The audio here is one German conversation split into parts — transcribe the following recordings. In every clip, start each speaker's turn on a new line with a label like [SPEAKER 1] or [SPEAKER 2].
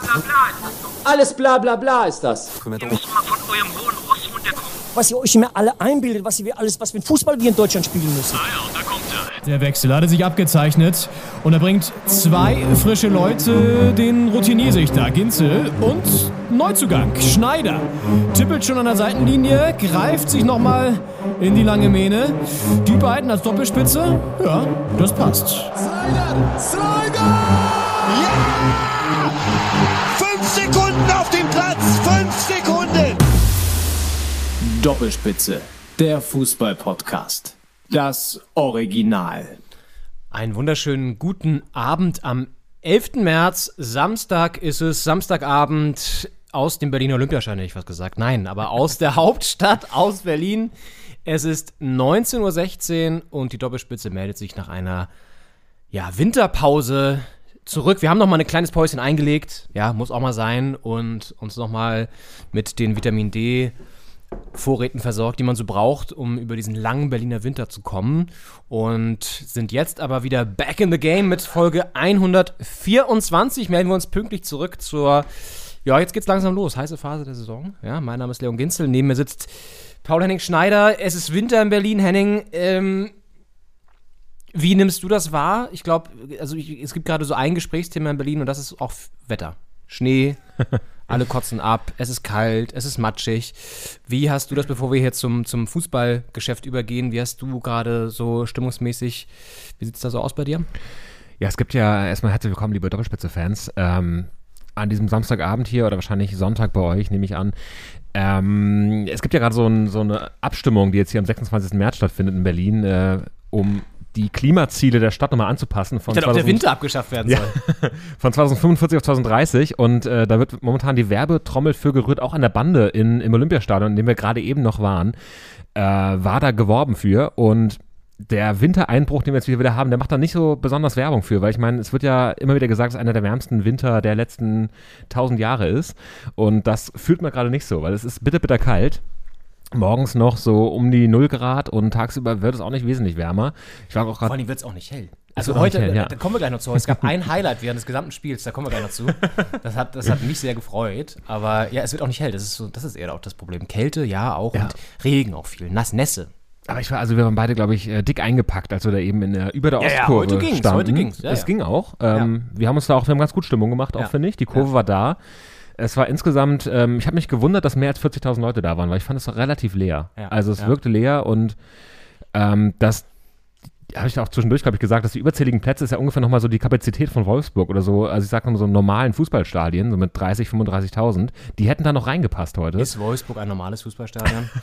[SPEAKER 1] bla bla bla ist das doch.
[SPEAKER 2] Alles bla bla bla ist das.
[SPEAKER 1] Ihr müsst mal von eurem hohen Ross runterkommen.
[SPEAKER 3] was ihr euch immer alle einbildet, was ihr alles, was mit Fußball wir in Deutschland spielen müssen.
[SPEAKER 1] Ah ja, da kommt er.
[SPEAKER 4] Der Wechsel hatte sich abgezeichnet und er bringt zwei frische Leute, den Routinier-Sichter Ginzel und Neuzugang Schneider. Tippelt schon an der Seitenlinie, greift sich nochmal in die lange Mähne. Die beiden als Doppelspitze, ja, das passt.
[SPEAKER 5] Slider! Slider! Sekunden auf dem Platz! Fünf Sekunden!
[SPEAKER 2] Doppelspitze, der Fußball-Podcast. Das Original.
[SPEAKER 6] Einen wunderschönen guten Abend am 11. März. Samstag ist es, Samstagabend aus dem Berliner Olympiastadion, hätte ich was gesagt. Nein, aber aus der Hauptstadt, aus Berlin. Es ist 19.16 Uhr und die Doppelspitze meldet sich nach einer ja, Winterpause zurück. Wir haben noch mal ein kleines Päuschen eingelegt. Ja, muss auch mal sein. Und uns noch mal mit den Vitamin D Vorräten versorgt, die man so braucht, um über diesen langen Berliner Winter zu kommen. Und sind jetzt aber wieder back in the game mit Folge 124. Melden wir uns pünktlich zurück zur, ja, jetzt geht's langsam los, heiße Phase der Saison. Ja, mein Name ist Leon Ginzel, neben mir sitzt Paul-Henning Schneider. Es ist Winter in Berlin, Henning. Ähm, wie nimmst du das wahr? Ich glaube, also ich, es gibt gerade so ein Gesprächsthema in Berlin und das ist auch Wetter. Schnee, alle kotzen ab, es ist kalt, es ist matschig. Wie hast du das, bevor wir hier zum, zum Fußballgeschäft übergehen, wie hast du gerade so stimmungsmäßig, wie sieht es da so aus bei dir?
[SPEAKER 7] Ja, es gibt ja erstmal herzlich willkommen, liebe Doppelspitze-Fans. Ähm, an diesem Samstagabend hier oder wahrscheinlich Sonntag bei euch, nehme ich an. Ähm, es gibt ja gerade so, ein, so eine Abstimmung, die jetzt hier am 26. März stattfindet in Berlin, äh, um die Klimaziele der Stadt nochmal anzupassen. Von
[SPEAKER 6] Ich dachte, ob der
[SPEAKER 7] 2000
[SPEAKER 6] Winter abgeschafft werden
[SPEAKER 7] Ja.
[SPEAKER 6] soll.
[SPEAKER 7] von 2045 auf 2030 und äh, da wird momentan die Werbetrommel für gerührt, auch an der Bande in, im Olympiastadion, in dem wir gerade eben noch waren, äh, war da geworben für und der Wintereinbruch, den wir jetzt wieder haben, der macht da nicht so besonders Werbung für, weil ich meine, es wird ja immer wieder gesagt, dass einer der wärmsten Winter der letzten tausend Jahre ist und das fühlt man gerade nicht so, weil es ist bitter, bitter kalt. Morgens noch so um die 0 Grad und tagsüber wird es auch nicht wesentlich wärmer. Ich war auch
[SPEAKER 6] Vor
[SPEAKER 7] gerade
[SPEAKER 6] allem wird es auch nicht hell. Also heute,
[SPEAKER 7] hell, ja.
[SPEAKER 6] da kommen wir gleich noch zu. Es gab ein Highlight während des gesamten Spiels, da kommen wir gleich noch zu. Das hat, das hat mich sehr gefreut. Aber ja, es wird auch nicht hell. Das ist, so, das ist eher auch das Problem. Kälte, ja, auch.
[SPEAKER 7] Ja.
[SPEAKER 6] Und Regen auch viel. Nass, Nässe.
[SPEAKER 7] Aber ich war, also wir waren beide, glaube ich, äh, dick eingepackt, als wir da eben in der, über der
[SPEAKER 6] Ja, ja,
[SPEAKER 7] Ostkurve
[SPEAKER 6] heute ging's,
[SPEAKER 7] standen.
[SPEAKER 6] heute ging's, ja,
[SPEAKER 7] es
[SPEAKER 6] ja.
[SPEAKER 7] ging auch. Ähm, Wir haben uns da auch, wir haben ganz gut Stimmung gemacht, auch
[SPEAKER 6] Ja.
[SPEAKER 7] finde ich. Die Kurve war da. Es war insgesamt, ähm, ich habe mich gewundert, dass mehr als 40.000 Leute da waren, weil ich fand es relativ leer.
[SPEAKER 6] Ja,
[SPEAKER 7] Also es
[SPEAKER 6] ja.
[SPEAKER 7] wirkte leer und ähm, das habe ich auch zwischendurch, glaube ich, gesagt, dass die überzähligen Plätze ist ja ungefähr nochmal so die Kapazität von Wolfsburg oder so, also ich sag mal so normalen Fußballstadien, so mit 30, 35.000, die hätten da noch reingepasst heute.
[SPEAKER 6] Ist Wolfsburg ein normales Fußballstadion?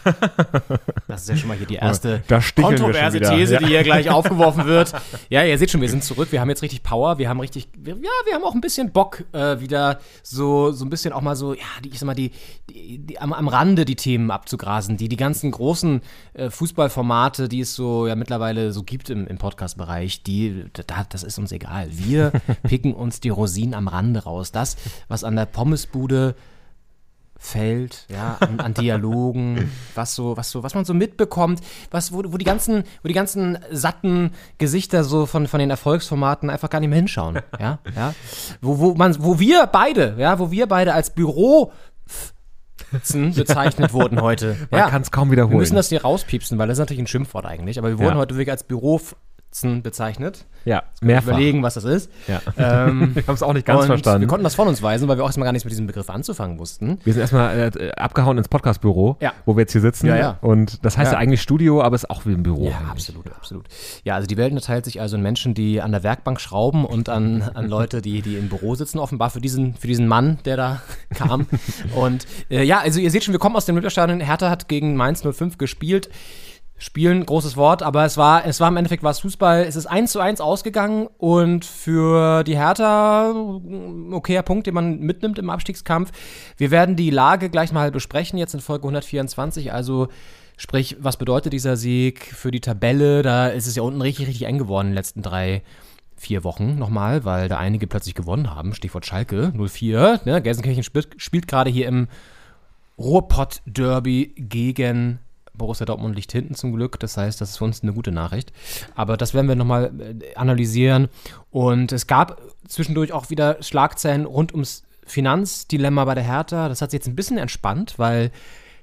[SPEAKER 6] Das ist ja schon mal hier die erste kontroverse. These,
[SPEAKER 7] Ja.
[SPEAKER 6] die hier gleich aufgeworfen wird. Ja, ihr seht schon, wir sind zurück. Wir haben jetzt richtig Power. Wir haben richtig, wir, ja, wir haben auch ein bisschen Bock, äh, wieder so, so ein bisschen auch mal so, ja, die, ich sag mal, die, die, die am, am Rande die Themen abzugrasen, die, die ganzen großen äh, Fußballformate, die es so ja mittlerweile so gibt im, im Podcast-Bereich, die, da, das ist uns egal. Wir picken uns die Rosinen am Rande raus. Das, was an der Pommesbude fällt, ja, an, an Dialogen, was so, was so, was man so mitbekommt, was, wo, wo die ganzen, wo die ganzen satten Gesichter so von, von den Erfolgsformaten einfach gar nicht mehr hinschauen, ja, ja, wo, wo man, wo wir beide, ja, wo wir beide als Büro bezeichnet wurden heute.
[SPEAKER 7] Man
[SPEAKER 6] ja.
[SPEAKER 7] kann es kaum
[SPEAKER 6] Wir
[SPEAKER 7] wiederholen.
[SPEAKER 6] müssen das hier rauspiepsen, weil das ist natürlich ein Schimpfwort eigentlich, aber wir wurden
[SPEAKER 7] Ja.
[SPEAKER 6] heute wirklich als Büro bezeichnet.
[SPEAKER 7] ja, mehrfach.
[SPEAKER 6] Überlegen, was das ist.
[SPEAKER 7] Ja.
[SPEAKER 6] Ähm,
[SPEAKER 7] Ich habe es auch nicht ganz verstanden.
[SPEAKER 6] Wir konnten das von uns weisen, weil wir auch erstmal gar nichts mit diesem Begriff anzufangen wussten.
[SPEAKER 7] Wir sind erstmal äh, abgehauen ins Podcastbüro,
[SPEAKER 6] Ja.
[SPEAKER 7] wo wir jetzt hier sitzen.
[SPEAKER 6] Ja, ja.
[SPEAKER 7] Und das heißt ja,
[SPEAKER 6] Ja.
[SPEAKER 7] eigentlich Studio, aber es ist auch wie ein Büro.
[SPEAKER 6] Ja,
[SPEAKER 7] eigentlich.
[SPEAKER 6] absolut, absolut. Ja, also die Welt unterteilt sich also in Menschen, die an der Werkbank schrauben und an, an Leute, die, die im Büro sitzen, offenbar für diesen, für diesen Mann, der da kam. Und äh, ja, also ihr seht schon, wir kommen aus dem Olympiastadion. Hertha hat gegen Mainz 05 gespielt. Spielen, großes Wort, aber es war, es war im Endeffekt war es Fußball. Es ist 1 zu 1 ausgegangen und für die Hertha ein okayer Punkt, den man mitnimmt im Abstiegskampf. Wir werden die Lage gleich mal besprechen, jetzt in Folge 124. Also Sprich, was bedeutet dieser Sieg für die Tabelle? Da ist es ja unten richtig, richtig eng geworden in den letzten drei, vier Wochen nochmal, weil da einige plötzlich gewonnen haben. Stichwort Schalke 04. Ne? Gelsenkirchen spielt, spielt gerade hier im Ruhrpott-Derby gegen Borussia Dortmund liegt hinten zum Glück. Das heißt, das ist für uns eine gute Nachricht. Aber das werden wir nochmal äh, analysieren. Und es gab zwischendurch auch wieder Schlagzeilen rund ums Finanzdilemma bei der Hertha, das hat sich jetzt ein bisschen entspannt, weil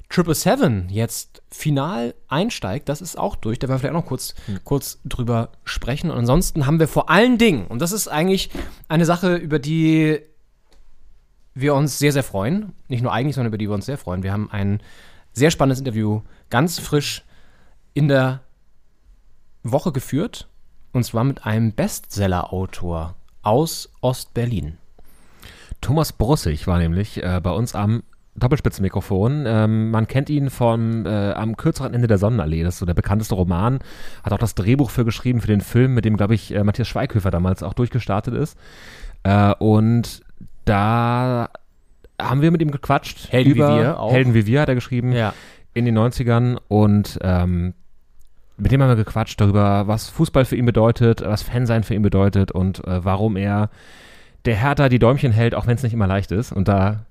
[SPEAKER 6] Triple Seven jetzt final einsteigt, das ist auch durch. Da werden wir vielleicht auch noch kurz, kurz drüber sprechen. Und ansonsten haben wir vor allen Dingen, und das ist eigentlich eine Sache, über die wir uns sehr, sehr freuen. Nicht nur eigentlich, sondern über die wir uns sehr freuen. Wir haben ein sehr spannendes Interview ganz frisch in der Woche geführt. Und zwar mit einem Bestseller-Autor aus Ostberlin.
[SPEAKER 7] Thomas Brussig war nämlich äh, bei uns am Doppelspitzenmikrofon. Ähm, man kennt ihn vom äh, am kürzeren Ende der Sonnenallee. Das ist so der bekannteste Roman. Hat auch das Drehbuch für geschrieben für den Film, mit dem, glaube ich, äh, Matthias Schweighöfer damals auch durchgestartet ist. Äh, und da haben wir mit ihm gequatscht.
[SPEAKER 6] Helden wie
[SPEAKER 7] über
[SPEAKER 6] wir auch.
[SPEAKER 7] Helden wie wir hat er geschrieben
[SPEAKER 6] Ja.
[SPEAKER 7] in den 90ern und ähm, mit dem haben wir gequatscht darüber, was Fußball für ihn bedeutet, was Fansein für ihn bedeutet und äh, warum er der Hertha die Däumchen hält, auch wenn es nicht immer leicht ist. Und da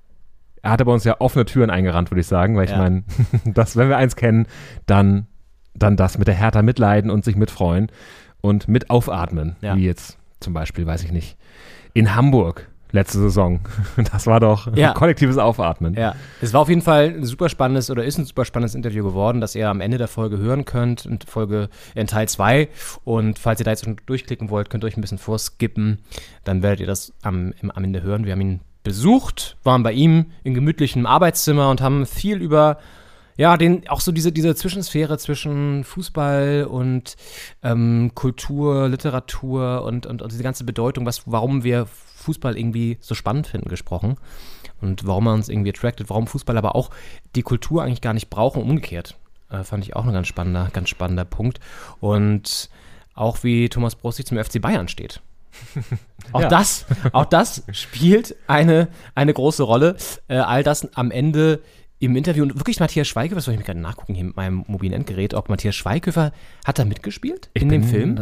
[SPEAKER 7] er hat er bei uns ja offene Türen eingerannt, würde ich sagen, weil ich
[SPEAKER 6] Ja.
[SPEAKER 7] meine, dass wenn wir eins kennen, dann, dann das mit der Hertha mitleiden und sich mitfreuen und mit aufatmen,
[SPEAKER 6] Ja.
[SPEAKER 7] wie jetzt zum Beispiel, weiß ich nicht, in Hamburg letzte Saison. Das war doch
[SPEAKER 6] Ja.
[SPEAKER 7] ein kollektives Aufatmen.
[SPEAKER 6] Ja, es war auf jeden Fall ein super spannendes oder ist ein super spannendes Interview geworden, das ihr am Ende der Folge hören könnt, in Folge in Teil 2. Und falls ihr da jetzt schon durchklicken wollt, könnt ihr euch ein bisschen vorskippen, dann werdet ihr das am, am Ende hören. Wir haben ihn besucht, waren bei ihm in gemütlichem Arbeitszimmer und haben viel über ja, den, auch so diese, diese Zwischensphäre zwischen Fußball und ähm, Kultur, Literatur und, und, und diese ganze Bedeutung, was, warum wir Fußball irgendwie so spannend finden, gesprochen. Und warum er uns irgendwie attracted, warum Fußball aber auch die Kultur eigentlich gar nicht brauchen, umgekehrt. Äh, fand ich auch ein ganz spannender, ganz spannender Punkt. Und auch wie Thomas Brosig zum FC Bayern steht. Auch,
[SPEAKER 7] Ja.
[SPEAKER 6] das, auch das spielt eine, eine große Rolle. Äh, all das am Ende im Interview. Und wirklich Matthias Schweighöfer, das soll ich mir gerade nachgucken hier mit meinem mobilen Endgerät, ob Matthias Schweighöfer, hat er mitgespielt in dem Film?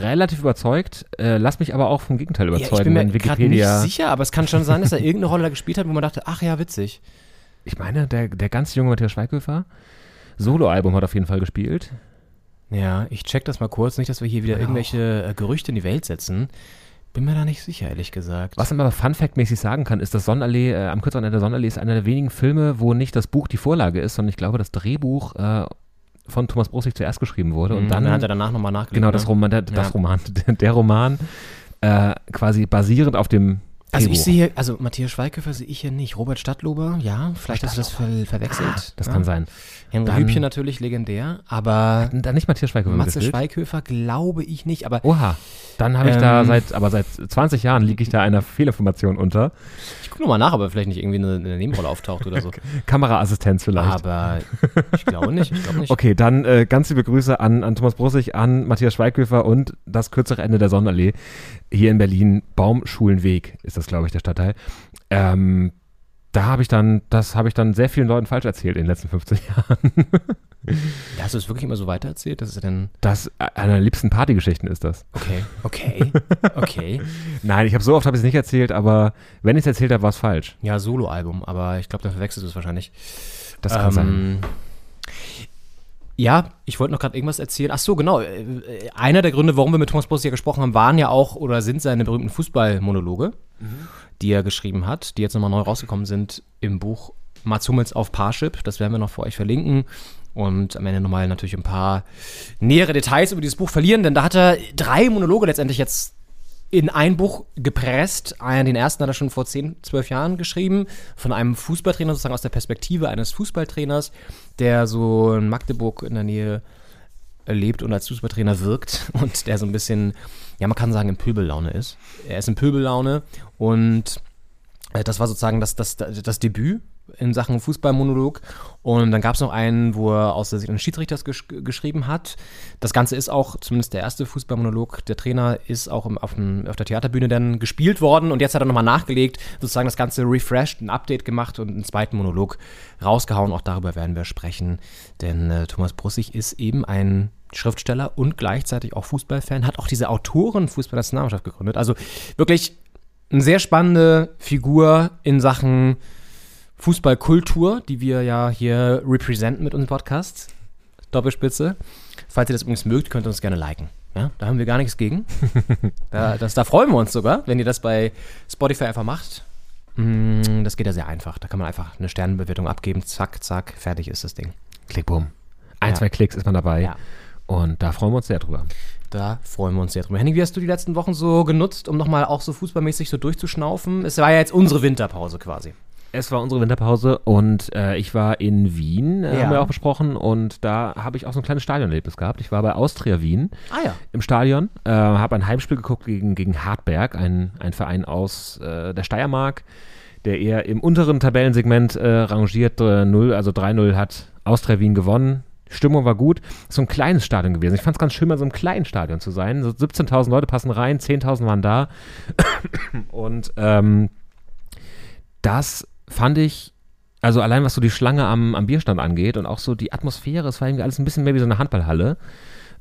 [SPEAKER 7] relativ überzeugt, äh, lass mich aber auch vom Gegenteil
[SPEAKER 6] Ja,
[SPEAKER 7] überzeugen.
[SPEAKER 6] ich bin mir gerade nicht sicher, aber es kann schon sein, dass er irgendeine Rolle da gespielt hat, wo man dachte, ach ja, witzig.
[SPEAKER 7] ich meine, der, der ganz junge Matthias Schweighöfer, Soloalbum hat auf jeden Fall gespielt.
[SPEAKER 6] Ja, ich check das mal kurz, nicht, dass wir hier wieder irgendwelche äh, Gerüchte in die Welt setzen. Bin mir da nicht sicher, ehrlich gesagt.
[SPEAKER 7] Was man aber Fun-Fact-mäßig sagen kann, ist, dass Sonnenallee, äh, am kürzeren Ende der Sonnenallee ist einer der wenigen Filme, wo nicht das Buch die Vorlage ist, sondern ich glaube, das Drehbuch äh, von Thomas Brosig zuerst geschrieben wurde. Und
[SPEAKER 6] Mhm,
[SPEAKER 7] dann,
[SPEAKER 6] hat er danach nochmal nachgelegt.
[SPEAKER 7] genau,
[SPEAKER 6] ne?
[SPEAKER 7] das Roman, der, das
[SPEAKER 6] Ja.
[SPEAKER 7] Roman, der, der Roman, äh, quasi basierend auf dem
[SPEAKER 6] Also ich sehe hier, also Matthias Schweighöfer sehe ich hier nicht. Robert Stadtlober, ja, vielleicht hast du das ver verwechselt.
[SPEAKER 7] Das
[SPEAKER 6] ja.
[SPEAKER 7] kann sein.
[SPEAKER 6] Henry
[SPEAKER 7] Dann-
[SPEAKER 6] Hübchen natürlich legendär, aber
[SPEAKER 7] Da nicht Matthias Schweighöfer
[SPEAKER 6] Matze? Schweighöfer glaube ich nicht, aber
[SPEAKER 7] Oha, dann habe ich da
[SPEAKER 6] Ähm.
[SPEAKER 7] seit, aber seit 20 Jahren liege ich da einer Fehlinformation unter.
[SPEAKER 6] ich gucke nochmal nach, ob er vielleicht nicht irgendwie eine, eine Nebenrolle auftaucht oder so.
[SPEAKER 7] Kameraassistenz vielleicht.
[SPEAKER 6] aber ich glaube nicht, ich glaube nicht.
[SPEAKER 7] Okay, dann äh, ganz liebe Grüße an, an Thomas Brussig, an Matthias Schweighöfer und das kürzere Ende der Sonnenallee hier in Berlin. Baumschulenweg ist das, glaube ich, der Stadtteil. Ähm, da habe ich dann, das habe ich dann sehr vielen Leuten falsch erzählt in den letzten 15 Jahren.
[SPEAKER 6] Hast du es wirklich immer so weitererzählt? Das ist denn.
[SPEAKER 7] Das einer der liebsten Partygeschichten ist das.
[SPEAKER 6] Okay, okay, okay.
[SPEAKER 7] Nein, ich habe so oft habe ich es nicht erzählt, aber wenn ich es erzählt habe, war es falsch.
[SPEAKER 6] Ja, Soloalbum, aber ich glaube, dann verwechselst du es wahrscheinlich.
[SPEAKER 7] Das kann sein.
[SPEAKER 6] Ja, ich wollte noch gerade irgendwas erzählen. Ach so, genau. äh, äh, Einer der Gründe, warum wir mit Thomas Boss ja gesprochen haben, waren ja auch oder sind seine berühmten Fußballmonologe, die er geschrieben hat, die jetzt nochmal neu rausgekommen sind im Buch Mats Hummels auf Parship. Das werden wir noch für euch verlinken. Und am Ende nochmal natürlich ein paar nähere Details über dieses Buch verlieren, denn da hat er drei Monologe letztendlich jetzt in ein Buch gepresst. Den ersten hat er schon vor 10, 12 Jahren geschrieben, von einem Fußballtrainer, sozusagen aus der Perspektive eines Fußballtrainers, der so in Magdeburg in der Nähe lebt und als Fußballtrainer wirkt und der so ein bisschen, ja, man kann sagen, in Pöbellaune ist. Er ist in Pöbellaune und äh, das war sozusagen das, das, das Debüt in Sachen Fußballmonolog. Und dann gab es noch einen, wo er aus der Sicht eines Schiedsrichters gesch geschrieben hat. Das Ganze ist auch, zumindest der erste Fußballmonolog, der Trainer ist auch im, auf, dem, auf der Theaterbühne dann gespielt worden. Und jetzt hat er nochmal nachgelegt, sozusagen das Ganze refreshed, ein Update gemacht und einen zweiten Monolog rausgehauen. Auch darüber werden wir sprechen. Denn äh, Thomas Brussig ist eben ein Schriftsteller und gleichzeitig auch Fußballfan, hat auch diese Autoren-Fußballnationalmannschaft gegründet. Also wirklich eine sehr spannende Figur in Sachen Fußballkultur, die wir ja hier representen mit unserem Podcast. Doppelspitze. Falls ihr das übrigens mögt, könnt ihr uns gerne liken. Ja, da haben wir gar nichts gegen. da, das, da freuen wir uns sogar, wenn ihr das bei Spotify einfach macht. Mm, Das geht ja sehr einfach. Da kann man einfach eine Sternenbewertung abgeben, zack, zack, fertig ist das Ding.
[SPEAKER 7] Klick, bumm. Ein,
[SPEAKER 6] Ja.
[SPEAKER 7] zwei Klicks ist man dabei.
[SPEAKER 6] Ja.
[SPEAKER 7] Und da freuen wir uns sehr drüber.
[SPEAKER 6] Da freuen wir uns sehr drüber. Henning, wie hast du die letzten Wochen so genutzt, um nochmal auch so fußballmäßig so durchzuschnaufen? Es war ja jetzt unsere Winterpause quasi.
[SPEAKER 7] Es war unsere Winterpause und äh, ich war in Wien, äh,
[SPEAKER 6] Ja.
[SPEAKER 7] haben wir auch besprochen, und da habe ich auch so ein kleines Stadionerlebnis gehabt. Ich war bei Austria Wien
[SPEAKER 6] Ah ja.
[SPEAKER 7] im Stadion, äh, habe ein Heimspiel geguckt gegen, gegen Hartberg, ein, ein Verein aus äh, der Steiermark, der eher im unteren Tabellensegment äh, rangiert, äh, 0, also 3-0 hat Austria Wien gewonnen. Stimmung war gut. So ein kleines Stadion gewesen. Ich fand es ganz schön, mal so einem kleinen Stadion zu sein. So 17.000 Leute passen rein, 10.000 waren da. Und ähm, das fand ich, also allein was so die Schlange am, am Bierstand angeht und auch so die Atmosphäre, es war irgendwie alles ein bisschen mehr wie so eine Handballhalle.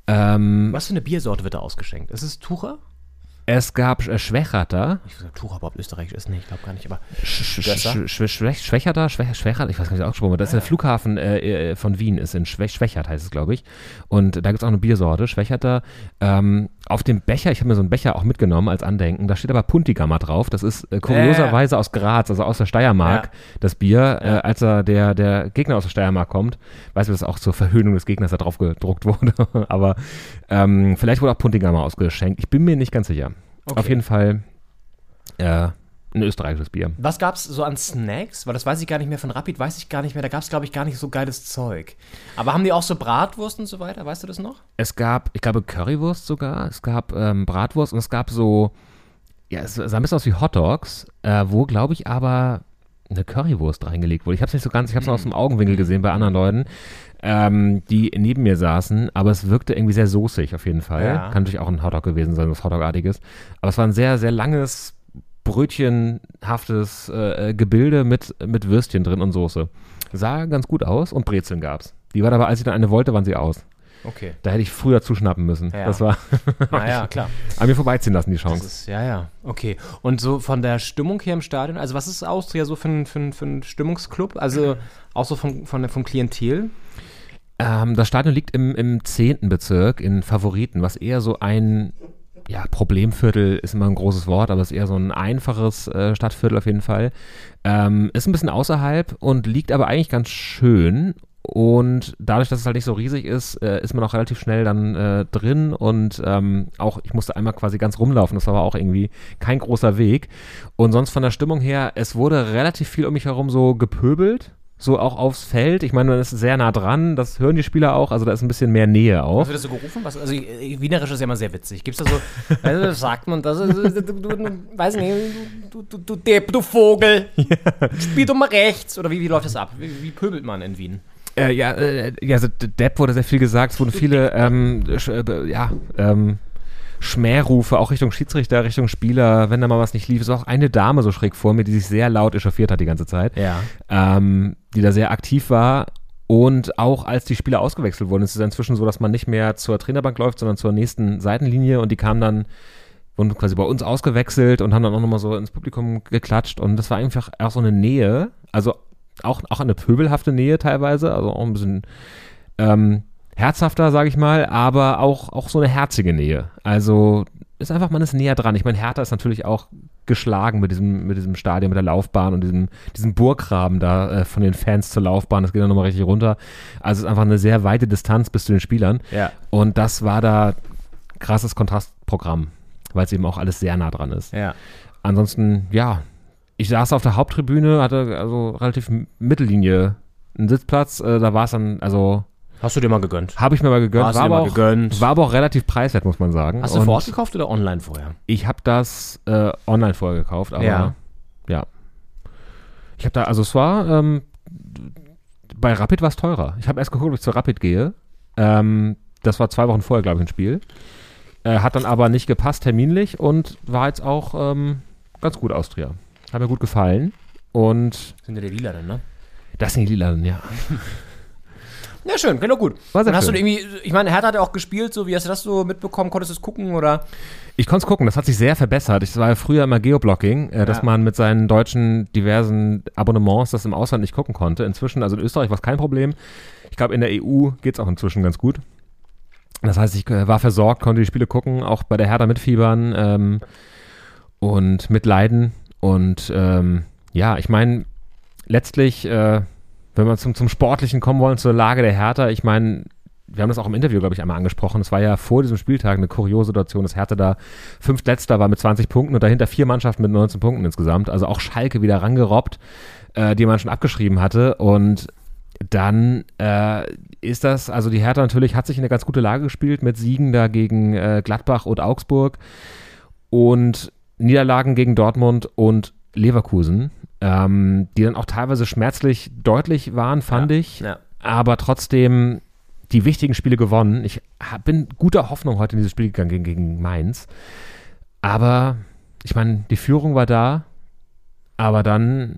[SPEAKER 7] Ähm,
[SPEAKER 6] Was für eine Biersorte wird da ausgeschenkt? Ist es Tucher?
[SPEAKER 7] Es gab äh, Schwächerter,
[SPEAKER 6] Ich weiß nicht, ob Tucher österreichisch ist. Nee, ich glaube gar nicht, aber.
[SPEAKER 7] Schwächerter, Schwäch- Schwächert, ich weiß gar nicht, ausgesprochen wird. Das ist der Flughafen äh, äh, von Wien, ist in Schwäch Schwächert, heißt es, glaube ich. Und da gibt es auch eine Biersorte, Schwächerter. Ähm, auf dem Becher, ich habe mir so einen Becher auch mitgenommen als Andenken, da steht aber Puntigammer drauf. Das ist äh, kurioserweise aus Graz, also aus der Steiermark,
[SPEAKER 6] Ja.
[SPEAKER 7] das Bier. Äh, als da der, der Gegner aus der Steiermark kommt, weiß ich, dass auch zur Verhöhnung des Gegners da drauf gedruckt wurde. aber ähm, vielleicht wurde auch Puntigammer ausgeschenkt. Ich bin mir nicht ganz sicher. Auf jeden Fall äh, ein österreichisches Bier.
[SPEAKER 6] Was gab's so an Snacks? Weil das weiß ich gar nicht mehr. Von Rapid weiß ich gar nicht mehr. Da gab's, glaube ich, gar nicht so geiles Zeug. Aber haben die auch so Bratwurst und so weiter? Weißt du das noch?
[SPEAKER 7] Es gab, ich glaube, Currywurst sogar. Es gab ähm, Bratwurst und es gab so, ja, es sah ein bisschen aus wie Hotdogs, äh, wo, glaube ich, aber eine Currywurst reingelegt wurde. Ich habe es nicht so ganz, ich habe es aus dem Augenwinkel gesehen bei anderen Leuten, ähm, die neben mir saßen, aber es wirkte irgendwie sehr soßig auf jeden Fall.
[SPEAKER 6] Ja.
[SPEAKER 7] Kann natürlich auch ein Hotdog gewesen sein, was Hotdogartiges. Aber es war ein sehr, sehr langes, brötchenhaftes äh, äh, Gebilde mit, mit Würstchen drin und Soße. Sah ganz gut aus und Brezeln gab's. Die war aber, als ich dann eine wollte, waren sie aus.
[SPEAKER 6] Okay.
[SPEAKER 7] Da hätte ich früher zuschnappen müssen.
[SPEAKER 6] Ja.
[SPEAKER 7] Das war
[SPEAKER 6] Naja, klar.
[SPEAKER 7] an mir vorbeiziehen lassen, die Chance.
[SPEAKER 6] ist, ja, ja. Okay. Und so von der Stimmung her im Stadion, also was ist Austria so für ein, für ein, für ein Stimmungsclub? Also auch so vom, von, der- vom Klientel?
[SPEAKER 7] Ähm, das Stadion liegt im, im 10. Bezirk in Favoriten, was eher so ein ja, Problemviertel ist immer ein großes Wort, aber es ist eher so ein einfaches äh, Stadtviertel auf jeden Fall. Ähm, ist ein bisschen außerhalb und liegt aber eigentlich ganz schön. Und dadurch, dass es halt nicht so riesig ist, äh, ist man auch relativ schnell dann äh, drin und ähm, auch, ich musste einmal quasi ganz rumlaufen, das war aber auch irgendwie kein großer Weg. Und sonst von der Stimmung her, es wurde relativ viel um mich herum so gepöbelt, so auch aufs Feld. Ich meine, man ist sehr nah dran, das hören die Spieler auch, also da ist ein bisschen mehr Nähe auch.
[SPEAKER 6] Was wird das so gerufen? Was, also Wienerisch ist ja immer sehr witzig. Gibt's da so, also, sagt man das, ist- du, du, weiß nicht, du, du, du Depp, du Vogel, spiel doch mal rechts. Oder wie, wie läuft das ab? Wie, wie pöbelt man in Wien?
[SPEAKER 7] Äh, ja, äh, ja, also Depp wurde sehr viel gesagt, es wurden viele, ähm, äh, ja, ähm, Schmährufe, auch Richtung Schiedsrichter, Richtung Spieler, wenn da mal was nicht lief. Es war auch eine Dame so schräg vor mir, die sich sehr laut echauffiert hat die ganze Zeit,
[SPEAKER 6] Ja.
[SPEAKER 7] ähm, die da sehr aktiv war. Und auch als die Spieler ausgewechselt wurden, ist es inzwischen so, dass man nicht mehr zur Trainerbank läuft, sondern zur nächsten Seitenlinie und die kamen dann, wurden quasi bei uns ausgewechselt und haben dann auch nochmal so ins Publikum geklatscht und das war einfach auch so eine Nähe, also auch, auch eine pöbelhafte Nähe teilweise, also auch ein bisschen ähm, herzhafter, sage ich mal, aber auch, auch so eine herzige Nähe. Also ist einfach, man ist näher dran. Ich meine, Hertha ist natürlich auch geschlagen mit diesem, mit diesem Stadion, mit der Laufbahn und diesem, diesem Burggraben da äh, von den Fans zur Laufbahn. Das geht dann nochmal richtig runter. Also es ist einfach eine sehr weite Distanz bis zu den Spielern.
[SPEAKER 6] Ja.
[SPEAKER 7] Und das war da krasses Kontrastprogramm, weil es eben auch alles sehr nah dran ist.
[SPEAKER 6] Ja.
[SPEAKER 7] Ansonsten, ja, ich saß auf der Haupttribüne, hatte also relativ Mittellinie einen Sitzplatz. Äh, da war es dann, also
[SPEAKER 6] Hast du dir mal gegönnt?
[SPEAKER 7] habe ich mir mal gegönnt.
[SPEAKER 6] Hast du
[SPEAKER 7] War
[SPEAKER 6] dir
[SPEAKER 7] aber,
[SPEAKER 6] mal
[SPEAKER 7] auch,
[SPEAKER 6] gegönnt?
[SPEAKER 7] war aber auch relativ preiswert, muss man sagen.
[SPEAKER 6] Hast du
[SPEAKER 7] Und
[SPEAKER 6] vor Ort gekauft oder online vorher?
[SPEAKER 7] Ich habe das äh, online vorher gekauft, aber ja.
[SPEAKER 6] Ja.
[SPEAKER 7] Ich habe da, also es war, ähm, bei Rapid war es teurer. Ich habe erst geguckt, ob ich zu Rapid gehe. Ähm, das war zwei Wochen vorher, glaube ich, ein Spiel. Äh, hat dann aber nicht gepasst terminlich und war jetzt auch ähm, ganz gut Austria. Hat mir gut gefallen. Und
[SPEAKER 6] Sind ja die Lila dann, ne?
[SPEAKER 7] das sind die Lilanen, ja.
[SPEAKER 6] Ja, schön, doch gut.
[SPEAKER 7] War sehr
[SPEAKER 6] hast
[SPEAKER 7] schön.
[SPEAKER 6] du irgendwie, ich meine, Hertha hat ja auch gespielt, so wie hast du das so mitbekommen? Konntest du es gucken oder?
[SPEAKER 7] Ich konnte es gucken, das hat sich sehr verbessert. Ich war ja früher immer Geoblocking, äh, dass
[SPEAKER 6] Ja.
[SPEAKER 7] man mit seinen deutschen diversen Abonnements das im Ausland nicht gucken konnte. Inzwischen, also in Österreich war es kein Problem. Ich glaube, in der EU geht es auch inzwischen ganz gut. Das heißt, ich äh, war versorgt, konnte die Spiele gucken, auch bei der Hertha mitfiebern ähm, und mitleiden. Und ähm, ja, ich meine, letztlich, äh, wenn wir zum, zum Sportlichen kommen wollen, zur Lage der Hertha, ich meine, wir haben das auch im Interview, glaube ich, einmal angesprochen. Es war ja vor diesem Spieltag eine kuriose Situation, dass Hertha da fünftletzter war mit 20 Punkten und dahinter vier Mannschaften mit 19 Punkten insgesamt. Also auch Schalke wieder rangerobbt, äh, die man schon abgeschrieben hatte. Und dann äh, ist das, also die Hertha natürlich hat sich in eine ganz gute Lage gespielt mit Siegen da gegen äh, Gladbach und Augsburg und Niederlagen gegen Dortmund und Leverkusen, ähm, die dann auch teilweise schmerzlich deutlich waren, fand ich.
[SPEAKER 6] Ja.
[SPEAKER 7] Aber trotzdem die wichtigen Spiele gewonnen. Ich hab, bin guter Hoffnung heute in dieses Spiel gegangen gegen, gegen Mainz. Aber ich meine, die Führung war da, aber dann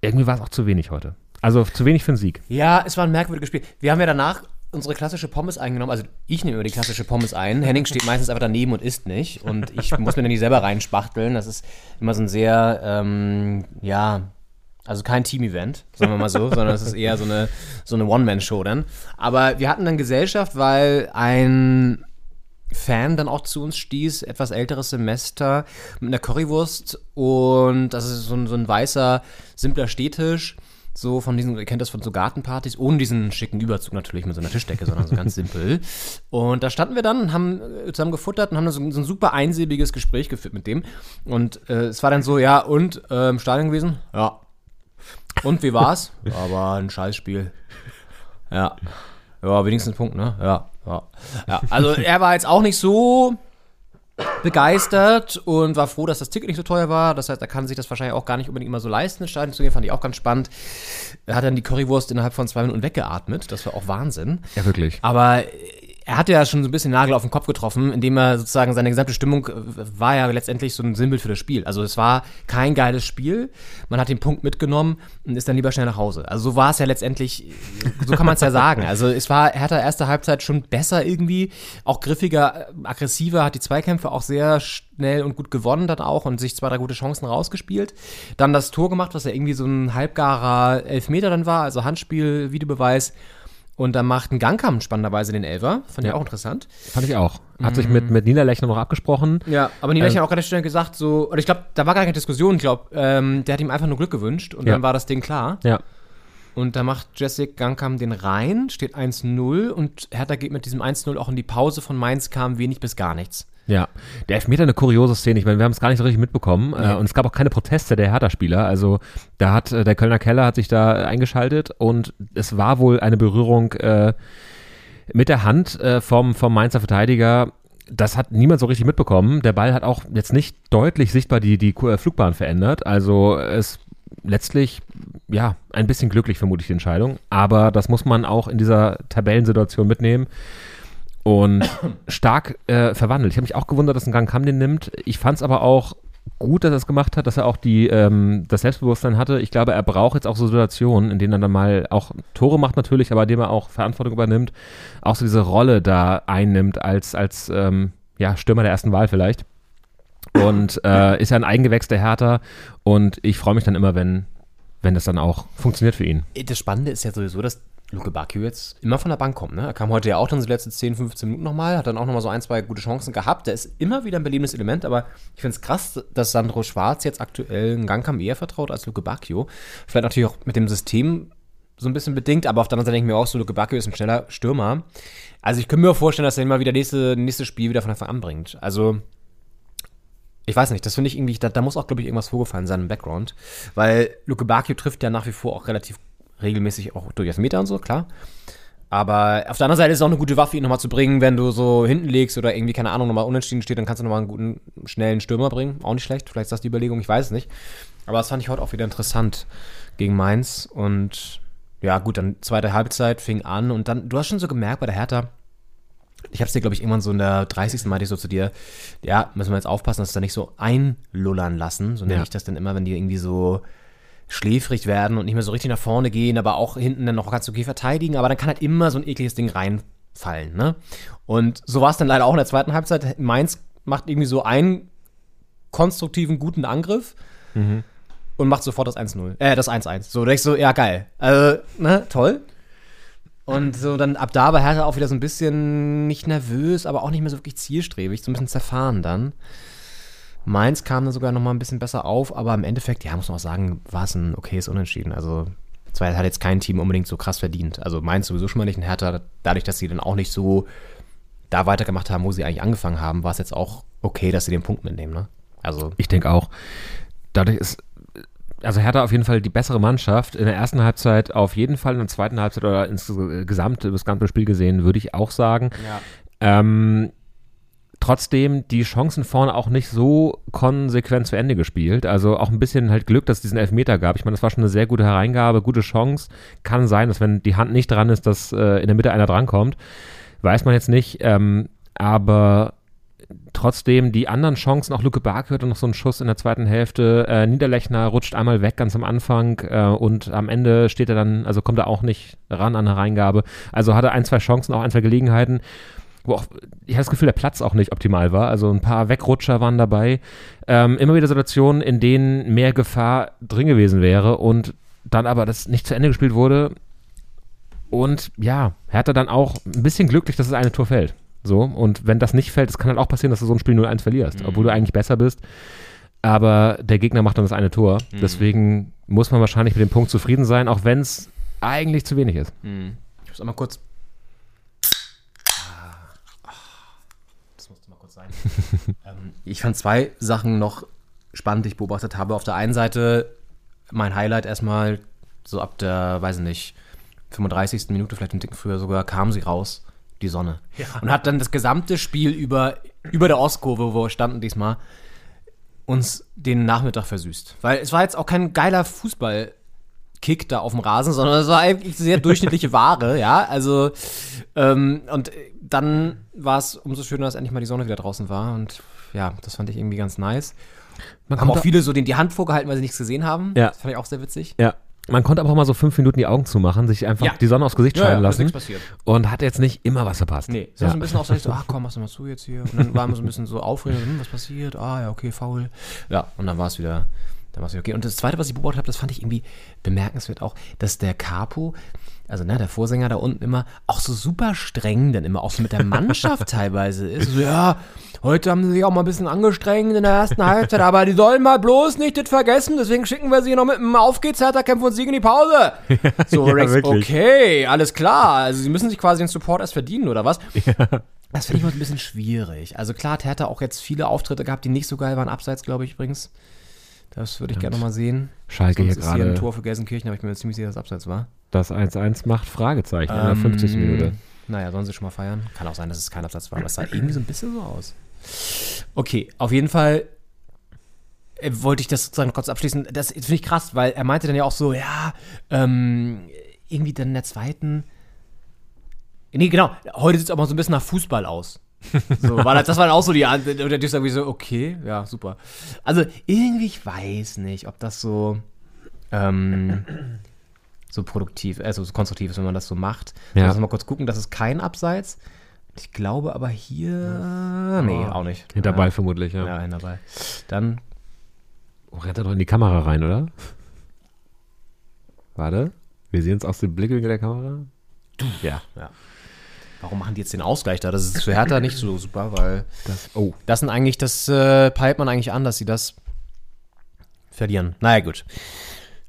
[SPEAKER 7] irgendwie war es auch zu wenig heute. Also zu wenig für einen Sieg.
[SPEAKER 6] Ja, es war ein merkwürdiges Spiel. Wir haben ja danach unsere klassische Pommes eingenommen. Also ich nehme immer die klassische Pommes ein. Henning steht meistens einfach daneben und isst nicht. Und ich muss mir dann die selber reinspachteln. Das ist immer so ein sehr, ähm, ja, also kein Team-Event, sagen wir mal so, sondern es ist eher so eine, so eine One-Man-Show dann. Aber wir hatten dann Gesellschaft, weil ein Fan dann auch zu uns stieß, etwas älteres Semester, mit einer Currywurst und das ist so ein, so ein weißer, simpler Stehtisch. So von diesen, ihr kennt das von so Gartenpartys, ohne diesen schicken Überzug natürlich mit so einer Tischdecke, sondern so ganz simpel. Und da standen wir dann haben äh, zusammen gefuttert und haben so, so ein super einsilbiges Gespräch geführt mit dem. Und äh, es war dann so, ja, und äh, im Stadion gewesen? Ja. Und wie war's? War ein Scheißspiel. Ja. Ja, wenigstens ein Punkt, ne? Ja, ja. ja. Also er war jetzt auch nicht so begeistert und war froh, dass das Ticket nicht so teuer war. Das heißt, er kann sich das wahrscheinlich auch gar nicht unbedingt immer so leisten, ins Stadion zu gehen. Fand ich auch ganz spannend. Er hat dann die Currywurst innerhalb von zwei Minuten weggeatmet. Das war auch Wahnsinn.
[SPEAKER 7] Ja, wirklich.
[SPEAKER 6] Aber er hatte ja schon so ein bisschen Nagel auf den Kopf getroffen, indem er sozusagen seine gesamte Stimmung äh, war ja letztendlich so ein Sinnbild für das Spiel. Also es war kein geiles Spiel. Man hat den Punkt mitgenommen und ist dann lieber schnell nach Hause. Also so war es ja letztendlich, so kann man es ja sagen. Also es war, er hat der erste Halbzeit schon besser irgendwie, auch griffiger, aggressiver, hat die Zweikämpfe auch sehr schnell und gut gewonnen dann auch und sich zwei, drei gute Chancen rausgespielt. Dann das Tor gemacht, was ja irgendwie so ein halbgarer Elfmeter dann war, also Handspiel, Videobeweis. Und dann macht ein Gangkampf spannenderweise den Elfer. Fand ich auch interessant.
[SPEAKER 7] Fand ich auch. Hat sich mit, mit Niederlechner noch abgesprochen.
[SPEAKER 6] Ja, aber Niederlechner hat auch relativ schnell gesagt, so, oder ich glaube, da war gar keine Diskussion, ich glaube, ähm, der hat ihm einfach nur Glück gewünscht und
[SPEAKER 7] Ja.
[SPEAKER 6] dann war das Ding klar.
[SPEAKER 7] Ja.
[SPEAKER 6] Und da macht Jessic Gangkam den rein, steht 1-0 und Hertha geht mit diesem 1-0 auch in die Pause von Mainz, kam wenig bis gar nichts.
[SPEAKER 7] Ja, der Elfmeter eine kuriose Szene. Ich meine, wir haben es gar nicht so richtig mitbekommen. Äh, und es gab auch keine Proteste der Hertha-Spieler. Also da hat äh, der Kölner Keller hat sich da eingeschaltet und es war wohl eine Berührung äh, mit der Hand äh, vom, vom Mainzer Verteidiger. Das hat niemand so richtig mitbekommen. Der Ball hat auch jetzt nicht deutlich sichtbar die, die äh, Flugbahn verändert. Also es letztlich, ja, ein bisschen glücklich vermutlich die Entscheidung. Aber das muss man auch in dieser Tabellensituation mitnehmen und stark äh, verwandelt. Ich habe mich auch gewundert, dass ein Gang Kam den nimmt. Ich fand es aber auch gut, dass er es gemacht hat, dass er auch die, ähm, das Selbstbewusstsein hatte. Ich glaube, er braucht jetzt auch so Situationen, in denen er dann mal auch Tore macht natürlich, aber indem er auch Verantwortung übernimmt, auch so diese Rolle da einnimmt als, als ähm, ja, Stürmer der ersten Wahl vielleicht. Und äh, ist ja ein Eigengewächs der Hertha und ich freue mich dann immer, wenn, wenn das dann auch funktioniert für ihn.
[SPEAKER 6] Das Spannende ist ja sowieso, dass Luke Bakio jetzt immer von der Bank kommt. Ne? Er kam heute ja auch dann so die letzten 10, 15 Minuten nochmal, hat dann auch nochmal so ein, zwei gute Chancen gehabt. Der ist immer wieder ein belebendes Element, aber ich finde es krass, dass Sandro Schwarz jetzt aktuell einen Gangkam eher vertraut als Luke Bakio. Vielleicht natürlich auch mit dem System so ein bisschen bedingt, aber auf der anderen Seite denke ich mir auch so, Luke Bakio ist ein schneller Stürmer. Also ich könnte mir vorstellen, dass er immer wieder nächste, nächstes Spiel wieder von Anfang an bringt. Also ich weiß nicht, das finde ich irgendwie, da, da muss auch, glaube ich, irgendwas vorgefallen sein im Background. Weil Luke Bakio trifft ja nach wie vor auch relativ regelmäßig auch durch Elfmeter und so, klar. Aber auf der anderen Seite ist es auch eine gute Waffe, ihn nochmal zu bringen, wenn du so hinten legst oder irgendwie, keine Ahnung, nochmal unentschieden steht, dann kannst du nochmal einen guten, schnellen Stürmer bringen. Auch nicht schlecht, vielleicht ist das die Überlegung, ich weiß es nicht. Aber das fand ich heute auch wieder interessant gegen Mainz. Und ja, gut, dann zweite Halbzeit fing an und dann, du hast schon so gemerkt bei der Hertha, ich habe es dir, glaube ich, irgendwann so in der 30. meinte ich so zu dir, ja, müssen wir jetzt aufpassen, dass wir da nicht so einlullern lassen. So nenne
[SPEAKER 7] Ja.
[SPEAKER 6] ich das dann immer, wenn die irgendwie so schläfrig werden und nicht mehr so richtig nach vorne gehen, aber auch hinten dann noch ganz okay verteidigen, aber dann kann halt immer so ein ekliges Ding reinfallen, ne? Und so war es dann leider auch in der zweiten Halbzeit. Mainz macht irgendwie so einen konstruktiven, guten Angriff und macht sofort das 1-0, äh, das 1-1. So, da ich so, ja, geil. Also, ne, toll. Und so dann ab da war Hertha auch wieder so ein bisschen nicht nervös, aber auch nicht mehr so wirklich zielstrebig, so ein bisschen zerfahren dann. Mainz kam dann sogar noch mal ein bisschen besser auf, aber im Endeffekt, ja, muss man auch sagen, war es ein okayes Unentschieden. Also, zwar hat jetzt kein Team unbedingt so krass verdient. Also Mainz sowieso schon mal nicht ein Hertha, dadurch, dass sie dann auch nicht so da weitergemacht haben, wo sie eigentlich angefangen haben, war es jetzt auch okay, dass sie den Punkt mitnehmen, ne? Also,
[SPEAKER 7] Ich denke auch. Dadurch ist, also Hertha auf jeden Fall die bessere Mannschaft. In der ersten Halbzeit auf jeden Fall, in der zweiten Halbzeit oder insgesamt, das gesamte Spiel gesehen, würde ich auch sagen. Ähm, trotzdem die Chancen vorne auch nicht so konsequent zu Ende gespielt. Also auch ein bisschen halt Glück, dass es diesen Elfmeter gab. Ich meine, das war schon eine sehr gute Hereingabe, gute Chance. Kann sein, dass wenn die Hand nicht dran ist, dass äh, in der Mitte einer drankommt. Weiß man jetzt nicht. Ähm, aber trotzdem die anderen Chancen, auch Luke Bark hörte noch so einen Schuss in der zweiten Hälfte. Äh, Niederlechner rutscht einmal weg ganz am Anfang äh, und am Ende steht er dann, also kommt er auch nicht ran an eine Reingabe. Also hatte ein, zwei Chancen, auch ein, zwei Gelegenheiten, wo auch, ich habe das Gefühl, der Platz auch nicht optimal war. Also ein paar Wegrutscher waren dabei. Ähm, immer wieder Situationen, in denen mehr Gefahr drin gewesen wäre und dann aber das nicht zu Ende gespielt wurde. Und ja, Hertha dann auch ein bisschen glücklich, dass das eine Tor fällt. So, und wenn das nicht fällt, es kann halt auch passieren, dass du so ein Spiel 0-1 verlierst, obwohl du eigentlich besser bist. Aber der Gegner macht dann das eine Tor. Deswegen muss man wahrscheinlich mit dem Punkt zufrieden sein, auch wenn es eigentlich zu wenig ist.
[SPEAKER 6] ich muss einmal kurz. Ah, Das musste mal kurz sein. ähm, ich fand zwei Sachen noch spannend, die ich beobachtet habe. Auf der einen Seite mein Highlight erstmal, so ab der, weiß ich nicht, 35. Minute, vielleicht ein Ticken früher sogar, kam sie raus, die Sonne. Und hat dann das gesamte Spiel über, über der Ostkurve, wo wir standen diesmal, uns den Nachmittag versüßt. Weil es war jetzt auch kein geiler Fußball-Kick da auf dem Rasen, sondern es war eigentlich sehr durchschnittliche Ware, ja. Also, ähm, und dann war es umso schöner, dass endlich mal die Sonne wieder draußen war. Und ja, das fand ich irgendwie ganz nice.
[SPEAKER 7] Man
[SPEAKER 6] Haben auch viele so den, die Hand vorgehalten, weil sie nichts gesehen haben.
[SPEAKER 7] Ja.
[SPEAKER 6] Das fand ich auch sehr witzig.
[SPEAKER 7] Ja. Man konnte aber auch mal so fünf Minuten die Augen zumachen, sich einfach
[SPEAKER 6] Ja.
[SPEAKER 7] die Sonne aufs Gesicht
[SPEAKER 6] Ja,
[SPEAKER 7] scheinen
[SPEAKER 6] ja,
[SPEAKER 7] lassen und hat jetzt nicht immer was verpasst.
[SPEAKER 6] Nee, es war
[SPEAKER 7] ja.
[SPEAKER 6] so ein bisschen auch so, ich so, ach komm, machst du mal zu jetzt hier. Und dann waren wir so ein bisschen so aufregend, hm, was passiert? Ah ja, okay, faul. Ja, und dann war es wieder, dann war es okay. Und das Zweite, was ich beobachtet habe, das fand ich irgendwie bemerkenswert auch, dass der Capo, also ne, der Vorsänger da unten immer, auch so super streng dann immer, auch so mit der Mannschaft teilweise ist. So, ja, heute haben sie sich auch mal ein bisschen angestrengt in der ersten Halbzeit, aber die sollen mal bloß nicht das vergessen, deswegen schicken wir sie noch mit einem Auf geht's, Hertha, Kämpfe und Sieg in die Pause. So,
[SPEAKER 7] Ja,
[SPEAKER 6] Rex,
[SPEAKER 7] wirklich.
[SPEAKER 6] okay, alles klar. Also sie müssen sich quasi den Support erst verdienen, oder was? Das finde ich mal ein bisschen schwierig. Also klar, hat Hertha auch jetzt viele Auftritte gehabt, die nicht so geil waren. Abseits, glaube ich, übrigens. Das würde ich gerne nochmal sehen.
[SPEAKER 7] Schalke hier
[SPEAKER 6] Sonst hier ein
[SPEAKER 7] gerade
[SPEAKER 6] Tor für Gelsenkirchen, aber ich bin mir ziemlich sicher, dass Abseits war.
[SPEAKER 7] das 1-1 macht, Fragezeichen in der
[SPEAKER 6] Ähm,
[SPEAKER 7] 50. Minute.
[SPEAKER 6] Naja, sollen sie schon mal feiern. Kann auch sein, dass es kein Absatz war, aber es sah irgendwie so ein bisschen so aus. Okay, auf jeden Fall äh, wollte ich das sozusagen kurz abschließen. Das finde ich krass, weil er meinte dann ja auch so, ja, ähm, irgendwie dann in der zweiten. Nee, genau, heute sieht es aber so ein bisschen nach Fußball aus. So, war das, das war dann auch so die Antwort. Und der irgendwie so, okay, ja, super. Also, irgendwie, ich weiß nicht, ob das so. Ähm, so produktiv, also so konstruktiv ist, wenn man das so macht.
[SPEAKER 7] Ja.
[SPEAKER 6] Ja. Lass uns mal kurz gucken, das ist kein Abseits. Ich glaube aber hier. Nee, auch nicht.
[SPEAKER 7] Hinter
[SPEAKER 6] ja.
[SPEAKER 7] Vermutlich, ja.
[SPEAKER 6] Ja, hinterbei. Dann.
[SPEAKER 7] Oh, rennt er doch in die Kamera rein, oder? Warte. Wir sehen es aus dem Blickwinkel der Kamera. Ja.
[SPEAKER 6] Warum machen die jetzt den Ausgleich da? Das ist für Hertha nicht so super, weil
[SPEAKER 7] Das, oh.
[SPEAKER 6] das sind eigentlich, das äh, peilt man eigentlich an, dass sie das verlieren. Naja, gut.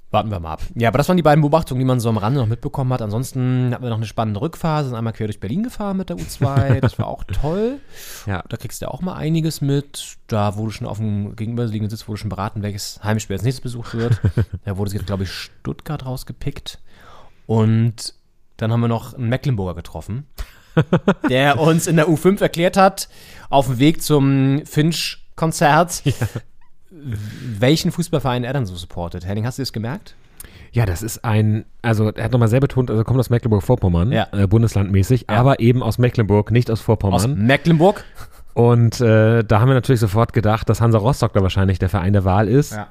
[SPEAKER 6] Warten wir mal ab. Ja, aber das waren die beiden Beobachtungen, die man so am Rande noch mitbekommen hat. Ansonsten hatten wir noch eine spannende Rückphase, sind einmal quer durch Berlin gefahren mit der U2. Das war auch toll.
[SPEAKER 7] Ja.
[SPEAKER 6] Da kriegst du auch mal einiges mit. Da wurde schon auf dem gegenüberliegenden Sitz wurde schon beraten, welches Heimspiel als nächstes besucht wird. da wurde jetzt, glaube ich, Stuttgart rausgepickt. Und dann haben wir noch einen Mecklenburger getroffen, der uns in der U5 erklärt hat, auf dem Weg zum Finch-Konzert, welchen Fußballverein er dann so supportet. Henning, hast du das gemerkt?
[SPEAKER 7] Ja, das ist ein, also er hat nochmal sehr betont, also er kommt aus Mecklenburg-Vorpommern,
[SPEAKER 6] Ja.
[SPEAKER 7] äh, bundeslandmäßig, aber eben aus Mecklenburg, nicht aus
[SPEAKER 6] Aus
[SPEAKER 7] Vorpommern.
[SPEAKER 6] Mecklenburg.
[SPEAKER 7] Und äh, da haben wir natürlich sofort gedacht, dass Hansa Rostock da wahrscheinlich der Verein der Wahl ist.
[SPEAKER 6] Ja.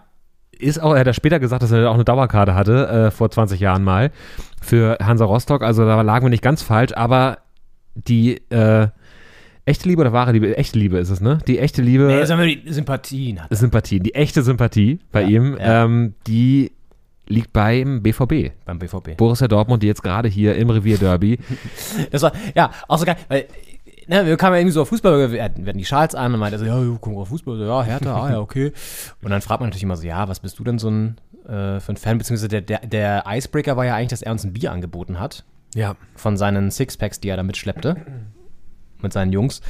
[SPEAKER 7] Ist auch, er hat ja später gesagt, dass er auch eine Dauerkarte hatte, äh, vor 20 Jahren mal, für Hansa Rostock. Also da lagen wir nicht ganz falsch, aber die äh, echte Liebe oder wahre Liebe? Echte Liebe ist es, ne? Die echte Liebe.
[SPEAKER 6] Nee, sagen wir die Sympathien hat.
[SPEAKER 7] Sympathie, die echte Sympathie bei
[SPEAKER 6] Ja,
[SPEAKER 7] ihm,
[SPEAKER 6] ja.
[SPEAKER 7] Ähm, die liegt beim BVB.
[SPEAKER 6] Beim BVB.
[SPEAKER 7] Borussia Dortmund, die jetzt gerade hier im Revierderby.
[SPEAKER 6] Das war, ja, auch so geil, weil ne, wir kamen ja irgendwie so auf Fußball, wir hatten, wir hatten die Schals an und meinte so, ja, guck mal auf Fußball, so, ja, Hertha, ah ja, okay. Und dann fragt man natürlich immer so, ja, was bist du denn so ein, äh, für ein Fan, beziehungsweise der, der, der Icebreaker war ja eigentlich, dass er uns ein Bier angeboten hat
[SPEAKER 7] Ja.
[SPEAKER 6] von seinen Sixpacks, die er da mitschleppte. Mit seinen Jungs.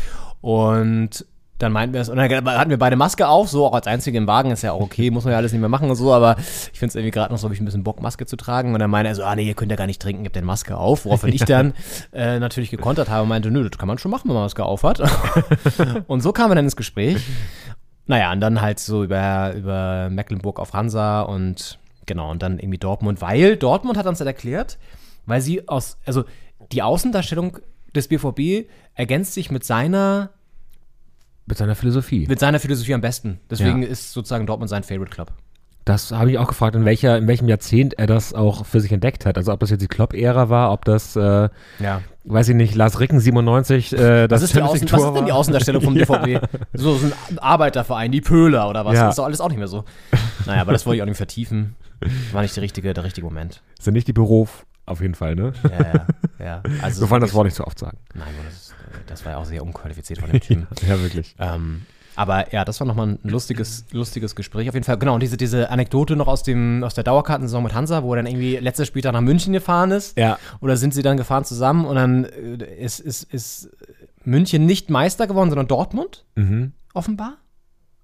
[SPEAKER 6] Und dann meinten wir es, und dann hatten wir beide Maske auf, so auch als Einzige im Wagen, ist ja auch okay, muss man ja alles nicht mehr machen und so, aber ich finde es irgendwie gerade noch so, habe ich ein bisschen Bock, Maske zu tragen. Und dann meinte er so, ah nee, ihr könnt ja gar nicht trinken, habt denn Maske auf. Woraufhin ich dann äh, natürlich gekontert habe und meinte, nö, das kann man schon machen, wenn man Maske auf hat. und so kamen wir dann ins Gespräch. Naja, und dann halt so über, über Mecklenburg auf Hansa und genau, und dann irgendwie Dortmund, weil Dortmund hat uns dann erklärt, weil sie aus, also die Außendarstellung des BVB ergänzt sich mit seiner,
[SPEAKER 7] Mit seiner Philosophie.
[SPEAKER 6] mit seiner Philosophie am besten. Deswegen
[SPEAKER 7] Ja.
[SPEAKER 6] ist sozusagen Dortmund sein Favorite Club.
[SPEAKER 7] Das habe ich auch gefragt, in, welcher, in welchem Jahrzehnt er das auch für sich entdeckt hat. Also ob das jetzt die Klopp-Ära war, ob das, äh,
[SPEAKER 6] Ja.
[SPEAKER 7] weiß ich nicht, Lars Ricken 97, äh, das
[SPEAKER 6] Was ist, Außen, was ist denn die. Außendarstellung vom BVB? So, so ein Arbeiterverein, die Pöhler oder was?
[SPEAKER 7] Ja.
[SPEAKER 6] Das ist doch alles auch nicht mehr so. Naja, aber das wollte ich auch nicht vertiefen. War nicht der richtige, der richtige Moment.
[SPEAKER 7] Sind nicht die Büro auf jeden Fall, ne?
[SPEAKER 6] Ja, ja. ja. Also
[SPEAKER 7] Wir wollen das Wort nicht so oft sagen.
[SPEAKER 6] Nein, das, das war ja auch sehr unqualifiziert von dem Team.
[SPEAKER 7] Ja, wirklich.
[SPEAKER 6] Ähm, aber ja, das war nochmal ein lustiges, lustiges Gespräch. Auf jeden Fall, genau, und diese, diese Anekdote noch aus, dem, aus der Dauerkartensaison mit Hansa, wo er dann irgendwie letzter Spieltag nach München gefahren ist.
[SPEAKER 7] Ja.
[SPEAKER 6] Oder sind sie dann gefahren zusammen und dann äh, ist, ist, ist München nicht Meister geworden, sondern Dortmund,
[SPEAKER 7] Mhm.
[SPEAKER 6] offenbar.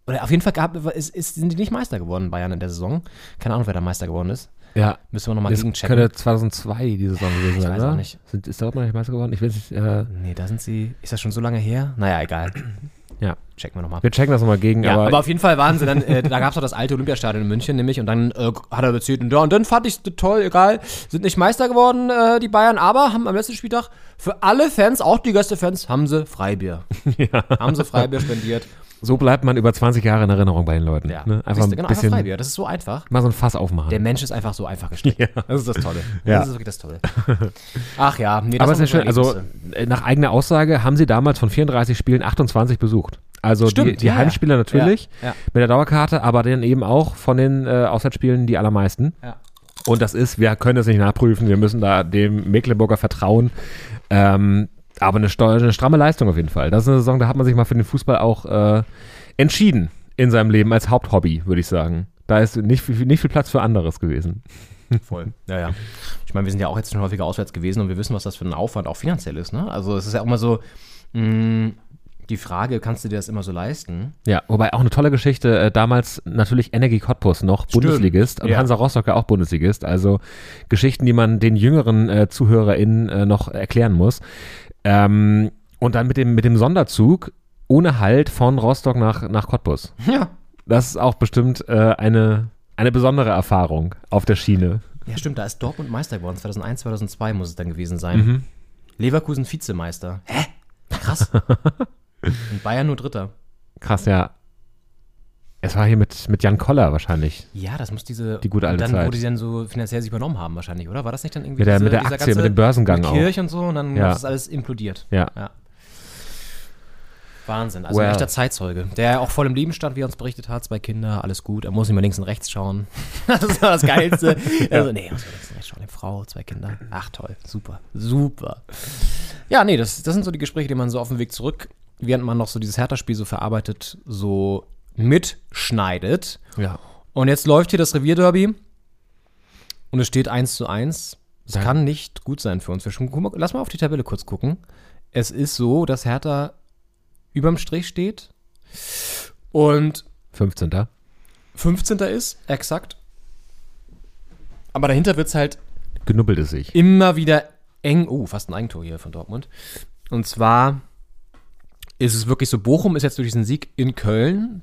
[SPEAKER 6] Oder auf jeden Fall gab, ist, ist, sind die nicht Meister geworden, Bayern in der Saison. Keine Ahnung, wer da Meister geworden ist.
[SPEAKER 7] Ja.
[SPEAKER 6] Müssen wir nochmal
[SPEAKER 7] Das
[SPEAKER 6] gegenchecken.
[SPEAKER 7] könnte 2002 die Saison gewesen
[SPEAKER 6] ich
[SPEAKER 7] sein,
[SPEAKER 6] weiß
[SPEAKER 7] oder?
[SPEAKER 6] auch nicht.
[SPEAKER 7] Sind, ist Dortmund nicht Meister geworden? Ich weiß nicht. Äh,
[SPEAKER 6] Nee, da sind sie. Ist das schon so lange her? Naja, egal.
[SPEAKER 7] ja.
[SPEAKER 6] Checken wir nochmal.
[SPEAKER 7] Wir checken das nochmal gegen,
[SPEAKER 6] Ja,
[SPEAKER 7] aber,
[SPEAKER 6] aber, auf jeden Fall waren sie dann, äh, da gab es doch das alte Olympiastadion in München nämlich und dann äh, hat er erzählt, und, ja, und dann fand ich es toll, egal, sind nicht Meister geworden, äh, die Bayern, aber haben am letzten Spieltag für alle Fans, auch die Gästefans, haben sie Freibier. Haben sie Freibier spendiert.
[SPEAKER 7] So bleibt man über 20 Jahre in Erinnerung bei den Leuten.
[SPEAKER 6] Ja,
[SPEAKER 7] Ne? Einfach
[SPEAKER 6] Siehst du,
[SPEAKER 7] ein
[SPEAKER 6] genau,
[SPEAKER 7] bisschen,
[SPEAKER 6] einfach Freibier, das ist so einfach.
[SPEAKER 7] mal so ein Fass aufmachen.
[SPEAKER 6] Der Mensch ist einfach so einfach gestrickt. Das ist das Tolle.
[SPEAKER 7] Ja.
[SPEAKER 6] Das ist wirklich das Tolle. Ach ja, nee, das
[SPEAKER 7] aber es
[SPEAKER 6] waren
[SPEAKER 7] ist ja schön, also äh, nach eigener Aussage haben sie damals von 34 Spielen 28 besucht. Also die,
[SPEAKER 6] Stimmt,
[SPEAKER 7] die
[SPEAKER 6] ja, ja.
[SPEAKER 7] Heimspiele natürlich
[SPEAKER 6] Ja, ja.
[SPEAKER 7] mit der Dauerkarte, aber dann eben auch von den äh, Auswärtsspielen die allermeisten.
[SPEAKER 6] Ja.
[SPEAKER 7] Und das ist, wir können es nicht nachprüfen, wir müssen da dem Mecklenburger vertrauen. Ähm, aber eine, eine stramme Leistung auf jeden Fall. Das ist eine Saison, da hat man sich mal für den Fußball auch äh, entschieden in seinem Leben als Haupthobby, würde ich sagen. Da ist nicht, viel- nicht viel Platz für anderes gewesen.
[SPEAKER 6] Voll. Ja, ja. Ich meine, wir sind ja auch jetzt schon häufiger auswärts gewesen und wir wissen, was das für ein Aufwand auch finanziell ist. Ne? Also es ist ja auch mal so mh, die Frage, kannst du dir das immer so leisten?
[SPEAKER 7] Ja, wobei auch eine tolle Geschichte, äh, damals natürlich Energie Cottbus noch Bundesligist und
[SPEAKER 6] Ja.
[SPEAKER 7] Hansa Rostock ja auch Bundesligist, also Geschichten, die man den jüngeren äh, ZuhörerInnen äh, noch erklären muss. Ähm, und dann mit dem, mit dem Sonderzug ohne Halt von Rostock nach, nach Cottbus.
[SPEAKER 6] Ja.
[SPEAKER 7] Das ist auch bestimmt äh, eine, eine besondere Erfahrung auf der Schiene.
[SPEAKER 6] Ja, stimmt, da ist Dortmund Meister geworden. 2001, 2002 muss es dann gewesen sein.
[SPEAKER 7] Mhm.
[SPEAKER 6] Leverkusen Vizemeister. Hä? Krass. Und Bayern nur Dritter.
[SPEAKER 7] Krass, ja. Es war hier mit, mit Jan Koller wahrscheinlich.
[SPEAKER 6] Ja, das muss diese.
[SPEAKER 7] Die gute alte
[SPEAKER 6] dann,
[SPEAKER 7] Zeit.
[SPEAKER 6] Wo die dann so finanziell sich übernommen haben, wahrscheinlich, oder? War das nicht dann irgendwie
[SPEAKER 7] Mit der-
[SPEAKER 6] diese,
[SPEAKER 7] mit der
[SPEAKER 6] dieser
[SPEAKER 7] Aktie,
[SPEAKER 6] ganze-
[SPEAKER 7] mit dem Börsengang
[SPEAKER 6] mit
[SPEAKER 7] auch.
[SPEAKER 6] Kirch und so und dann
[SPEAKER 7] Ja.
[SPEAKER 6] ist das alles implodiert.
[SPEAKER 7] Ja.
[SPEAKER 6] Ja. Wahnsinn. Also
[SPEAKER 7] Well.
[SPEAKER 6] ein echter Zeitzeuge, der auch voll im Leben stand, wie er uns berichtet hat. Zwei Kinder, alles gut. Er muss nicht mehr links und rechts schauen. das war das Geilste. Also, nee, er muss links und rechts schauen. Eine Frau, zwei Kinder. Ach toll, super, super. Ja, nee, das, das sind so die Gespräche, die man so auf dem Weg zurück, während man noch so dieses Hertha-Spiel so verarbeitet, so mitschneidet.
[SPEAKER 7] Ja.
[SPEAKER 6] Und jetzt läuft hier das Revierderby und es steht 1 zu 1. Es
[SPEAKER 7] Ja.
[SPEAKER 6] kann nicht gut sein für uns. Wir schon, mal, lass mal auf die Tabelle kurz gucken. Es ist so, dass Hertha überm Strich steht und
[SPEAKER 7] 15.
[SPEAKER 6] 15. ist, exakt. Aber dahinter wird es halt
[SPEAKER 7] Genubbelt es sich.
[SPEAKER 6] immer wieder eng. Oh, fast ein Eigentor hier von Dortmund. Und zwar ist es wirklich so, Bochum ist jetzt durch diesen Sieg in Köln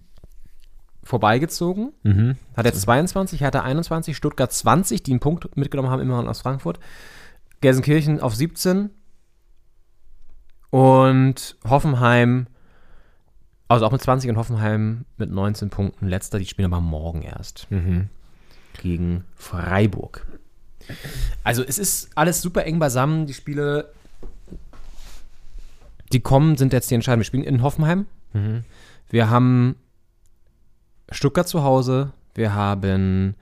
[SPEAKER 6] vorbeigezogen.
[SPEAKER 7] Mhm.
[SPEAKER 6] Hat jetzt 22, Hertha 21, Stuttgart 20, die einen Punkt mitgenommen haben, immerhin aus Frankfurt. Gelsenkirchen auf 17. Und Hoffenheim, also auch mit 20 und Hoffenheim mit 19 Punkten letzter. Die spielen aber morgen erst. Gegen Freiburg. Also es ist alles super eng beisammen. Die Spiele, die kommen, sind jetzt die entscheidenden. Wir spielen in Hoffenheim. Wir haben Stuttgart zu Hause. Wir haben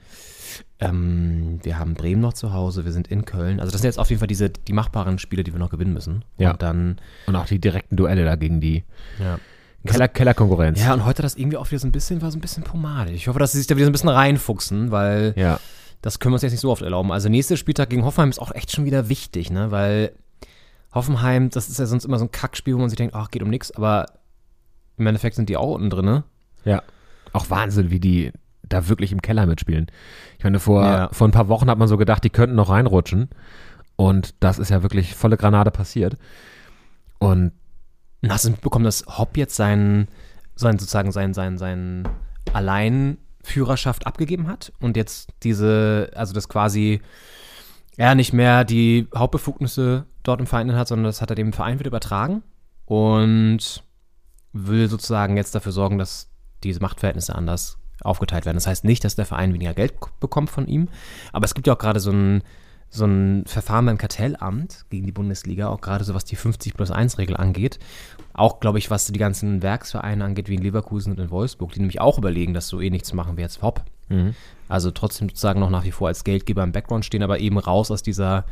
[SPEAKER 6] Ähm, wir haben Bremen noch zu Hause, wir sind in Köln. Also das sind jetzt auf jeden Fall diese, die machbaren Spiele, die wir noch gewinnen müssen.
[SPEAKER 7] Ja.
[SPEAKER 6] Und dann,
[SPEAKER 7] Und auch die direkten Duelle da gegen die
[SPEAKER 6] ja.
[SPEAKER 7] Keller, Kellerkonkurrenz.
[SPEAKER 6] Ja, und heute das irgendwie auch wieder so ein bisschen, war so ein bisschen Pomade. Ich hoffe, dass sie sich da wieder so ein bisschen reinfuchsen, weil
[SPEAKER 7] ja.
[SPEAKER 6] das können wir uns jetzt nicht so oft erlauben. Also nächster Spieltag gegen Hoffenheim ist auch echt schon wieder wichtig, ne? Weil Hoffenheim, das ist ja sonst immer so ein Kackspiel, wo man sich denkt, ach, geht um nichts, aber im Endeffekt sind die auch unten drin, ne?
[SPEAKER 7] Ja. Auch Wahnsinn, wie die da wirklich im Keller mitspielen. Ich meine, vor,
[SPEAKER 6] Ja.
[SPEAKER 7] vor ein paar Wochen hat man so gedacht, die könnten noch reinrutschen. Und das ist ja wirklich volle Granate passiert. Und
[SPEAKER 6] Hast du mitbekommen, dass Hopp jetzt seinen, sein, sozusagen sein, sein, sein Alleinführerschaft abgegeben hat und jetzt diese, also das quasi er nicht mehr die Hauptbefugnisse dort im Verein hat, sondern das hat er dem Verein wieder übertragen und will sozusagen jetzt dafür sorgen, dass diese Machtverhältnisse anders aufgeteilt werden. Das heißt nicht, dass der Verein weniger Geld bekommt von ihm, aber es gibt ja auch gerade so ein, so ein Verfahren beim Kartellamt gegen die Bundesliga, auch gerade so was die 50 plus 1 Regel angeht. Auch, glaube ich, was die ganzen Werksvereine angeht, wie in Leverkusen und in Wolfsburg, die nämlich auch überlegen, das so ähnlich zu machen wie jetzt Hopp. Also trotzdem sozusagen noch nach wie vor als Geldgeber im Background stehen, aber eben raus aus dieser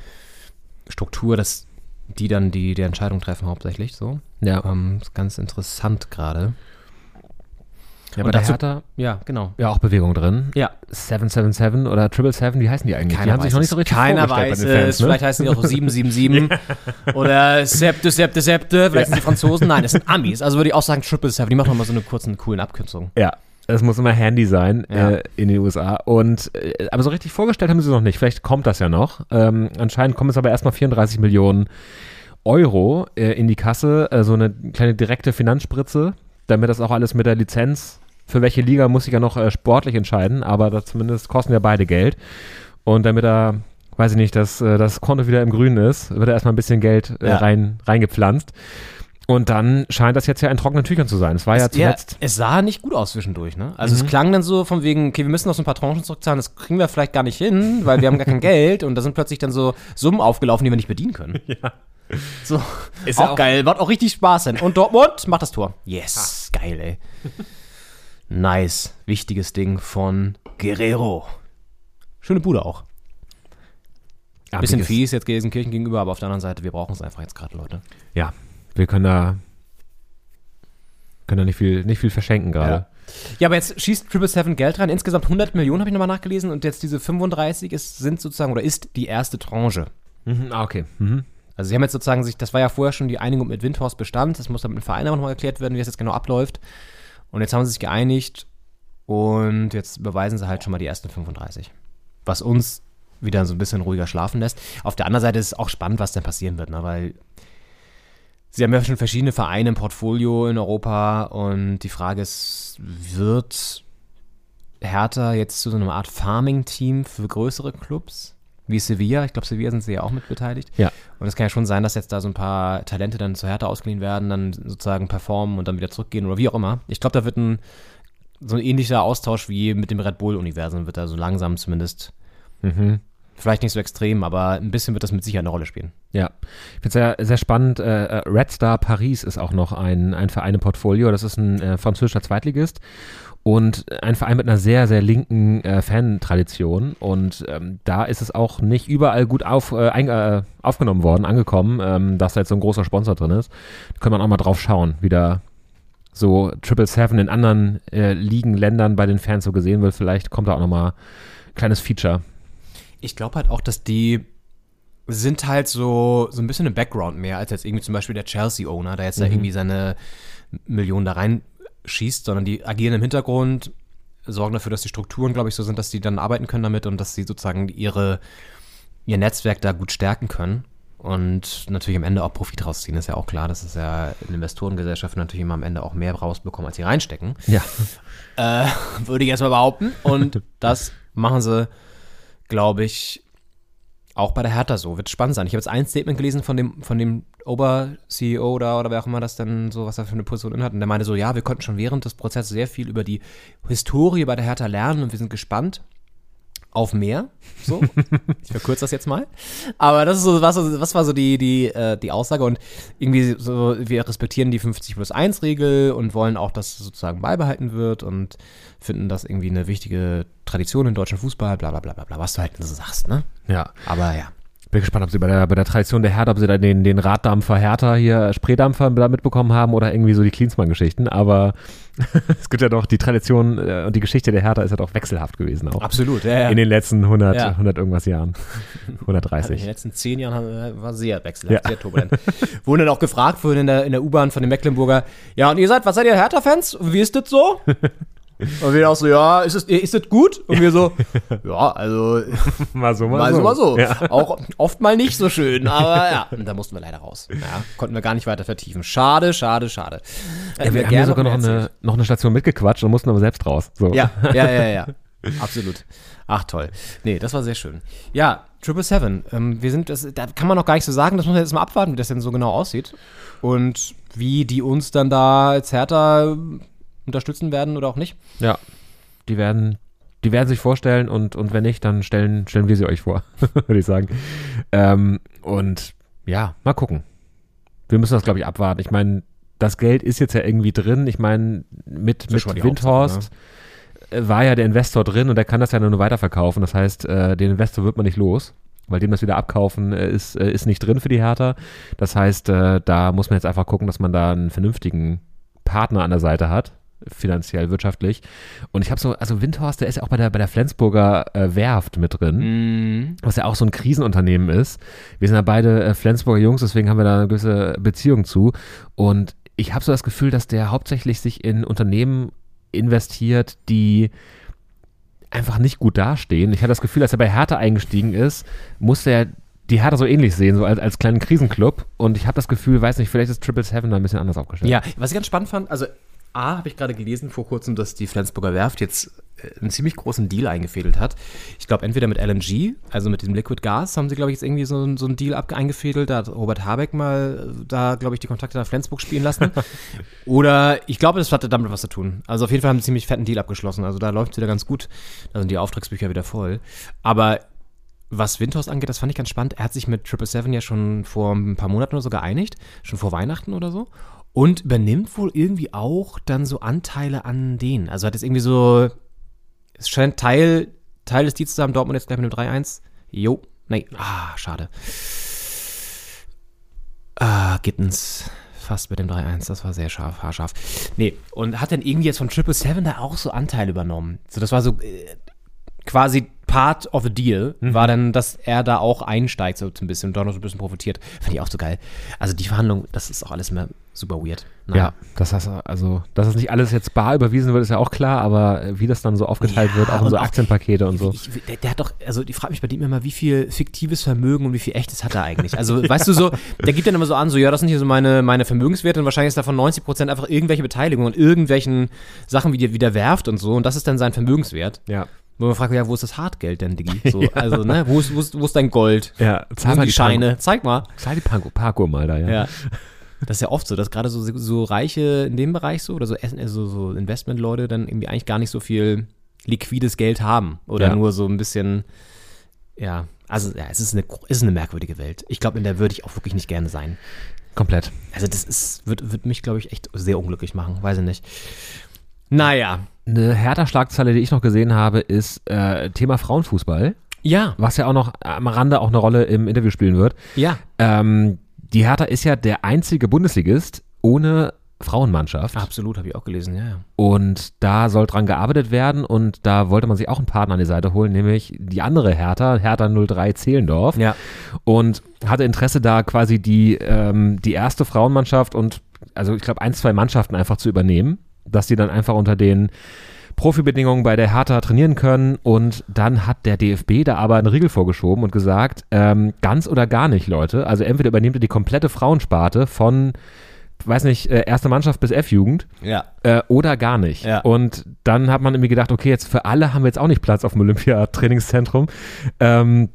[SPEAKER 6] Struktur, dass die dann die, die Entscheidung treffen hauptsächlich so.
[SPEAKER 7] ja,
[SPEAKER 6] Ähm, ist ganz interessant gerade.
[SPEAKER 7] Ja
[SPEAKER 6] und
[SPEAKER 7] bei der
[SPEAKER 6] dazu-
[SPEAKER 7] Hertha
[SPEAKER 6] Ja, genau.
[SPEAKER 7] ja auch Bewegung drin.
[SPEAKER 6] Ja,
[SPEAKER 7] 777 oder 777, wie heißen die eigentlich? die haben sich noch nicht so richtig
[SPEAKER 6] Keiner weiß
[SPEAKER 7] bei den Fans,
[SPEAKER 6] es.
[SPEAKER 7] ne?
[SPEAKER 6] Vielleicht heißen die auch 777 oder Septe, Septe, Septe. Vielleicht sind die Franzosen. Nein, das sind Amis. Also würde ich auch sagen Triple Seven. Die machen nochmal so eine kurzen, coolen Abkürzung.
[SPEAKER 7] Ja, es muss immer handy sein
[SPEAKER 6] Ja.
[SPEAKER 7] äh, in den USA. Und äh, aber so richtig vorgestellt haben sie es noch nicht. Vielleicht kommt das ja noch. Ähm, anscheinend kommen es aber erstmal 34 Millionen Euro äh, in die Kasse, äh, so eine kleine direkte Finanzspritze, damit das auch alles mit der Lizenz. Für welche Liga muss ich ja noch äh, sportlich entscheiden, aber das zumindest kosten ja beide Geld. Und damit er, weiß ich nicht, dass äh, das Konto wieder im Grünen ist, wird er erstmal ein bisschen Geld äh,
[SPEAKER 6] Ja.
[SPEAKER 7] rein, reingepflanzt. Und dann scheint das jetzt ja in trockenen Tüchern zu sein. Es war ja
[SPEAKER 6] Es, ja,
[SPEAKER 7] zuletzt.
[SPEAKER 6] es sah nicht gut aus zwischendurch, ne? Also
[SPEAKER 7] Mhm.
[SPEAKER 6] es klang dann so von wegen, okay, wir müssen noch so ein paar Tranchen zurückzahlen, das kriegen wir vielleicht gar nicht hin, weil wir haben gar kein Geld und da sind plötzlich dann so Summen aufgelaufen, die wir nicht bedienen können. Ja. So,
[SPEAKER 7] Ist
[SPEAKER 6] auch,
[SPEAKER 7] ja auch-
[SPEAKER 6] geil, macht auch richtig Spaß denn. Und Dortmund macht das Tor. Yes, geil, ey. Nice, wichtiges Ding von Guerrero. Schöne Bude auch. Bisschen
[SPEAKER 7] Ambiges-
[SPEAKER 6] fies jetzt Gelsenkirchen gegenüber, aber auf der anderen Seite, wir brauchen es einfach jetzt gerade, Leute.
[SPEAKER 7] Ja, wir können da, können da nicht viel, nicht viel verschenken gerade.
[SPEAKER 6] Ja, aber jetzt schießt Triple Seven Geld rein. Insgesamt 100 Millionen habe ich nochmal nachgelesen und jetzt diese 35 ist, sind sozusagen oder ist die erste Tranche.
[SPEAKER 7] Mhm, ah, okay. Mhm.
[SPEAKER 6] Also sie haben jetzt sozusagen sich, das war ja vorher schon die Einigung mit Windhorst Bestand, das muss dann mit dem Verein aber nochmal erklärt werden, wie das jetzt genau abläuft. Und jetzt haben sie sich geeinigt und jetzt überweisen sie halt schon mal die ersten 35. Was uns wieder so ein bisschen ruhiger schlafen lässt. Auf der anderen Seite ist es auch spannend, was dann passieren wird, ne? weil sie haben ja schon verschiedene Vereine im Portfolio in Europa und die Frage ist, wird Hertha jetzt zu so einer Art Farming-Team für größere Clubs? Wie Sevilla, ich glaube, Sevilla sind sie ja auch mit beteiligt.
[SPEAKER 7] Ja.
[SPEAKER 6] Und es kann ja schon sein, dass jetzt da so ein paar Talente dann zu Hertha ausgeliehen werden, dann sozusagen performen und dann wieder zurückgehen oder wie auch immer. Ich glaube, da wird ein so ein ähnlicher Austausch wie mit dem Red Bull-Universum, wird da so langsam zumindest,
[SPEAKER 7] Mhm.
[SPEAKER 6] vielleicht nicht so extrem, aber ein bisschen wird das mit Sicherheit eine Rolle spielen.
[SPEAKER 7] Ja, ich finde es sehr, sehr spannend. Äh, äh, Red Star Paris ist auch noch ein, ein Verein im Portfolio. Das ist ein äh, französischer Zweitligist und ein Verein mit einer sehr, sehr linken äh, Fan-Tradition. Und ähm, da ist es auch nicht überall gut auf, äh, ein, äh, aufgenommen worden, angekommen, ähm, dass da jetzt so ein großer Sponsor drin ist. Da kann man auch mal drauf schauen, wie da so Triple Seven in anderen äh, Ligen, Ländern bei den Fans so gesehen wird. Vielleicht kommt da auch nochmal ein kleines Feature.
[SPEAKER 6] Ich glaube halt auch, dass die sind halt so, so ein bisschen im Background mehr, als jetzt irgendwie zum Beispiel der Chelsea-Owner, der jetzt da irgendwie seine Millionen da reinschießt, sondern die agieren im Hintergrund, sorgen dafür, dass die Strukturen, glaube ich, so sind, dass die dann arbeiten können damit und dass sie sozusagen ihre, ihr Netzwerk da gut stärken können. Und natürlich am Ende auch Profit rausziehen, ist ja auch klar, dass es ja in Investorengesellschaften natürlich immer am Ende auch mehr rausbekommen, als sie reinstecken.
[SPEAKER 7] Ja.
[SPEAKER 6] Äh, würde ich erstmal behaupten. Und das machen sie, glaube ich, auch bei der Hertha so. Wird spannend sein. Ich habe jetzt ein Statement gelesen von dem, von dem Ober-CEO da oder wer auch immer das dann so, was er für eine Position innehat. Und der meinte so, ja, wir konnten schon während des Prozesses sehr viel über die Historie bei der Hertha lernen und wir sind gespannt auf mehr. So, ich verkürze das jetzt mal. Aber das ist so, was, was war so die, die, äh, die Aussage und irgendwie so, wir respektieren die 50 plus 1 Regel und wollen auch, dass sozusagen beibehalten wird und finden das irgendwie eine wichtige Tradition im deutschen Fußball, bla bla bla bla, bla was du halt so sagst, ne?
[SPEAKER 7] Ja.
[SPEAKER 6] Aber ja.
[SPEAKER 7] Bin gespannt, ob sie bei der, bei der Tradition der Hertha, ob sie da den, den Raddampfer Hertha hier, Spreedampfer da mitbekommen haben oder irgendwie so die Klinsmann-Geschichten. Aber es gibt ja doch die Tradition äh, und die Geschichte der Hertha ist ja doch wechselhaft gewesen auch.
[SPEAKER 6] Absolut, ja, ja.
[SPEAKER 7] In den letzten 100,
[SPEAKER 6] Ja.
[SPEAKER 7] 100 irgendwas Jahren.
[SPEAKER 6] Also in
[SPEAKER 7] 130.
[SPEAKER 6] den letzten zehn Jahren haben- war sehr wechselhaft,
[SPEAKER 7] Ja.
[SPEAKER 6] sehr turbulent. Wurden dann auch gefragt vorhin in der, in der U-Bahn von den Mecklenburger, ja, und ihr seid, was seid ihr, Hertha-Fans? Wie ist das so? Und wir auch so, ja, ist es, ist das gut? Und wir so, ja, also,
[SPEAKER 7] Mal so,
[SPEAKER 6] mal so, mal so.
[SPEAKER 7] Ja.
[SPEAKER 6] Auch oft mal nicht so schön, aber ja, und da mussten wir leider raus. Ja, konnten wir gar nicht weiter vertiefen. Schade, schade, schade.
[SPEAKER 7] Ja, wir haben ja sogar noch eine, noch eine Station mitgequatscht und mussten aber selbst raus. So.
[SPEAKER 6] Ja, ja, ja, ja. Absolut. Ach toll. Nee, das war sehr schön. Ja, Triple Seven. Ähm, wir sind, das, da kann man noch gar nicht so sagen, das muss man jetzt mal abwarten, wie das denn so genau aussieht. Und wie die uns dann da als Hertha unterstützen werden oder auch nicht.
[SPEAKER 7] Ja. Die werden, die werden sich vorstellen und, und wenn nicht, dann stellen, stellen wir sie euch vor, würde ich sagen. Ähm, und ja, mal gucken. Wir müssen das, glaube ich, abwarten. Ich meine, das Geld ist jetzt ja irgendwie drin. Ich meine, mit, mit Windhorst äh, war ja der Investor drin und der kann das ja nur weiterverkaufen. Das heißt, äh, den Investor wird man nicht los. Weil dem das wieder abkaufen äh, ist, äh, ist nicht drin für die Hertha. Das heißt, äh, da muss man jetzt einfach gucken, dass man da einen vernünftigen Partner an der Seite hat, finanziell, wirtschaftlich. Und ich habe so, also Windhorst, der ist ja auch bei der, bei der Flensburger äh, Werft mit drin, was ja auch so ein Krisenunternehmen ist. Wir sind ja beide äh, Flensburger Jungs, deswegen haben wir da eine gewisse Beziehung zu. Und ich habe so das Gefühl, dass der hauptsächlich sich in Unternehmen investiert, die einfach nicht gut dastehen. Ich hatte das Gefühl, als er bei Hertha eingestiegen ist, musste er die Hertha so ähnlich sehen, so als, als kleinen Krisenclub. Und ich habe das Gefühl, weiß nicht, vielleicht ist Triple Seven da ein bisschen anders aufgestellt.
[SPEAKER 6] Ja, was ich ganz spannend fand, also A, habe ich gerade gelesen vor kurzem, dass die Flensburger Werft jetzt äh, einen ziemlich großen Deal eingefädelt hat. Ich glaube, entweder mit LNG, also mit dem Liquid Gas, haben sie, glaube ich, jetzt irgendwie so, so einen Deal eingefädelt. Da hat Robert Habeck mal äh, da, glaube ich, die Kontakte nach Flensburg spielen lassen. Oder ich glaube, das hatte damit was zu tun. Also auf jeden Fall haben sie einen ziemlich fetten Deal abgeschlossen. Also da läuft es wieder ganz gut. Da sind die Auftragsbücher wieder voll. Aber was Windhorst angeht, das fand ich ganz spannend. Er hat sich mit Triple Seven ja schon vor ein paar Monaten oder so geeinigt, schon vor Weihnachten oder so. Und übernimmt wohl irgendwie auch dann so Anteile an denen. Also hat jetzt irgendwie so, es scheint Teil, Teil des Deals zusammen, Dortmund jetzt gleich mit einem 3-1. Jo, nee, ah, schade. Ah, Gittens fast mit dem 3-1, das war sehr scharf, haarscharf. Nee, und hat dann irgendwie jetzt von Triple Seven da auch so Anteile übernommen. So, das war so äh, quasi part of the deal, war dann, dass er da auch einsteigt, so ein bisschen und da noch so ein bisschen profitiert. Fand ich auch so geil. Also die Verhandlung, das ist auch alles mehr super weird.
[SPEAKER 7] Ja, das heißt, also, dass das nicht alles jetzt bar überwiesen wird, ist ja auch klar, aber äh, wie das dann so aufgeteilt
[SPEAKER 6] Ja,
[SPEAKER 7] wird, auch in so Aktienpakete und so.
[SPEAKER 6] Ich, der, der hat doch, also die fragt mich bei dem immer, wie viel fiktives Vermögen und wie viel echtes hat er eigentlich? Also, weißt du so, der gibt dann immer so an, so, ja, das sind hier so meine, meine Vermögenswerte und wahrscheinlich ist davon 90 Prozent einfach irgendwelche Beteiligungen und irgendwelchen Sachen, wie der wieder werft und so und das ist dann sein Vermögenswert.
[SPEAKER 7] Ja.
[SPEAKER 6] Wo man fragt, ja, wo ist das Hartgeld denn, Diggi? So, Also, ne, wo ist, wo, ist, wo ist dein Gold?
[SPEAKER 7] Ja,
[SPEAKER 6] Wo sind die Scheine? Zeig mal.
[SPEAKER 7] Zahl die Parkour, Parkour mal da, ja.
[SPEAKER 6] Ja. Das ist ja oft so, dass gerade so, so Reiche in dem Bereich so oder so, also so Investmentleute dann irgendwie eigentlich gar nicht so viel liquides Geld haben oder
[SPEAKER 7] Ja.
[SPEAKER 6] nur so ein bisschen, ja, also ja, es ist eine, ist eine merkwürdige Welt. Ich glaube, in der würde ich auch wirklich nicht gerne sein.
[SPEAKER 7] Komplett.
[SPEAKER 6] Also das ist, wird, wird mich, glaube ich, echt sehr unglücklich machen, weiß ich nicht. Naja,
[SPEAKER 7] Eine härter Schlagzeile, die ich noch gesehen habe, ist äh, Thema Frauenfußball,
[SPEAKER 6] ja,
[SPEAKER 7] was ja auch noch am Rande auch eine Rolle im Interview spielen wird.
[SPEAKER 6] ja,
[SPEAKER 7] Ähm, die Hertha ist ja der einzige Bundesligist ohne Frauenmannschaft.
[SPEAKER 6] absolut, habe ich auch gelesen, ja, ja.
[SPEAKER 7] Und da soll dran gearbeitet werden und da wollte man sich auch einen Partner an die Seite holen, nämlich die andere Hertha, Hertha 03 Zehlendorf.
[SPEAKER 6] Ja.
[SPEAKER 7] Und hatte Interesse da quasi die, ähm, die erste Frauenmannschaft und also ich glaube ein, zwei Mannschaften einfach zu übernehmen, dass die dann einfach unter den Profibedingungen bei der Hertha trainieren können und dann hat der DFB da aber einen Riegel vorgeschoben und gesagt, ähm, ganz oder gar nicht, Leute. Also entweder übernehmt ihr die komplette Frauensparte von, weiß nicht, äh, erste Mannschaft bis F-Jugend
[SPEAKER 6] Ja.
[SPEAKER 7] äh, oder gar nicht.
[SPEAKER 6] Ja.
[SPEAKER 7] Und dann hat man irgendwie gedacht, okay, jetzt für alle haben wir jetzt auch nicht Platz auf dem Olympia-Trainingszentrum. Ähm,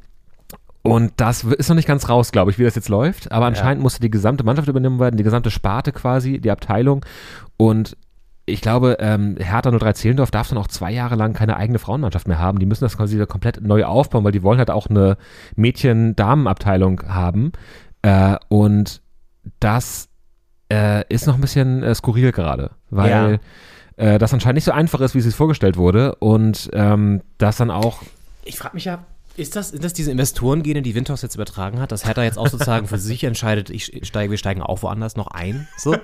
[SPEAKER 7] und das ist noch nicht ganz raus, glaube ich, wie das jetzt läuft. Aber anscheinend musste die gesamte Mannschaft übernommen werden, die gesamte Sparte quasi, die Abteilung. Und ich glaube, ähm, Hertha 03 Zehlendorf darf dann auch zwei Jahre lang keine eigene Frauenmannschaft mehr haben. Die müssen das quasi wieder komplett neu aufbauen, weil die wollen halt auch eine Mädchen-Damen-Abteilung haben. Äh, und das äh, ist noch ein bisschen äh, skurril gerade, weil äh, das anscheinend nicht so einfach ist, wie es sich vorgestellt wurde. Und ähm, das dann auch
[SPEAKER 6] Ich frage mich ja, ist das, sind das diese Investorengene, die Windhaus jetzt übertragen hat, dass Hertha jetzt auch sozusagen für sich entscheidet, ich steige, wir steigen auch woanders noch ein? So?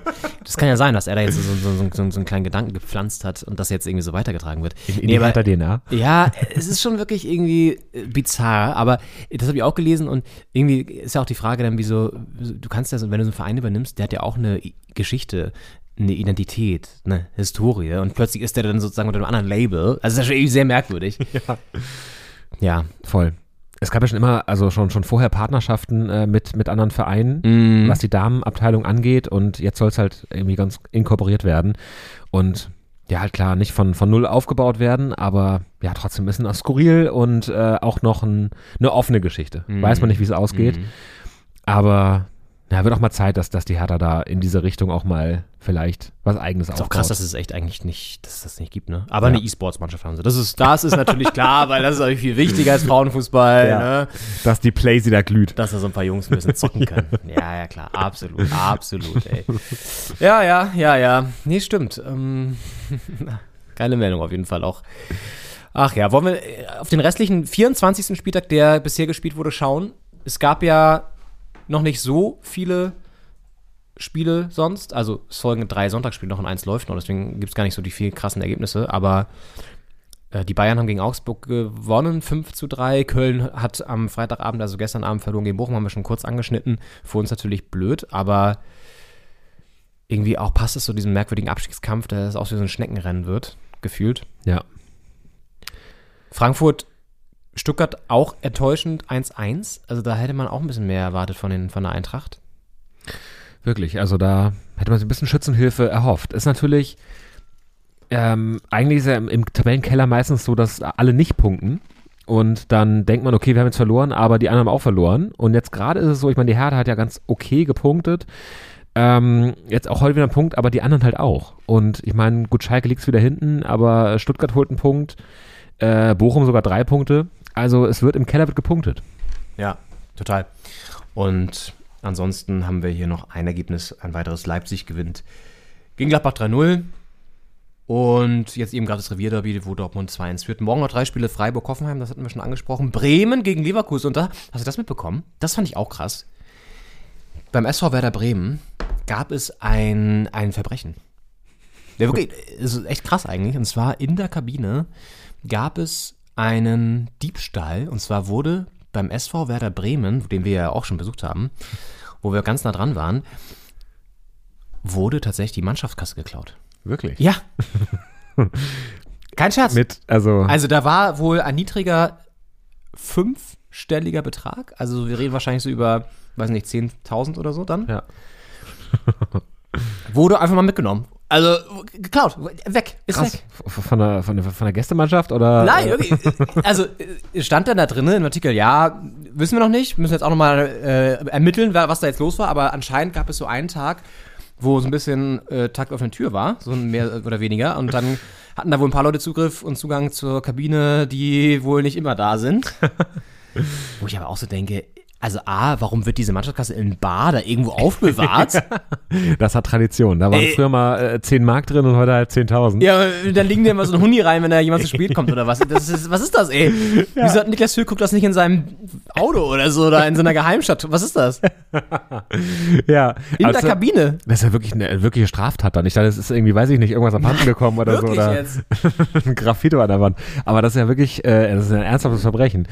[SPEAKER 6] Das kann ja sein, dass er da jetzt so, so, so, so, einen kleinen Gedanken gepflanzt hat und das jetzt irgendwie so weitergetragen wird.
[SPEAKER 7] in
[SPEAKER 6] Nee,
[SPEAKER 7] die
[SPEAKER 6] aber-
[SPEAKER 7] DNA.
[SPEAKER 6] Ja, es ist schon wirklich irgendwie äh, bizarr, aber das habe ich auch gelesen und irgendwie ist ja auch die Frage dann, wieso, du kannst ja, so, wenn du so einen Verein übernimmst, der hat ja auch eine Geschichte, eine Identität, eine Historie und plötzlich ist der dann sozusagen unter einem anderen Label. Also das ist ja schon irgendwie sehr merkwürdig. Ja. Ja.
[SPEAKER 7] Voll. Es gab ja schon immer, also schon, schon vorher Partnerschaften äh, mit, mit anderen Vereinen,
[SPEAKER 6] Mhm.
[SPEAKER 7] was die Damenabteilung angeht und jetzt soll es halt irgendwie ganz inkorporiert werden und ja, halt klar, nicht von, von null aufgebaut werden, aber ja, trotzdem ein bisschen skurril und äh, auch noch ein, eine offene Geschichte.
[SPEAKER 6] Mhm.
[SPEAKER 7] Weiß man nicht, wie es ausgeht, aber ja, wird auch mal Zeit, dass, dass die Hertha da in diese Richtung auch mal vielleicht was Eigenes
[SPEAKER 6] Ist auch
[SPEAKER 7] aufbaut.
[SPEAKER 6] krass, dass es echt eigentlich nicht, dass es das nicht gibt, ne? Aber
[SPEAKER 7] Ja.
[SPEAKER 6] eine E-Sports-Mannschaft haben sie. Das ist, das ist natürlich klar, weil das ist natürlich viel wichtiger als Frauenfußball,
[SPEAKER 7] Ja.
[SPEAKER 6] ne?
[SPEAKER 7] dass die Playsee da glüht.
[SPEAKER 6] dass da so ein paar Jungs ein bisschen zocken können. ja, ja, klar, absolut, absolut, ey. Ja, ja, ja, ja. Nee, stimmt. Ähm, geile Meldung auf jeden Fall auch. Ach ja, wollen wir äh, auf den restlichen 24. Spieltag, der bisher gespielt wurde, schauen? Es gab ja noch nicht so viele Spiele sonst. Also es folgen drei Sonntagsspiele noch und eins läuft noch, deswegen gibt es gar nicht so die vielen krassen Ergebnisse. Aber äh, die Bayern haben gegen Augsburg gewonnen, 5 zu 3. Köln hat am Freitagabend, also gestern Abend, verloren gegen Bochum, haben wir schon kurz angeschnitten. Für uns natürlich blöd, aber irgendwie auch passt es zu diesem merkwürdigen Abstiegskampf, der es auch wie so ein Schneckenrennen wird, gefühlt.
[SPEAKER 7] Ja.
[SPEAKER 6] Frankfurt, Stuttgart auch enttäuschend 1-1. Also da hätte man auch ein bisschen mehr erwartet von, den, von der Eintracht.
[SPEAKER 7] Wirklich, also da hätte man sich ein bisschen Schützenhilfe erhofft. Ist natürlich, ähm, eigentlich ist ja im, im Tabellenkeller meistens so, dass alle nicht punkten. Und dann denkt man, okay, wir haben jetzt verloren, aber die anderen haben auch verloren. Und jetzt gerade ist es so, ich meine, die Hertha hat ja ganz okay gepunktet. Ähm, jetzt auch heute wieder ein Punkt, aber die anderen halt auch. Und ich meine, gut, Schalke liegt wieder hinten, aber Stuttgart holt einen Punkt, äh, Bochum sogar drei Punkte. Also es wird im Keller wird gepunktet.
[SPEAKER 6] Ja, total. Und ansonsten haben wir hier noch ein Ergebnis, ein weiteres Leipzig gewinnt gegen Gladbach 3-0. Und jetzt eben gerade das Revierderby, wo Dortmund 2-1 führt. Morgen noch drei Spiele Freiburg-Hoffenheim, das hatten wir schon angesprochen. Bremen gegen Leverkusen. Und da, hast du das mitbekommen? Das fand ich auch krass. Beim SV Werder Bremen gab es ein, ein Verbrechen. Ja, wirklich, ist echt krass eigentlich. Und zwar in der Kabine gab es einen Diebstahl. Und zwar wurde beim SV Werder Bremen, den wir ja auch schon besucht haben, wo wir ganz nah dran waren, wurde tatsächlich die Mannschaftskasse geklaut.
[SPEAKER 7] Wirklich?
[SPEAKER 6] Ja. Kein Scherz.
[SPEAKER 7] Mit, also,
[SPEAKER 6] Also da war wohl ein niedriger fünfstelliger Betrag. Also wir reden wahrscheinlich so über, weiß nicht, 10.000 oder so dann.
[SPEAKER 7] Ja.
[SPEAKER 6] Wurde einfach mal mitgenommen. Also geklaut, weg, ist
[SPEAKER 7] krass.
[SPEAKER 6] weg.
[SPEAKER 7] Von der, von, der, von der Gästemannschaft oder?
[SPEAKER 6] Nein,
[SPEAKER 7] äh,
[SPEAKER 6] irgendwie. Also äh, stand dann da drinnen im Artikel, ja, wissen wir noch nicht, müssen jetzt auch nochmal äh, ermitteln, was da jetzt los war, aber anscheinend gab es so einen Tag, wo so ein bisschen äh, Takt auf der Tür war, so mehr oder weniger, und dann hatten da wohl ein paar Leute Zugriff und Zugang zur Kabine, die wohl nicht immer da sind. wo ich aber auch so denke, also A, warum wird diese Mannschaftskasse in Bar da irgendwo aufbewahrt?
[SPEAKER 7] Das hat Tradition. Da waren
[SPEAKER 6] Ey.
[SPEAKER 7] früher mal äh, 10 Mark drin und heute halt 10.000.
[SPEAKER 6] Ja, dann liegen dir immer so ein Hundi rein, wenn da jemand zu spät kommt oder was. Das ist, was ist das, ey? Wieso hat Niklas Füllkrug das nicht in seinem Auto oder so oder in seiner Geheimstadt? Was ist das?
[SPEAKER 7] ja.
[SPEAKER 6] In
[SPEAKER 7] Also,
[SPEAKER 6] der Kabine.
[SPEAKER 7] Das ist ja wirklich eine wirkliche Straftat dann. Ich dachte, das ist irgendwie, weiß ich nicht, irgendwas abhanden gekommen oder so.
[SPEAKER 6] Wirklich
[SPEAKER 7] Oder
[SPEAKER 6] jetzt?
[SPEAKER 7] ein Graffito an der Wand. Aber das ist ja wirklich, äh, das ist ein ernsthaftes Verbrechen.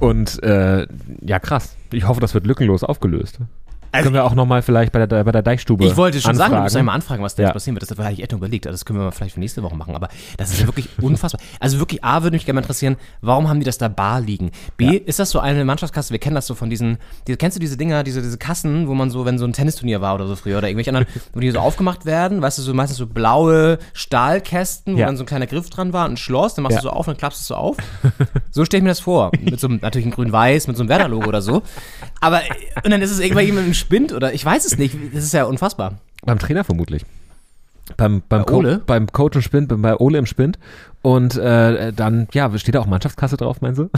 [SPEAKER 7] Und äh, ja, krass. Ich hoffe, das wird lückenlos aufgelöst. Können wir auch nochmal vielleicht bei der, bei der Deichstube
[SPEAKER 6] Also Ich wollte schon sagen, wir
[SPEAKER 7] anfragen.
[SPEAKER 6] müssen einmal anfragen, was da
[SPEAKER 7] Ja.
[SPEAKER 6] jetzt passieren wird. Das hatte ich echt überlegt. Das können wir mal vielleicht für nächste Woche machen. Aber das ist ja wirklich unfassbar. Also wirklich, A, würde mich gerne mal interessieren, warum haben die das da bar liegen? B, ist das so eine Mannschaftskasse? Wir kennen das so von diesen, die, kennst du diese Dinger, diese, diese Kassen, wo man so, wenn so ein Tennisturnier war oder so früher oder irgendwelche anderen, wo die so aufgemacht werden, weißt du, so meistens so blaue Stahlkästen, wo
[SPEAKER 7] Ja.
[SPEAKER 6] dann so ein kleiner Griff dran war, ein Schloss, dann machst
[SPEAKER 7] Ja.
[SPEAKER 6] du so auf, dann klappst du es so auf. So stelle ich mir das vor. Mit so einem, natürlich ein grün-weiß, mit so einem Werder-Logo oder so. Aber, und dann ist es irgendwann jemand Spind oder ich weiß es nicht. Das ist ja unfassbar.
[SPEAKER 7] Beim Trainer vermutlich. beim, beim,
[SPEAKER 6] Bei
[SPEAKER 7] Co
[SPEAKER 6] Ole?
[SPEAKER 7] beim Coach im Spind, bei Ole im Spind. Und äh, dann, ja, steht da auch Mannschaftskasse drauf, meinst du?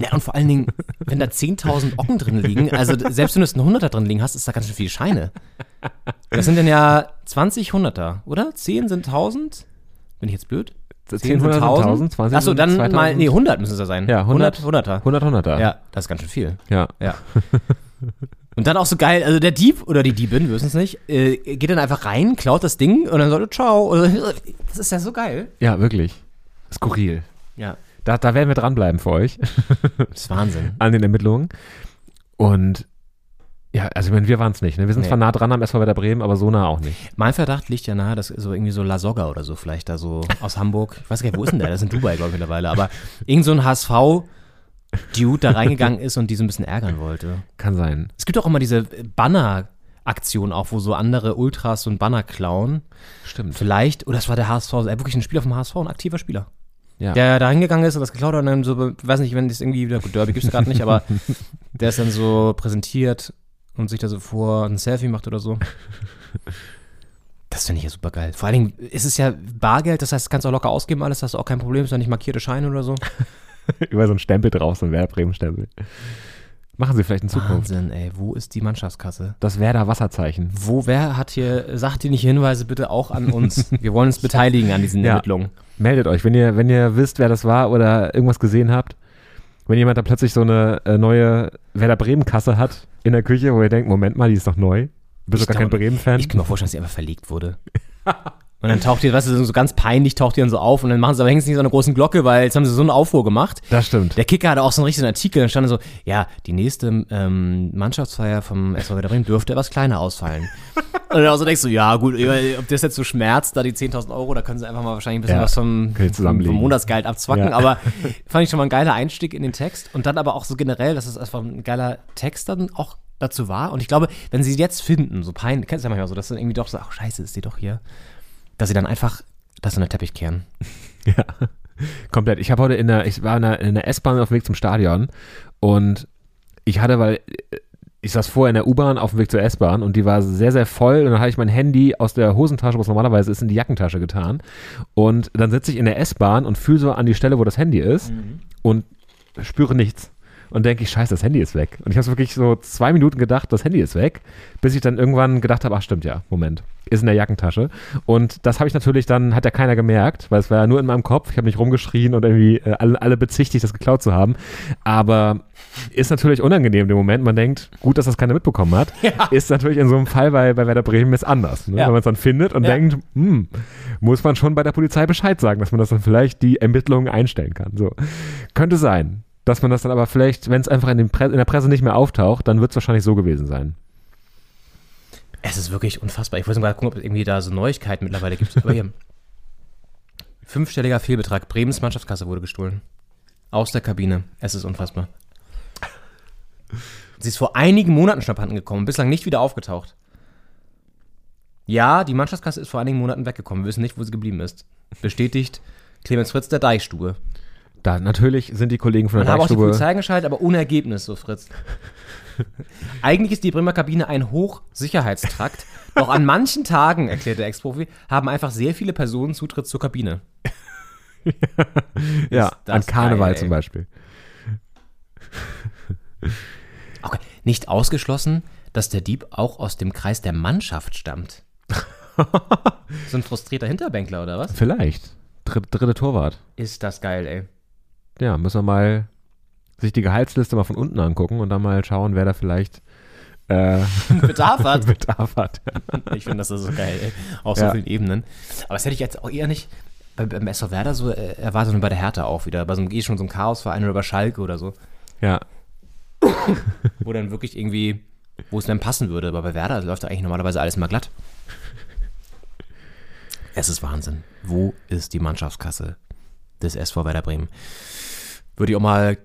[SPEAKER 6] Ja, und vor allen Dingen, wenn da 10.000 Ocken drin liegen, also selbst wenn du es einen Hunderter drin liegen hast, ist da ganz schön viele Scheine. Das sind dann ja 20 Hunderter, oder? 10 sind 1000? Bin ich jetzt blöd?
[SPEAKER 7] 10 sind 1000, 20
[SPEAKER 6] Achso, dann
[SPEAKER 7] 2000.
[SPEAKER 6] mal, nee, 100 müssen es ja sein.
[SPEAKER 7] Ja, 100.
[SPEAKER 6] 100 Hunderter.
[SPEAKER 7] 100, 100er.
[SPEAKER 6] Ja, das ist ganz schön viel.
[SPEAKER 7] Ja.
[SPEAKER 6] Ja. Und dann auch so geil, also der Dieb oder die Diebin, wir wissen es nicht, äh, geht dann einfach rein, klaut das Ding und dann sagt er, ciao. Das ist ja so geil.
[SPEAKER 7] Ja, wirklich. Skurril.
[SPEAKER 6] Ja,
[SPEAKER 7] Da, da werden wir dranbleiben für euch
[SPEAKER 6] das ist Wahnsinn.
[SPEAKER 7] an den Ermittlungen. Und ja, also ich meine, wir waren es nicht. Ne? Wir sind
[SPEAKER 6] Nee.
[SPEAKER 7] zwar nah dran am SV Werder Bremen, aber so nah auch nicht.
[SPEAKER 6] Mein Verdacht liegt ja nahe, dass so irgendwie so La Soga oder so vielleicht da so aus Hamburg, ich weiß gar nicht, wo ist denn der? Das ist in Dubai, glaube ich, mittlerweile, aber irgend so ein HSV-Dude da reingegangen ist und die so ein bisschen ärgern wollte.
[SPEAKER 7] Kann sein.
[SPEAKER 6] Es gibt auch immer diese Banner-Aktion auch, wo so andere Ultras so ein Banner klauen.
[SPEAKER 7] Stimmt.
[SPEAKER 6] Vielleicht, oder das war der HSV, äh, wirklich ein Spieler vom HSV, ein aktiver Spieler.
[SPEAKER 7] Ja.
[SPEAKER 6] Der da hingegangen ist und das geklaut hat und dann so, weiß nicht, wenn das irgendwie wieder, gut, Derby gibt's gerade nicht, aber der ist dann so präsentiert und sich da so vor ein Selfie macht oder so. Das finde ich ja super geil. Vor allen Dingen ist es ja Bargeld, das heißt, du kannst auch locker ausgeben alles, hast du auch kein Problem, ist ja nicht markierte Scheine oder so.
[SPEAKER 7] Über so einen Stempel drauf, so ein Werder Bremen-Stempel. Machen sie vielleicht in Zukunft.
[SPEAKER 6] Wahnsinn, ey, wo ist die Mannschaftskasse?
[SPEAKER 7] Das Werder Wasserzeichen.
[SPEAKER 6] Wo, wer hat hier, sagt ihr nicht Hinweise bitte auch an uns? Wir wollen uns beteiligen an diesen
[SPEAKER 7] Ja.
[SPEAKER 6] Ermittlungen.
[SPEAKER 7] Meldet euch, wenn ihr, wenn ihr wisst, wer das war oder irgendwas gesehen habt. Wenn jemand da plötzlich so eine äh, neue Werder Bremen-Kasse hat in der Küche, wo ihr denkt, Moment mal, die ist doch neu. Du bist
[SPEAKER 6] Ich
[SPEAKER 7] doch gar kein Bremen-Fan.
[SPEAKER 6] Ich kann mir vorstellen, dass sie einfach verlegt wurde. Und dann taucht die, weißt du, so ganz peinlich taucht die dann so auf und dann machen sie aber hängen sie nicht so eine großen Glocke, weil jetzt haben sie so einen Aufruhr gemacht.
[SPEAKER 7] Das stimmt.
[SPEAKER 6] Der Kicker hatte auch so einen richtigen Artikel, dann stand so, ja, die nächste ähm, Mannschaftsfeier vom SV Werder Bremen dürfte etwas kleiner ausfallen. und dann auch so denkst du, ja gut, ob das jetzt so schmerzt, da die 10.000 Euro, da können sie einfach mal wahrscheinlich ein bisschen
[SPEAKER 7] Ja,
[SPEAKER 6] was vom, vom Monatsgehalt abzwacken,
[SPEAKER 7] Ja.
[SPEAKER 6] aber fand ich schon mal ein geiler Einstieg in den Text und dann aber auch so generell, dass es einfach ein geiler Text dann auch dazu war und ich glaube, wenn sie jetzt finden, so peinlich, kennst du ja manchmal so, dass dann irgendwie doch so, ach scheiße, ist die doch hier, dass sie dann einfach das in den Teppich kehren.
[SPEAKER 7] Ja, komplett. Ich habe heute in der, ich war in der, in der S-Bahn auf dem Weg zum Stadion und ich hatte, weil äh, ich saß vorher in der U-Bahn auf dem Weg zur S-Bahn und die war sehr, sehr voll und dann habe ich mein Handy aus der Hosentasche, was normalerweise ist, in die Jackentasche getan und dann sitze ich in der S-Bahn und fühle so an die Stelle, wo das Handy ist und spüre nichts. Und denke ich, scheiße, das Handy ist weg. Und ich habe wirklich so zwei Minuten gedacht, das Handy ist weg, bis ich dann irgendwann gedacht habe, ach stimmt ja, Moment, ist in der Jackentasche. Und das habe ich natürlich dann, hat ja keiner gemerkt, weil es war ja nur in meinem Kopf. Ich habe nicht rumgeschrien und irgendwie äh, alle, alle bezichtigt, das geklaut zu haben. Aber ist natürlich unangenehm dem Moment. Man denkt, gut, dass das keiner mitbekommen hat. Ist natürlich in so einem Fall bei, bei Werder Bremen jetzt anders. Ne?
[SPEAKER 6] Ja.
[SPEAKER 7] Wenn man es dann findet und
[SPEAKER 6] Ja.
[SPEAKER 7] denkt, hm, muss man schon bei der Polizei Bescheid sagen, dass man das dann vielleicht die Ermittlungen einstellen kann. So. Könnte sein. Dass man das dann aber vielleicht, wenn es einfach in, in der Presse nicht mehr auftaucht, dann wird es wahrscheinlich so gewesen sein.
[SPEAKER 6] Es ist wirklich unfassbar. Ich wollte mal gucken, ob es irgendwie da so Neuigkeiten mittlerweile gibt. Aber hier. Fünfstelliger Fehlbetrag. Bremens Mannschaftskasse wurde gestohlen. Aus der Kabine. Es ist unfassbar. Sie ist vor einigen Monaten schon abhanden gekommen, bislang nicht wieder aufgetaucht. Ja, die Mannschaftskasse ist vor einigen Monaten weggekommen. Wir wissen nicht, wo sie geblieben ist. Bestätigt Clemens Fritz der Deichstube.
[SPEAKER 7] Da natürlich sind die Kollegen von
[SPEAKER 6] Man
[SPEAKER 7] der
[SPEAKER 6] habe auch die
[SPEAKER 7] Deichstube.
[SPEAKER 6] Polizei eingeschaltet, aber ohne Ergebnis, so Fritz. Eigentlich ist die Bremer Kabine ein Hochsicherheitstrakt, doch an manchen Tagen, erklärt der Ex-Profi, haben einfach sehr viele Personen Zutritt zur Kabine.
[SPEAKER 7] ja, an Karneval
[SPEAKER 6] geil,
[SPEAKER 7] zum Beispiel.
[SPEAKER 6] Okay. Nicht ausgeschlossen, dass der Dieb auch aus dem Kreis der Mannschaft stammt. so ein frustrierter Hinterbänkler oder was?
[SPEAKER 7] Vielleicht. Dritt, dritte Torwart.
[SPEAKER 6] Ist das geil, ey.
[SPEAKER 7] Ja, müssen wir mal sich die Gehaltsliste mal von unten angucken und dann mal schauen, wer da vielleicht äh,
[SPEAKER 6] Bedarf hat.
[SPEAKER 7] Bedarf hat.
[SPEAKER 6] Ich finde das ist so geil, ey. Auf
[SPEAKER 7] Ja.
[SPEAKER 6] so vielen Ebenen. Aber das hätte ich jetzt auch eher nicht bei, beim SV Werder so äh, erwartet und bei der Hertha auch wieder. Bei so einem eh schon so einem Chaosverein oder bei Schalke oder so.
[SPEAKER 7] Ja,
[SPEAKER 6] Wo dann wirklich irgendwie, wo es dann passen würde. Aber bei Werder läuft da eigentlich normalerweise alles mal glatt. Es ist Wahnsinn. Wo ist die Mannschaftskasse des SV Werder Bremen? Würde ich auch mal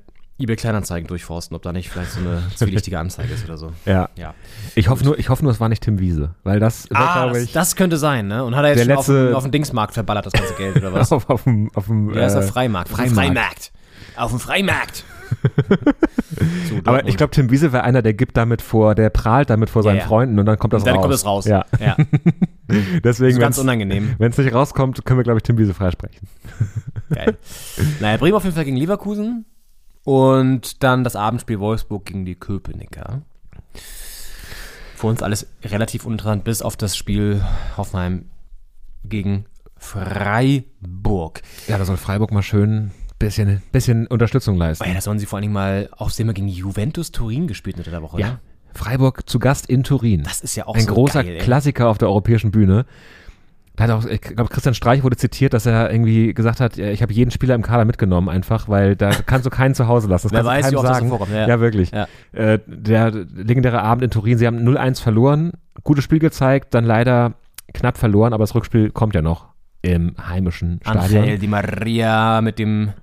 [SPEAKER 6] eBay Kleinanzeigen durchforsten, ob da nicht vielleicht so eine zwielichtige Anzeige ist oder so.
[SPEAKER 7] ja.
[SPEAKER 6] Ja.
[SPEAKER 7] Ich hoffe nur, ich hoffe nur, es war nicht Tim Wiese, weil das, das
[SPEAKER 6] Ah,
[SPEAKER 7] glaube
[SPEAKER 6] das,
[SPEAKER 7] ich,
[SPEAKER 6] das könnte sein, ne? Und hat er jetzt
[SPEAKER 7] Der
[SPEAKER 6] schon
[SPEAKER 7] letzte-
[SPEAKER 6] auf, dem, auf dem Dingsmarkt verballert, das ganze Geld, oder was?
[SPEAKER 7] auf, auf dem, auf dem
[SPEAKER 6] Ja, ist der
[SPEAKER 7] äh,
[SPEAKER 6] Freimarkt. Auf dem
[SPEAKER 7] Freimarkt.
[SPEAKER 6] Freimarkt. Auf dem Freimarkt. so,
[SPEAKER 7] Aber ich glaube, Tim Wiese wäre einer, der gibt damit vor, der prahlt damit vor seinen
[SPEAKER 6] ja.
[SPEAKER 7] Freunden und dann kommt das
[SPEAKER 6] dann
[SPEAKER 7] raus.
[SPEAKER 6] kommt es raus.
[SPEAKER 7] Ja.
[SPEAKER 6] ja.
[SPEAKER 7] Deswegen,
[SPEAKER 6] Ganz
[SPEAKER 7] wenn's-
[SPEAKER 6] unangenehm.
[SPEAKER 7] wenn es nicht rauskommt, können wir, glaube ich, Tim Wiese freisprechen.
[SPEAKER 6] Geil. naja, Bremen auf jeden Fall gegen Leverkusen. Und dann das Abendspiel Wolfsburg gegen die Köpenicker. Für uns alles relativ uninteressant, bis auf das Spiel Hoffenheim gegen Freiburg.
[SPEAKER 7] Ja, da soll Freiburg mal schön bisschen, bisschen Unterstützung
[SPEAKER 6] Oh
[SPEAKER 7] leisten.
[SPEAKER 6] ja, da sollen sie vor allen Dingen mal, auch haben ja gegen Juventus Turin gespielt Mitte der Woche.
[SPEAKER 7] Ja,
[SPEAKER 6] ne?
[SPEAKER 7] Freiburg zu Gast in Turin.
[SPEAKER 6] Das ist ja auch
[SPEAKER 7] Ein
[SPEAKER 6] so
[SPEAKER 7] großer
[SPEAKER 6] geil.
[SPEAKER 7] Klassiker auf der europäischen Bühne. Da hat auch, ich glaube, Christian Streich wurde zitiert, dass er irgendwie gesagt hat, ja, ich habe jeden Spieler im Kader mitgenommen einfach, weil da kannst du keinen zu Hause lassen. Das
[SPEAKER 6] Wer
[SPEAKER 7] kannst du
[SPEAKER 6] weiß,
[SPEAKER 7] keinem
[SPEAKER 6] wie oft das
[SPEAKER 7] sagen.
[SPEAKER 6] vorkommt, ja.
[SPEAKER 7] Ja, wirklich.
[SPEAKER 6] Ja.
[SPEAKER 7] Äh, der legendäre Abend in Turin, sie haben 0-1 verloren, gutes Spiel gezeigt, dann leider knapp verloren, aber das Rückspiel kommt ja noch im heimischen Stadion.
[SPEAKER 6] Angel Di Maria mit dem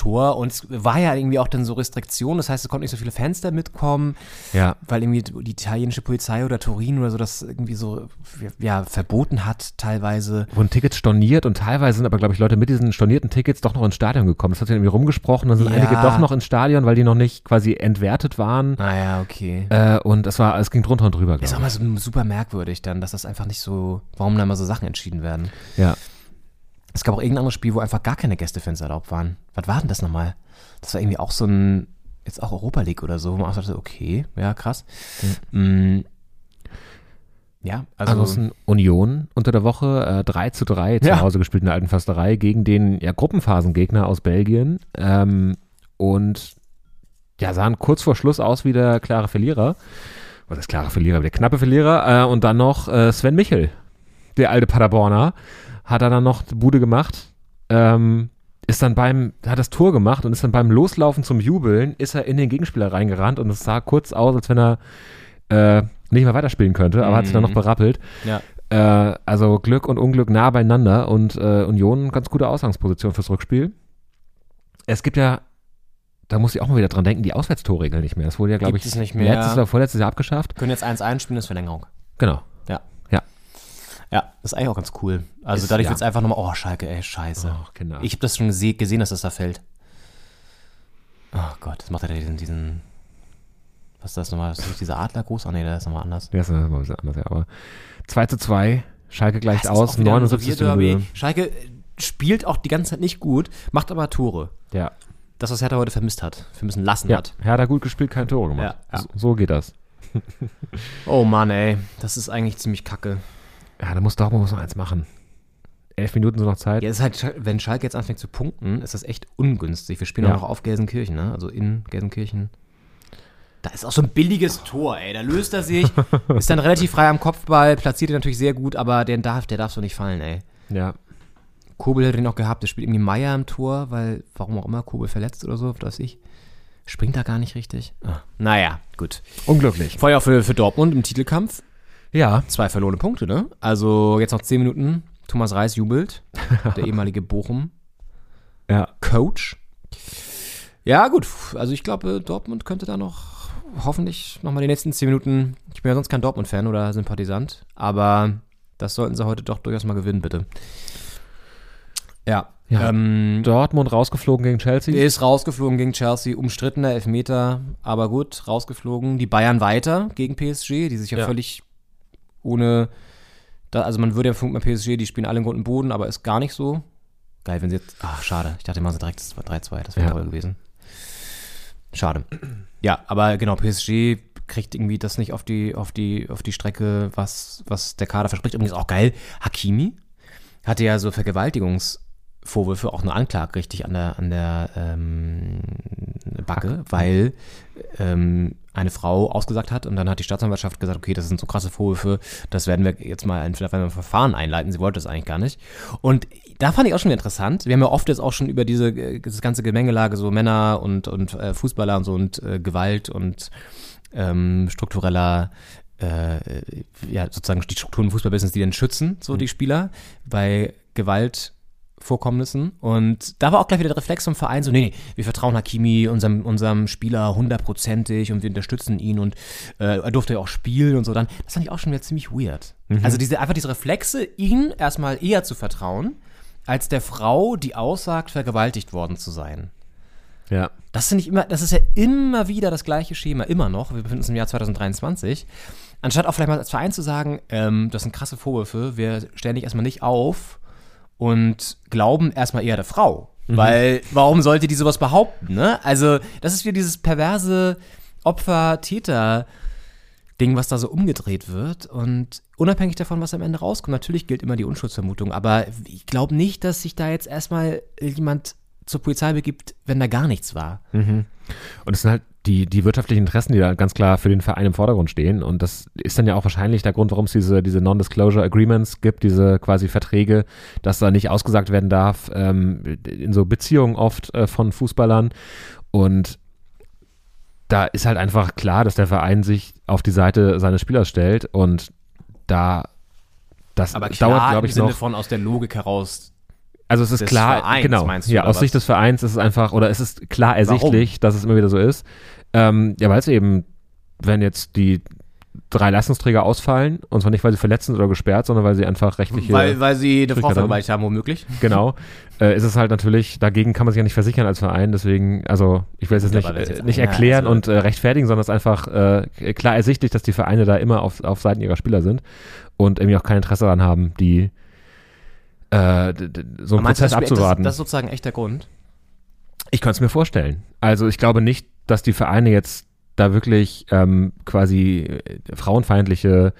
[SPEAKER 6] Tor und es war ja irgendwie auch dann so Restriktion, das heißt, es konnten nicht so viele Fans da mitkommen,
[SPEAKER 7] Ja,
[SPEAKER 6] weil irgendwie die italienische Polizei oder Turin oder so das irgendwie so ja verboten hat teilweise.
[SPEAKER 7] wurden Tickets storniert und teilweise sind aber, glaube ich, Leute mit diesen stornierten Tickets doch noch ins Stadion gekommen. Das hat sich irgendwie rumgesprochen, dann sind
[SPEAKER 6] Ja.
[SPEAKER 7] einige doch noch ins Stadion, weil die noch nicht quasi entwertet waren.
[SPEAKER 6] Naja, okay.
[SPEAKER 7] Äh, und es war, es ging drunter und drüber,
[SPEAKER 6] Ist auch
[SPEAKER 7] glaube
[SPEAKER 6] mal so super merkwürdig dann, dass das einfach nicht so, warum da mal so Sachen entschieden werden.
[SPEAKER 7] ich. Ja.
[SPEAKER 6] Es gab auch irgendein anderes Spiel, wo einfach gar keine Gästefans erlaubt waren. Was war denn das nochmal? Das war irgendwie auch so ein, jetzt auch Europa League oder so, wo man auch sagte, okay, ja, krass. Mm. Ja, also,
[SPEAKER 7] Ansonsten Union unter der Woche äh, 3 zu 3 zu
[SPEAKER 6] Ja.
[SPEAKER 7] Hause gespielt in der alten Försterei gegen den ja, Gruppenphasengegner aus Belgien. Ähm, und ja, sahen kurz vor Schluss aus wie der klare Verlierer. Was ist klare Verlierer? Wie der knappe Verlierer. Äh, und dann noch äh, Sven Michel, der alte Paderborner, hat er dann noch die Bude gemacht. Ähm, ist dann beim, hat das Tor gemacht und ist dann beim Loslaufen zum Jubeln, ist er in den Gegenspieler reingerannt und es sah kurz aus, als wenn er äh, nicht mehr weiterspielen könnte, aber hat sich dann noch berappelt.
[SPEAKER 6] ja.
[SPEAKER 7] Äh, also Glück und Unglück nah beieinander und äh, Union ganz gute Ausgangsposition fürs Rückspiel. Es gibt ja, da muss ich auch mal wieder dran denken, die Auswärtstorregel nicht mehr. Das wurde ja, glaube ich,
[SPEAKER 6] es nicht mehr.
[SPEAKER 7] letztes oder vorletztes Jahr abgeschafft.
[SPEAKER 6] können jetzt 1 einspielen, ist Verlängerung.
[SPEAKER 7] Genau.
[SPEAKER 6] Ja. Das ist eigentlich auch ganz cool. Also
[SPEAKER 7] Ist-
[SPEAKER 6] dadurch
[SPEAKER 7] ja.
[SPEAKER 6] wird es einfach nochmal, oh, Schalke, ey, scheiße.
[SPEAKER 7] Ach, Kinder.
[SPEAKER 6] Ich habe das schon gese gesehen, dass das da fällt. Oh Gott, das macht er diesen, diesen was ist das nochmal? Ist das dieser Adlergruß? Ah nee, der ist nochmal anders.
[SPEAKER 7] Ja, ist mal ein bisschen anders, ja. Aber 2 zu 2, Schalke gleicht
[SPEAKER 6] Das
[SPEAKER 7] aus,
[SPEAKER 6] auch wieder ein
[SPEAKER 7] 79.
[SPEAKER 6] Revierderby.
[SPEAKER 7] Minute.
[SPEAKER 6] Schalke äh, spielt auch die ganze Zeit nicht gut, macht aber Tore.
[SPEAKER 7] Ja.
[SPEAKER 6] Das, was Hertha heute vermisst hat, vermissen lassen
[SPEAKER 7] Ja,
[SPEAKER 6] hat.
[SPEAKER 7] Hertha gut gespielt, kein Tore gemacht.
[SPEAKER 6] Ja, ja.
[SPEAKER 7] So, so geht das.
[SPEAKER 6] Oh Mann, ey, das ist eigentlich ziemlich kacke.
[SPEAKER 7] Ja, da muss Dortmund muss noch eins machen. Elf Minuten so noch Zeit.
[SPEAKER 6] Ja, ist halt, wenn Schalke jetzt anfängt zu punkten, ist das echt ungünstig. Wir spielen
[SPEAKER 7] Ja.
[SPEAKER 6] auch noch auf Gelsenkirchen, ne? Also in Gelsenkirchen. Da ist auch so ein billiges Tor, ey. Da löst er sich, ist dann relativ frei am Kopfball, platziert ihn natürlich sehr gut, aber der darf, der darf so nicht fallen, ey.
[SPEAKER 7] Ja.
[SPEAKER 6] Kobel hätte den auch gehabt, der spielt irgendwie Meier im Tor, weil, warum auch immer, Kobel verletzt oder so, was weiß ich. Springt da gar nicht richtig. Ah. Naja, gut.
[SPEAKER 7] Unglücklich.
[SPEAKER 6] Feuer für, für Dortmund im Titelkampf.
[SPEAKER 7] Ja.
[SPEAKER 6] Zwei verlorene Punkte, ne? Also jetzt noch zehn Minuten. Thomas Reis jubelt. Der ehemalige Bochum.
[SPEAKER 7] Ja.
[SPEAKER 6] Coach. Ja, gut. Also ich glaube, Dortmund könnte da noch hoffentlich nochmal die nächsten zehn Minuten. Ich bin ja sonst kein Dortmund-Fan oder Sympathisant, aber das sollten sie heute doch durchaus mal gewinnen, bitte. Ja.
[SPEAKER 7] Ja.
[SPEAKER 6] Ähm,
[SPEAKER 7] Dortmund rausgeflogen gegen Chelsea.
[SPEAKER 6] ist rausgeflogen gegen Chelsea, umstrittener Elfmeter, aber gut, rausgeflogen. Die Bayern weiter gegen PSG, die sich ja,
[SPEAKER 7] Ja.
[SPEAKER 6] völlig ohne, da, also man würde ja vermuten bei PSG, die spielen alle im und Boden, aber ist gar nicht so. Geil, wenn sie jetzt, ach schade, ich dachte immer, sie direkt das war 3-2, das wäre
[SPEAKER 7] Ja.
[SPEAKER 6] toll gewesen. Schade. Ja, aber genau, PSG kriegt irgendwie das nicht auf die, auf die, auf die Strecke, was, was der Kader verspricht. Übrigens auch geil, Hakimi hatte ja so Vergewaltigungsvorwürfe, auch eine Anklage richtig an der, an der ähm, Backe, weil ähm, eine Frau ausgesagt hat und dann hat die Staatsanwaltschaft gesagt, okay, das sind so krasse Vorwürfe, das werden wir jetzt mal ein, vielleicht ein Verfahren einleiten. Sie wollte das eigentlich gar nicht. Und da fand ich auch schon interessant. Wir haben ja oft jetzt auch schon über diese äh, das ganze Gemengelage, so Männer und, und äh, Fußballer und so und äh, Gewalt und ähm, struktureller äh, ja, sozusagen die Strukturen im Fußballbusiness, die dann schützen, so die Spieler, bei Gewaltvorkommnissen. Und da war auch gleich wieder der Reflex vom Verein, so, nee, nee, wir vertrauen Hakimi, unserem, unserem Spieler hundertprozentig und wir unterstützen ihn und äh, er durfte ja auch spielen und so dann. Das fand ich auch schon wieder ziemlich weird. Also diese, einfach diese Reflexe, ihm erstmal eher zu vertrauen, als der Frau, die aussagt, vergewaltigt worden zu sein.
[SPEAKER 7] Ja.
[SPEAKER 6] Das finde ich immer, das ist ja immer wieder das gleiche Schema, immer noch. Wir befinden uns im Jahr 2023. Anstatt auch vielleicht mal als Verein zu sagen, ähm, das sind krasse Vorwürfe, wir stellen dich erstmal nicht auf und glauben erstmal eher der Frau. Weil, warum sollte die sowas behaupten, ne? Also, das ist wieder dieses perverse Opfer-Täter-Ding, was da so umgedreht wird. Und unabhängig davon, was am Ende rauskommt, natürlich gilt immer die Unschuldsvermutung. Aber ich glaube nicht, dass sich da jetzt erstmal jemand zur Polizei begibt, wenn da gar nichts war.
[SPEAKER 7] Und es sind halt die, die wirtschaftlichen Interessen, die da ganz klar für den Verein im Vordergrund stehen. Und das ist dann ja auch wahrscheinlich der Grund, warum es diese, diese Non-Disclosure Agreements gibt, diese quasi Verträge, dass da nicht ausgesagt werden darf, ähm, in so Beziehungen oft äh, von Fußballern. Und da ist halt einfach klar, dass der Verein sich auf die Seite seines Spielers stellt und da das
[SPEAKER 6] Aber klar,
[SPEAKER 7] dauert, glaube
[SPEAKER 6] im
[SPEAKER 7] ich,
[SPEAKER 6] Sinne
[SPEAKER 7] noch.
[SPEAKER 6] von aus der Logik heraus.
[SPEAKER 7] Also es ist
[SPEAKER 6] des
[SPEAKER 7] klar,
[SPEAKER 6] Vereins,
[SPEAKER 7] genau,
[SPEAKER 6] meinst du,
[SPEAKER 7] ja, aus Sicht
[SPEAKER 6] was?
[SPEAKER 7] des Vereins ist es einfach, oder es ist klar ersichtlich, dass es immer wieder so ist. Ähm, ja, weil es eben, wenn jetzt die drei Leistungsträger ausfallen, und zwar nicht, weil sie verletzt sind oder gesperrt, sondern weil sie einfach rechtliche,
[SPEAKER 6] Weil, weil sie eine Frau vergewaltigt haben, womöglich.
[SPEAKER 7] genau, äh, ist es halt natürlich, dagegen kann man sich ja nicht versichern als Verein, deswegen, also ich will es jetzt nicht,
[SPEAKER 6] es
[SPEAKER 7] äh,
[SPEAKER 6] jetzt-
[SPEAKER 7] nicht
[SPEAKER 6] ja,
[SPEAKER 7] erklären
[SPEAKER 6] also-
[SPEAKER 7] und äh, rechtfertigen, sondern es ist einfach äh, klar ersichtlich, dass die Vereine da immer auf, auf Seiten ihrer Spieler sind und irgendwie auch kein Interesse daran haben, die äh, so einen
[SPEAKER 6] du,
[SPEAKER 7] Prozess
[SPEAKER 6] das, das,
[SPEAKER 7] abzuwarten.
[SPEAKER 6] das ist sozusagen echt der Grund?
[SPEAKER 7] Ich kann es mir vorstellen. Also ich glaube nicht, dass die Vereine jetzt da wirklich ähm, quasi äh, frauenfeindliche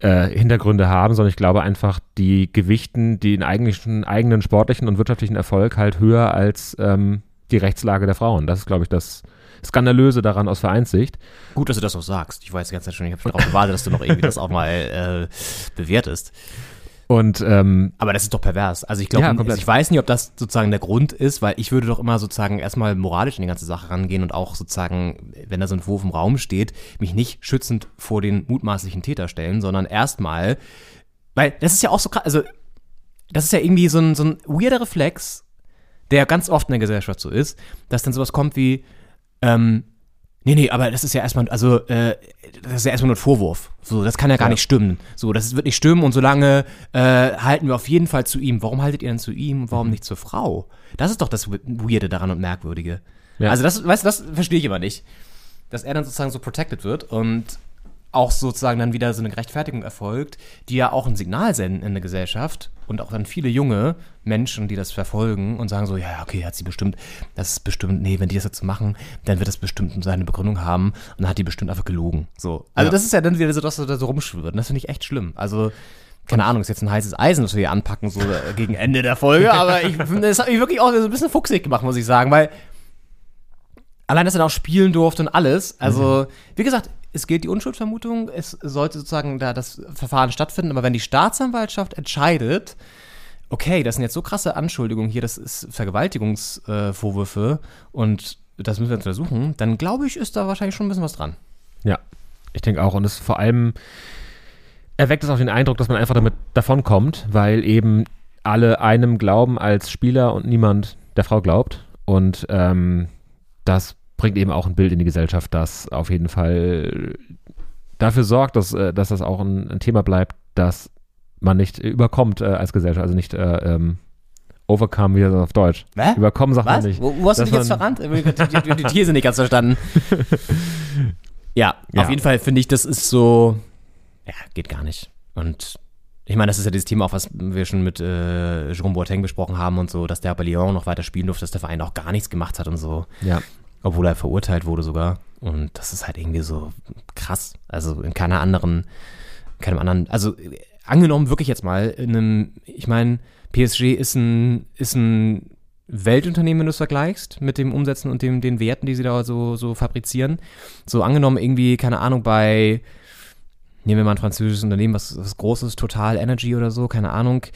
[SPEAKER 7] äh, Hintergründe haben, sondern ich glaube einfach, die gewichten den eigentlichen eigenen sportlichen und wirtschaftlichen Erfolg halt höher als ähm, die Rechtslage der Frauen. Das ist, glaube ich, das Skandalöse daran aus Vereinssicht.
[SPEAKER 6] Gut, dass du das auch sagst. Ich weiß die ganze Zeit schon, ich habe schon darauf gewartet, dass du noch irgendwie das auch mal äh, bewertest.
[SPEAKER 7] Und ähm,
[SPEAKER 6] Aber das ist doch pervers. Also ich glaube,
[SPEAKER 7] Ja,
[SPEAKER 6] ich weiß nicht, ob das sozusagen der Grund ist, weil ich würde doch immer sozusagen erstmal moralisch in die ganze Sache rangehen und auch sozusagen, wenn da so ein Wurf im Raum steht, mich nicht schützend vor den mutmaßlichen Täter stellen, sondern erstmal, weil das ist ja auch so krass, also das ist ja irgendwie so ein, so ein weirder Reflex, der ganz oft in der Gesellschaft so ist, dass dann sowas kommt wie, ähm, nee, nee, aber das ist ja erstmal, also, äh, das ist ja erstmal nur ein Vorwurf. So, das kann ja gar nicht stimmen. So, das wird nicht stimmen und solange äh, halten wir auf jeden Fall zu ihm. Warum haltet ihr denn zu ihm und warum nicht zur Frau? Das ist doch das Weirde daran und Merkwürdige.
[SPEAKER 7] Ja.
[SPEAKER 6] Also, das, weißt du, das verstehe ich immer nicht. Dass er dann sozusagen so protected wird und auch sozusagen dann wieder so eine Rechtfertigung erfolgt, die ja auch ein Signal senden in der Gesellschaft und auch dann viele junge Menschen, die das verfolgen und sagen so, ja, okay, hat sie bestimmt, das ist bestimmt, nee, wenn die das jetzt so machen, dann wird das bestimmt seine Begründung haben und dann hat die bestimmt einfach gelogen. So. Also
[SPEAKER 7] Ja.
[SPEAKER 6] das ist ja dann wieder so, dass du da so rumschwirrt. Und das finde ich echt schlimm. Also, keine Ahnung, ist jetzt ein heißes Eisen, das wir hier anpacken, so äh, gegen Ende der Folge, aber ich, finde, das hat mich wirklich auch so ein bisschen fuchsig gemacht, muss ich sagen, weil allein, dass er da auch spielen durfte und alles. Also, wie gesagt, es gilt die Unschuldsvermutung, es sollte sozusagen da das Verfahren stattfinden, aber wenn die Staatsanwaltschaft entscheidet, okay, das sind jetzt so krasse Anschuldigungen hier, das ist Vergewaltigungsvorwürfe Vorwürfe und das müssen wir jetzt untersuchen, dann glaube ich, ist da wahrscheinlich schon ein bisschen was dran.
[SPEAKER 7] Ja, ich denke auch. Und es vor allem erweckt es auch den Eindruck, dass man einfach damit davonkommt, weil eben alle einem glauben als Spieler und niemand der Frau glaubt. Und ähm, das bringt eben auch ein Bild in die Gesellschaft, das auf jeden Fall dafür sorgt, dass, äh, dass das auch ein, ein Thema bleibt, das man nicht überkommt äh, als Gesellschaft, also nicht äh, ähm, overcome, wie das auf Deutsch.
[SPEAKER 6] Hä?
[SPEAKER 7] Überkommen sagt
[SPEAKER 6] Was?
[SPEAKER 7] man nicht.
[SPEAKER 6] Wo, wo hast du dich jetzt verrannt? Ich hab die, die, die These nicht ganz verstanden. Ja,
[SPEAKER 7] Ja.
[SPEAKER 6] auf jeden Fall finde ich, das ist so, ja, geht gar nicht. Und ich meine, das ist ja dieses Thema, auch was wir schon mit äh, Jerome Boateng besprochen haben und so, dass der bei Lyon noch weiter spielen durfte, dass der Verein auch gar nichts gemacht hat und so.
[SPEAKER 7] Ja.
[SPEAKER 6] Obwohl er verurteilt wurde sogar. Und das ist halt irgendwie so krass. Also in keiner anderen, keinem anderen, also angenommen wirklich jetzt mal in einem, ich meine, PSG ist ein, ist ein Weltunternehmen, wenn du es vergleichst, mit dem Umsätzen und dem, den Werten, die sie da so, so fabrizieren. So angenommen irgendwie, keine Ahnung, bei, nehmen wir mal ein französisches Unternehmen, was, was Großes, Total Energy oder so, keine Ahnung.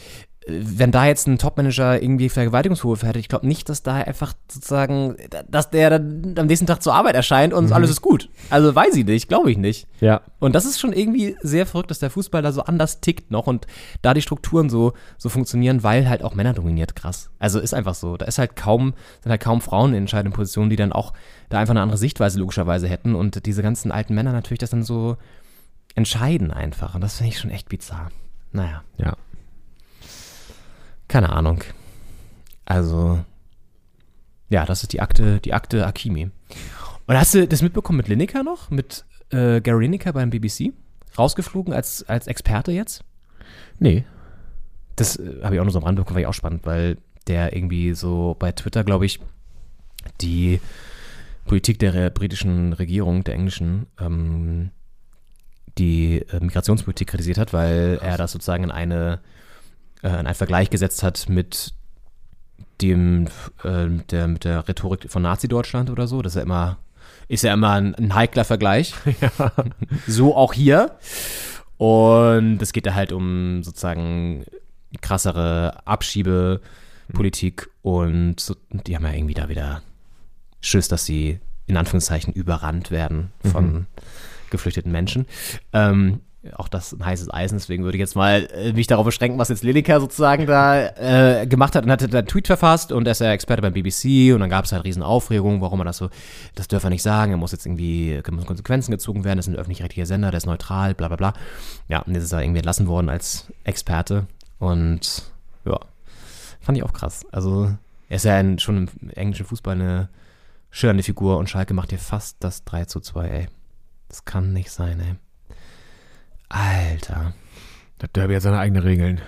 [SPEAKER 6] Wenn da jetzt ein Topmanager irgendwie Vergewaltigungsvorwürfe hätte, ich glaube nicht, dass da einfach sozusagen, dass der dann am nächsten Tag zur Arbeit erscheint und alles ist gut. Also weiß ich nicht, glaube ich nicht.
[SPEAKER 7] Ja.
[SPEAKER 6] Und das ist schon irgendwie sehr verrückt, dass der Fußball da so anders tickt noch und da die Strukturen so, so funktionieren, weil halt auch Männer dominiert krass. Also ist einfach so. Da ist halt kaum, sind halt kaum Frauen in entscheidenden Positionen, die dann auch da einfach eine andere Sichtweise logischerweise hätten und diese ganzen alten Männer natürlich das dann so entscheiden einfach. Und das finde ich schon echt bizarr. Naja,
[SPEAKER 7] Ja.
[SPEAKER 6] Keine Ahnung. Also, Ja, das ist die Akte, die Akte Akimi. Und hast du das mitbekommen mit Lineker noch? Mit äh, Gary Lineker beim BBC? Rausgeflogen als, als Experte jetzt?
[SPEAKER 7] Nee.
[SPEAKER 6] Das äh, habe ich auch nur so am Rand bekommen, war ich auch spannend, weil der irgendwie so bei Twitter, glaube ich, die Politik der re- britischen Regierung, der englischen, ähm, die äh, Migrationspolitik kritisiert hat, weil er das sozusagen in eine äh, in einen Vergleich gesetzt hat mit dem äh, der mit der Rhetorik von Nazi-Deutschland oder so. Das ist ja immer ist ja immer ein, ein heikler Vergleich. So auch hier. Und es geht da halt um sozusagen krassere Abschiebepolitik und so, die haben ja irgendwie da wieder Schiss, dass sie in Anführungszeichen überrannt werden von geflüchteten Menschen. Ähm, auch das ein heißes Eisen, deswegen würde ich jetzt mal äh, mich darauf beschränken, was jetzt Lineker sozusagen da äh, gemacht hat und hatte da einen Tweet verfasst und er ist ja Experte beim BBC und dann gab es halt riesen Aufregung, warum er das so, das dürfen wir nicht sagen, er muss jetzt irgendwie, müssen Konsequenzen gezogen werden, das ist ein öffentlich-rechtlicher Sender, der ist neutral, bla bla bla. Ja, und jetzt ist er irgendwie entlassen worden als Experte und ja, fand ich auch krass. Also er ist ja ein, schon im englischen Fußball eine schillernde Figur und Schalke macht hier fast das 3 zu 2, ey. Das kann nicht sein, ey. Alter.
[SPEAKER 7] Das Derby hat seine eigenen Regeln.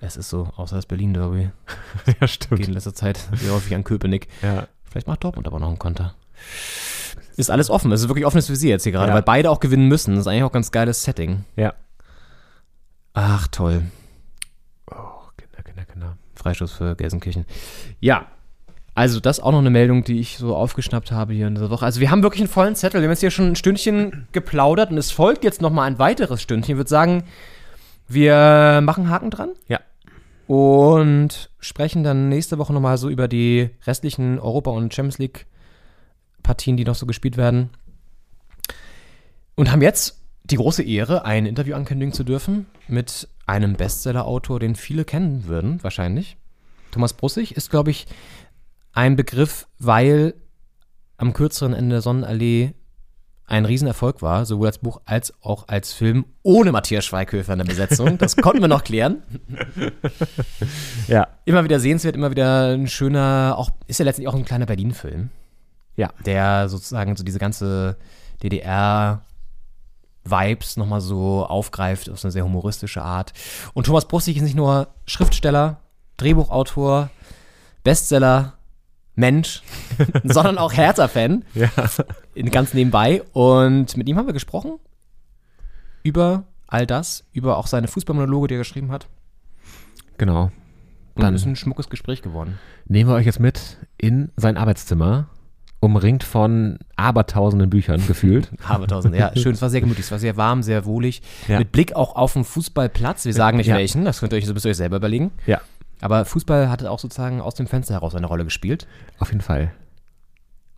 [SPEAKER 6] Es ist so, außer das Berlin-Derby.
[SPEAKER 7] ja,
[SPEAKER 6] Geht
[SPEAKER 7] stimmt.
[SPEAKER 6] in letzter Zeit sehr häufig an Köpenick.
[SPEAKER 7] Ja.
[SPEAKER 6] Vielleicht macht Dortmund aber noch einen Konter. Ist alles offen. Es ist wirklich offenes Visier jetzt hier gerade,
[SPEAKER 7] Ja.
[SPEAKER 6] weil beide auch gewinnen müssen. Das ist eigentlich auch ein ganz geiles Setting.
[SPEAKER 7] Ja.
[SPEAKER 6] Ach, toll.
[SPEAKER 7] Oh, Kinder, Kinder, Kinder.
[SPEAKER 6] Freischuss für Gelsenkirchen. Ja. Also, das ist auch noch eine Meldung, die ich so aufgeschnappt habe hier in dieser Woche. Also, wir haben wirklich einen vollen Zettel. Wir haben jetzt hier schon ein Stündchen geplaudert und es folgt jetzt noch mal ein weiteres Stündchen. Ich würde sagen, wir machen Haken dran.
[SPEAKER 7] Ja.
[SPEAKER 6] Und sprechen dann nächste Woche noch mal so über die restlichen Europa- und Champions League-Partien, die noch so gespielt werden. Und haben jetzt die große Ehre, ein Interview ankündigen zu dürfen mit einem Bestseller-Autor, den viele kennen würden, wahrscheinlich. Thomas Brussig ist, glaube ich, ein Begriff, weil am kürzeren Ende der Sonnenallee ein Riesenerfolg war, sowohl als Buch als auch als Film, ohne Matthias Schweighöfer in der Besetzung. Das konnten wir noch klären.
[SPEAKER 7] Ja.
[SPEAKER 6] Immer wieder sehenswert, immer wieder ein schöner, auch ist ja letztendlich auch ein kleiner Berlin-Film.
[SPEAKER 7] Ja.
[SPEAKER 6] Der sozusagen so diese ganze DDR-Vibes nochmal so aufgreift auf so eine sehr humoristische Art. Und Thomas Brussig ist nicht nur Schriftsteller, Drehbuchautor, Bestseller, Mensch, sondern auch Hertha-Fan.
[SPEAKER 7] Ja.
[SPEAKER 6] In- Ganz nebenbei. Und mit ihm haben wir gesprochen über all das, über auch seine Fußballmonologe, die er geschrieben hat.
[SPEAKER 7] Genau.
[SPEAKER 6] Und
[SPEAKER 7] Dann
[SPEAKER 6] ist ein schmuckes Gespräch geworden.
[SPEAKER 7] nehmen wir euch jetzt mit in sein Arbeitszimmer, umringt von abertausenden Büchern gefühlt.
[SPEAKER 6] Habertausend, ja, schön. Es war sehr gemütlich, es war sehr warm, sehr wohlig.
[SPEAKER 7] Ja.
[SPEAKER 6] Mit Blick auch auf den Fußballplatz. Wir sagen nicht
[SPEAKER 7] Ja.
[SPEAKER 6] welchen, das könnt ihr euch so ein bisschen euch selber überlegen.
[SPEAKER 7] Ja.
[SPEAKER 6] Aber Fußball hatte auch sozusagen aus dem Fenster heraus eine Rolle gespielt.
[SPEAKER 7] Auf jeden Fall.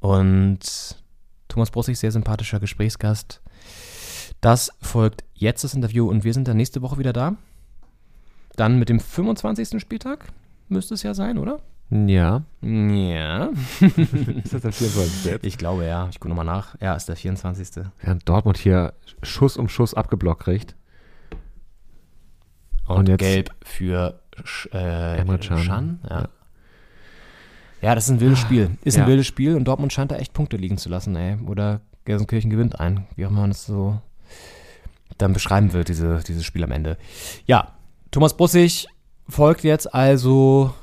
[SPEAKER 6] Und Thomas Brussig, sehr sympathischer Gesprächsgast. Das folgt jetzt das Interview und wir sind dann nächste Woche wieder da. Dann mit dem 25. Spieltag müsste es ja sein, oder?
[SPEAKER 7] Ja.
[SPEAKER 6] Ja.
[SPEAKER 7] Ist das der 24.
[SPEAKER 6] Ich glaube ja. Ich gucke nochmal nach. Ja, ist der 24.
[SPEAKER 7] Während Dortmund hier Schuss um Schuss abgeblockt kriegt.
[SPEAKER 6] Und,
[SPEAKER 7] Und jetzt-
[SPEAKER 6] gelb für äh,
[SPEAKER 7] Emre Can.
[SPEAKER 6] Can. Ja.
[SPEAKER 7] Ja.
[SPEAKER 6] ja, das ist ein wildes Spiel. Ist
[SPEAKER 7] Ja.
[SPEAKER 6] ein wildes Spiel und Dortmund scheint da echt Punkte liegen zu lassen, ey. Oder Gelsenkirchen gewinnt ein. Wie auch immer man das so dann beschreiben wird, diese, dieses Spiel am Ende. Ja, Thomas Brussig folgt jetzt also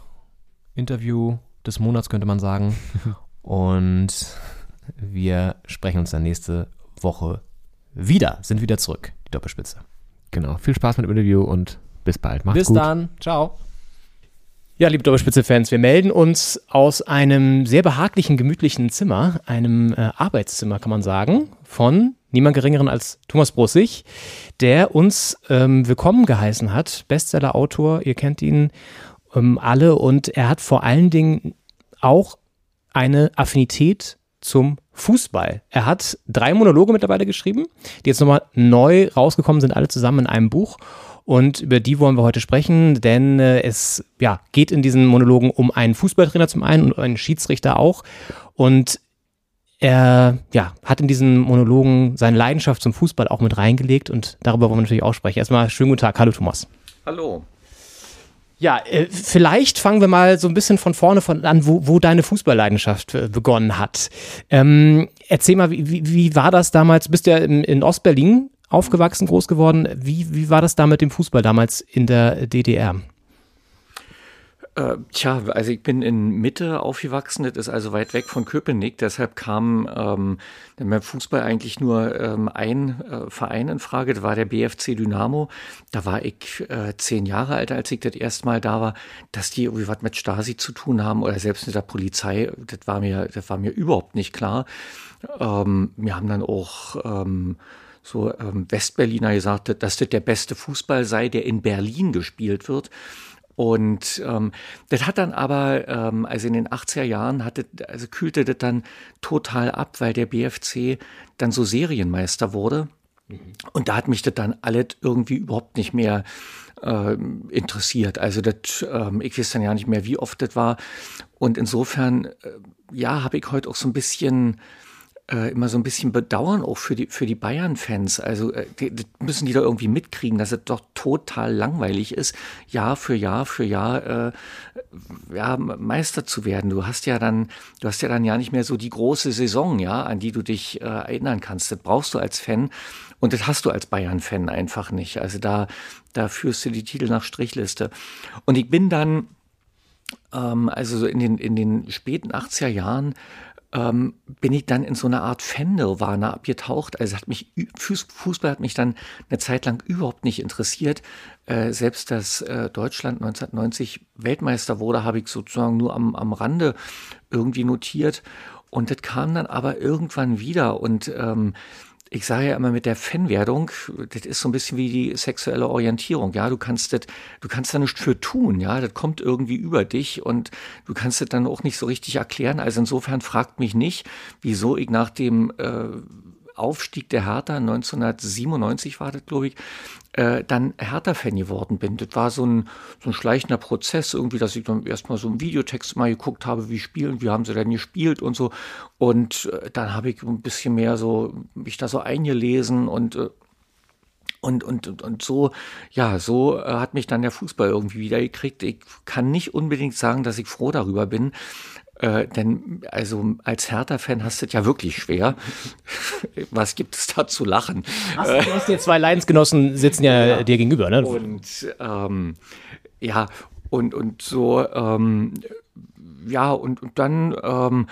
[SPEAKER 6] Interview des Monats, könnte man sagen. und wir sprechen uns dann nächste Woche wieder. Sind wieder zurück, die Doppelspitze.
[SPEAKER 7] Genau. Viel Spaß mit dem Interview und bis bald. Macht's
[SPEAKER 6] Bis
[SPEAKER 7] gut.
[SPEAKER 6] dann. Ciao. Ja, liebe Doppelspitze-Fans, wir melden uns aus einem sehr behaglichen, gemütlichen Zimmer, einem äh, Arbeitszimmer, kann man sagen, von niemand Geringeren als Thomas Brussig, der uns ähm, willkommen geheißen hat. Bestseller-Autor, ihr kennt ihn ähm, alle und er hat vor allen Dingen auch eine Affinität zum Fußball. Er hat drei Monologe mittlerweile geschrieben, die jetzt nochmal neu rausgekommen sind, alle zusammen in einem Buch. Und über die wollen wir heute sprechen, denn äh, es ja, geht in diesen Monologen um einen Fußballtrainer zum einen und einen Schiedsrichter auch. Und er ja, hat in diesen Monologen seine Leidenschaft zum Fußball auch mit reingelegt und darüber wollen wir natürlich auch sprechen. Erstmal schönen guten Tag. Hallo Thomas.
[SPEAKER 8] Hallo.
[SPEAKER 6] Ja, äh, vielleicht fangen wir mal so ein bisschen von vorne von an, wo, wo deine Fußballleidenschaft äh, begonnen hat. Ähm, erzähl mal, wie, wie, wie war das damals? Du bist ja in, in Ostberlin aufgewachsen, groß geworden. Wie, wie war das da mit dem Fußball damals in der DDR?
[SPEAKER 8] Äh, tja, also ich bin in Mitte aufgewachsen, das ist also weit weg von Köpenick, deshalb kam ähm, beim Fußball eigentlich nur ähm, ein äh, Verein in Frage, das war der BFC Dynamo. Da war ich äh, zehn Jahre alt, als ich das erste Mal da war, dass die irgendwie was mit Stasi zu tun haben oder selbst mit der Polizei, das war mir, das war mir überhaupt nicht klar. Ähm, wir haben dann auch ähm, so ähm, Westberliner gesagt, dass das der beste Fußball sei, der in Berlin gespielt wird. Und ähm, das hat dann aber, ähm, also in den 80er Jahren, hatte, also kühlte das dann total ab, weil der BFC dann so Serienmeister wurde. Und da hat mich das dann alles irgendwie überhaupt nicht mehr äh, interessiert. Also das, ähm, ich weiß dann ja nicht mehr, wie oft das war. Und insofern, äh, ja, habe ich heute auch so ein bisschen äh, immer so ein bisschen bedauern auch für die, für die Bayern-Fans. Also äh, die, die müssen die da irgendwie mitkriegen, dass es doch total langweilig ist, Jahr für Jahr für Jahr äh, ja, Meister zu werden. Du hast ja dann, du hast ja dann ja nicht mehr so die große Saison, ja, an die du dich äh, erinnern kannst. Das brauchst du als Fan und das hast du als Bayern-Fan einfach nicht. Also da, da führst du die Titel nach Strichliste. Und ich bin dann, ähm, also so in den, in den späten 80er Jahren, ähm, bin ich dann in so eine Art Fan-Nirvana abgetaucht. Also hat mich, Fußball hat mich dann eine Zeit lang überhaupt nicht interessiert. Äh, selbst dass äh, Deutschland 1990 Weltmeister wurde, habe ich sozusagen nur am, am Rande irgendwie notiert. Und das kam dann aber irgendwann wieder und ähm, ich sage ja immer mit der Fanwerdung, das ist so ein bisschen wie die sexuelle Orientierung. Ja, du kannst das, du kannst da nichts für tun. Ja, das kommt irgendwie über dich und du kannst das dann auch nicht so richtig erklären. Also insofern fragt mich nicht, wieso ich nach dem äh, Aufstieg der Hertha, 1997 war das, glaube ich, äh, dann Hertha-Fan geworden bin. Das war so ein, so ein schleichender Prozess, irgendwie, dass ich dann erstmal so einen Videotext mal geguckt habe, wie spielen, wie haben sie denn gespielt und so. Und äh, dann habe ich ein bisschen mehr so, mich da so eingelesen und äh, und, und, und, und so, ja, so hat mich dann der Fußball irgendwie wieder gekriegt. Ich kann nicht unbedingt sagen, dass ich froh darüber bin, äh, denn also als Hertha-Fan hast du es ja wirklich schwer. Was gibt es da zu lachen?
[SPEAKER 6] Hast, du hast dir zwei Leidensgenossen sitzen ja, ja, dir gegenüber, ne?
[SPEAKER 8] Und ähm, ja, und, und so, ähm, ja, und, und dann ähm,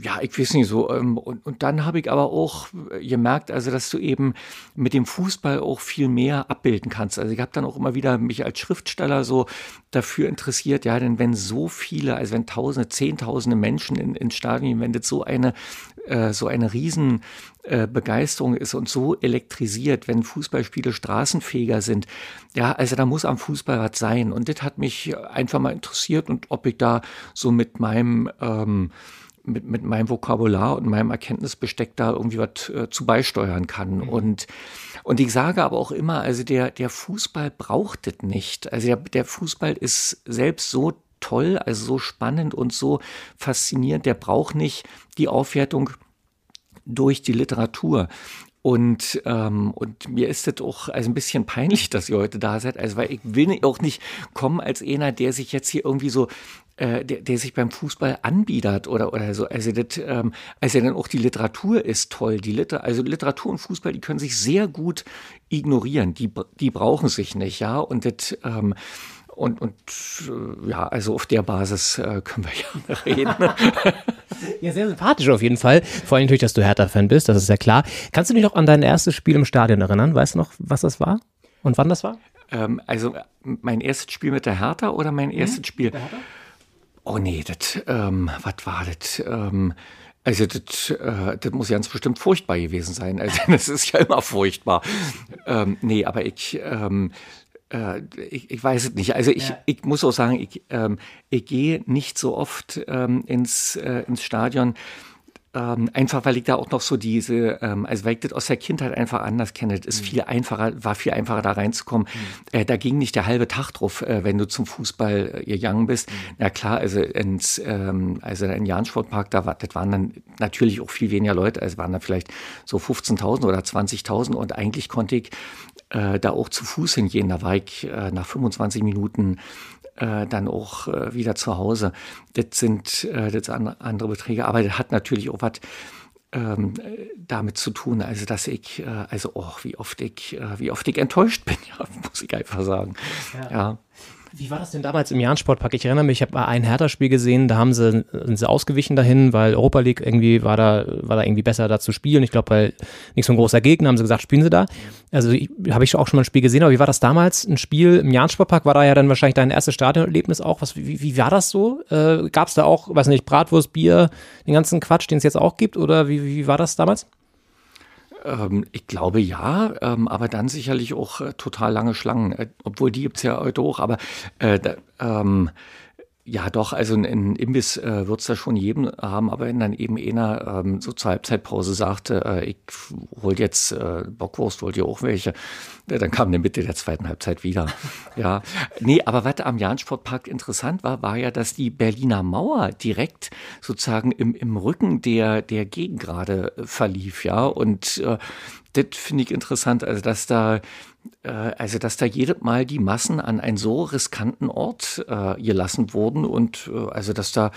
[SPEAKER 8] ja, ich weiß nicht so. Ähm, und, und dann habe ich aber auch gemerkt, also dass du eben mit dem Fußball auch viel mehr abbilden kannst. Also ich habe dann auch immer wieder mich als Schriftsteller so dafür interessiert, ja, denn wenn so viele, also wenn Tausende, Zehntausende Menschen in, in Stadien, wenn so eine äh, so eine riesen äh, Begeisterung ist und so elektrisiert, wenn Fußballspiele straßenfähiger sind. Ja, also da muss am Fußball was sein. Und das hat mich einfach mal interessiert und ob ich da so mit meinem ähm, mit, mit meinem Vokabular und meinem Erkenntnisbesteck da irgendwie was äh, zu beisteuern kann. Mhm. Und, und ich sage aber auch immer, also der, der Fußball braucht das nicht. Also der, der Fußball ist selbst so toll, also so spannend und so faszinierend, der braucht nicht die Aufwertung durch die Literatur. Und, ähm, und mir ist das auch also ein bisschen peinlich, dass ihr heute da seid. Also, weil ich will auch nicht kommen als einer, der sich jetzt hier irgendwie so äh, der, der sich beim Fußball anbietet oder, oder so. Also, das, ähm, also dann auch die Literatur ist toll. Die Liter also Literatur und Fußball, die können sich sehr gut ignorieren. Die, die brauchen sich nicht, ja. Und das, ähm, und, und äh, ja, also auf der Basis äh, können wir ja reden.
[SPEAKER 6] ja, sehr sympathisch auf jeden Fall. Vor allem natürlich, dass du Hertha-Fan bist, das ist ja klar. Kannst du dich noch an dein erstes Spiel im Stadion erinnern? Weißt du noch, was das war und wann das war?
[SPEAKER 8] Ähm, also mein erstes Spiel mit der Hertha oder mein mhm. erstes Spiel? Oh nee, das, ähm, was war das? Ähm, also das, äh, das muss ganz bestimmt furchtbar gewesen sein. Also das ist ja immer furchtbar. Ähm, nee, aber ich, ähm, äh, ich, ich, weiß es nicht. Also ich, ja. ich muss auch sagen, ich, ähm, ich gehe nicht so oft ähm, ins, äh, ins Stadion. Ähm, einfach weil ich da auch noch so diese, ähm, also weil ich das aus der Kindheit einfach anders kenne, das ist mhm. viel einfacher, war viel einfacher da reinzukommen. Mhm. Äh, da ging nicht der halbe Tag drauf, äh, wenn du zum Fußball äh, gegangen bist. Mhm. Na klar, also ins, ähm, also in Jahn-Sportpark, da war, das waren dann natürlich auch viel weniger Leute, also waren da vielleicht so 15.000 oder 20.000 und eigentlich konnte ich äh, da auch zu Fuß hingehen. Da war ich äh, nach 25 Minuten äh, dann auch äh, wieder zu Hause. Das sind äh, das andere, andere Beträge, aber das hat natürlich auch was ähm, damit zu tun, also dass ich, äh, also oh, wie oft ich, äh, wie oft ich enttäuscht bin, ja, muss ich einfach sagen. Ja. ja.
[SPEAKER 6] Wie war das denn damals im Jahn-Sportpark? Ich erinnere mich, ich habe ein Hertha-Spiel gesehen, da haben sie, sind sie ausgewichen dahin, weil Europa League irgendwie war da, war da irgendwie besser da zu spielen. Ich glaube, weil nicht so ein großer Gegner, haben sie gesagt, spielen sie da. Also habe ich auch schon mal ein Spiel gesehen, aber wie war das damals? Ein Spiel im Jahn-Sportpark war da ja dann wahrscheinlich dein erstes Stadionerlebnis auch. Was, wie, wie war das so? Äh, Gab es da auch, weiß nicht, Bratwurst, Bier, den ganzen Quatsch, den es jetzt auch gibt? Oder wie, wie war das damals?
[SPEAKER 8] Ähm, ich glaube ja, ähm, aber dann sicherlich auch äh, total lange Schlangen, äh, obwohl die gibt es ja heute auch, aber äh, da, ähm, ja, doch, also ein Imbiss äh, wird es da schon jedem haben, aber wenn dann eben einer ähm, so zur Halbzeitpause sagte, äh, ich hol jetzt äh, Bockwurst, wollt ihr auch welche, ja, dann kam der Mitte der zweiten Halbzeit wieder. ja, nee, aber was am Jahn-Sportpark interessant war, war ja, dass die Berliner Mauer direkt sozusagen im, im Rücken der, der Gegend gerade äh, verlief, ja, und äh, das finde ich interessant, also dass da also dass da jedes Mal die Massen an einen so riskanten Ort äh, gelassen wurden und äh, also dass da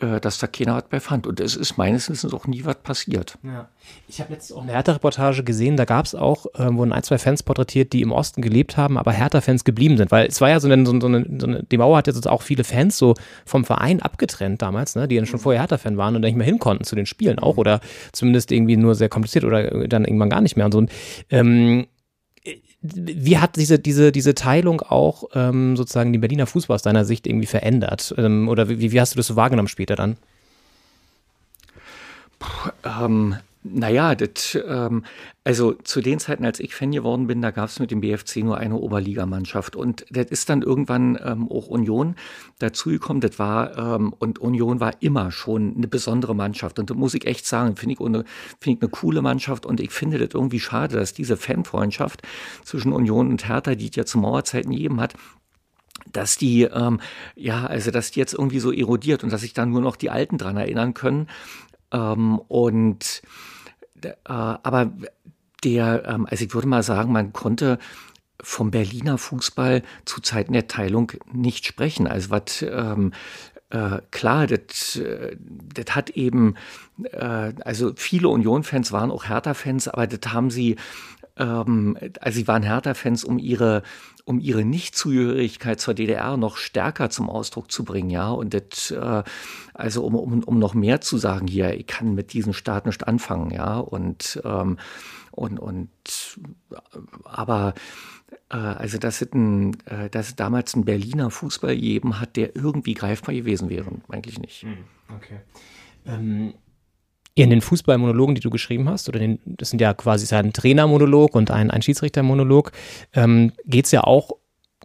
[SPEAKER 8] äh, dass da keiner was bei fand. Und es ist meines Wissens auch nie was passiert.
[SPEAKER 6] Ja. Ich habe letztens auch eine Hertha-Reportage gesehen, da gab es auch, äh, wurden ein, zwei Fans porträtiert, die im Osten gelebt haben, aber Hertha-Fans geblieben sind. Weil es war ja so eine, so eine, so eine die Mauer hat jetzt auch viele Fans so vom Verein abgetrennt damals, ne, die dann schon mhm. vorher Hertha-Fan waren und dann nicht mehr hin konnten zu den Spielen auch oder zumindest irgendwie nur sehr kompliziert oder dann irgendwann gar nicht mehr und so. Und, ähm, wie hat diese, diese, diese Teilung auch ähm, sozusagen den Berliner Fußball aus deiner Sicht irgendwie verändert? Ähm, oder wie, wie hast du das so wahrgenommen später dann?
[SPEAKER 8] Puh, ähm, naja, das, ähm, also zu den Zeiten, als ich Fan geworden bin, da gab es mit dem BFC nur eine Oberligamannschaft. Und das ist dann irgendwann ähm, auch Union dazugekommen. Das war, ähm, und Union war immer schon eine besondere Mannschaft. Und da muss ich echt sagen, finde ich, eine, find ich eine coole Mannschaft. Und ich finde das irgendwie schade, dass diese Fanfreundschaft zwischen Union und Hertha, die es ja zu Mauerzeiten gegeben hat, dass die, ähm, ja, also dass die jetzt irgendwie so erodiert und dass sich da nur noch die Alten dran erinnern können. Ähm, und aber der, ähm, also ich würde mal sagen, man konnte vom Berliner Fußball zu Zeiten der Teilung nicht sprechen. Also was ähm, äh, klar, das, äh, hat eben, äh, also viele Union-Fans waren auch Hertha-Fans, aber das haben sie, ähm, also sie waren Hertha-Fans, um ihre um ihre Nichtzugehörigkeit zur DDR noch stärker zum Ausdruck zu bringen, ja. Und das, äh, also um, um, um noch mehr zu sagen, hier, ich kann mit diesem Staat nicht anfangen, ja. Und, ähm, und, und aber äh, also dass es, ein, äh, dass es damals ein Berliner Fußball gegeben hat, der irgendwie greifbar gewesen wäre, eigentlich nicht. Hm, okay.
[SPEAKER 6] Ähm in den Fußballmonologen, die du geschrieben hast, oder den, das sind ja quasi ein Trainermonolog und ein, ein Schiedsrichtermonolog, ähm, geht es ja auch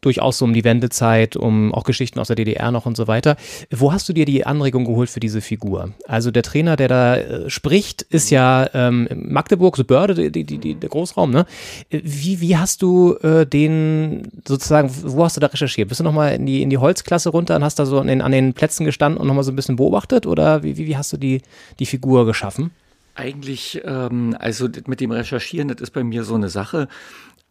[SPEAKER 6] durchaus so um die Wendezeit, um auch Geschichten aus der DDR noch und so weiter. Wo hast du dir die Anregung geholt für diese Figur? Also der Trainer, der da äh, spricht, ist ja ähm, Magdeburg, so Börde, die, die, die, der Großraum, ne? Wie, wie hast du äh, den sozusagen, wo hast du da recherchiert? Bist du nochmal in die, in die Holzklasse runter und hast da so an den, an den Plätzen gestanden und nochmal so ein bisschen beobachtet? Oder wie, wie, wie hast du die, die Figur geschaffen?
[SPEAKER 8] Eigentlich, ähm, also mit dem Recherchieren, das ist bei mir so eine Sache.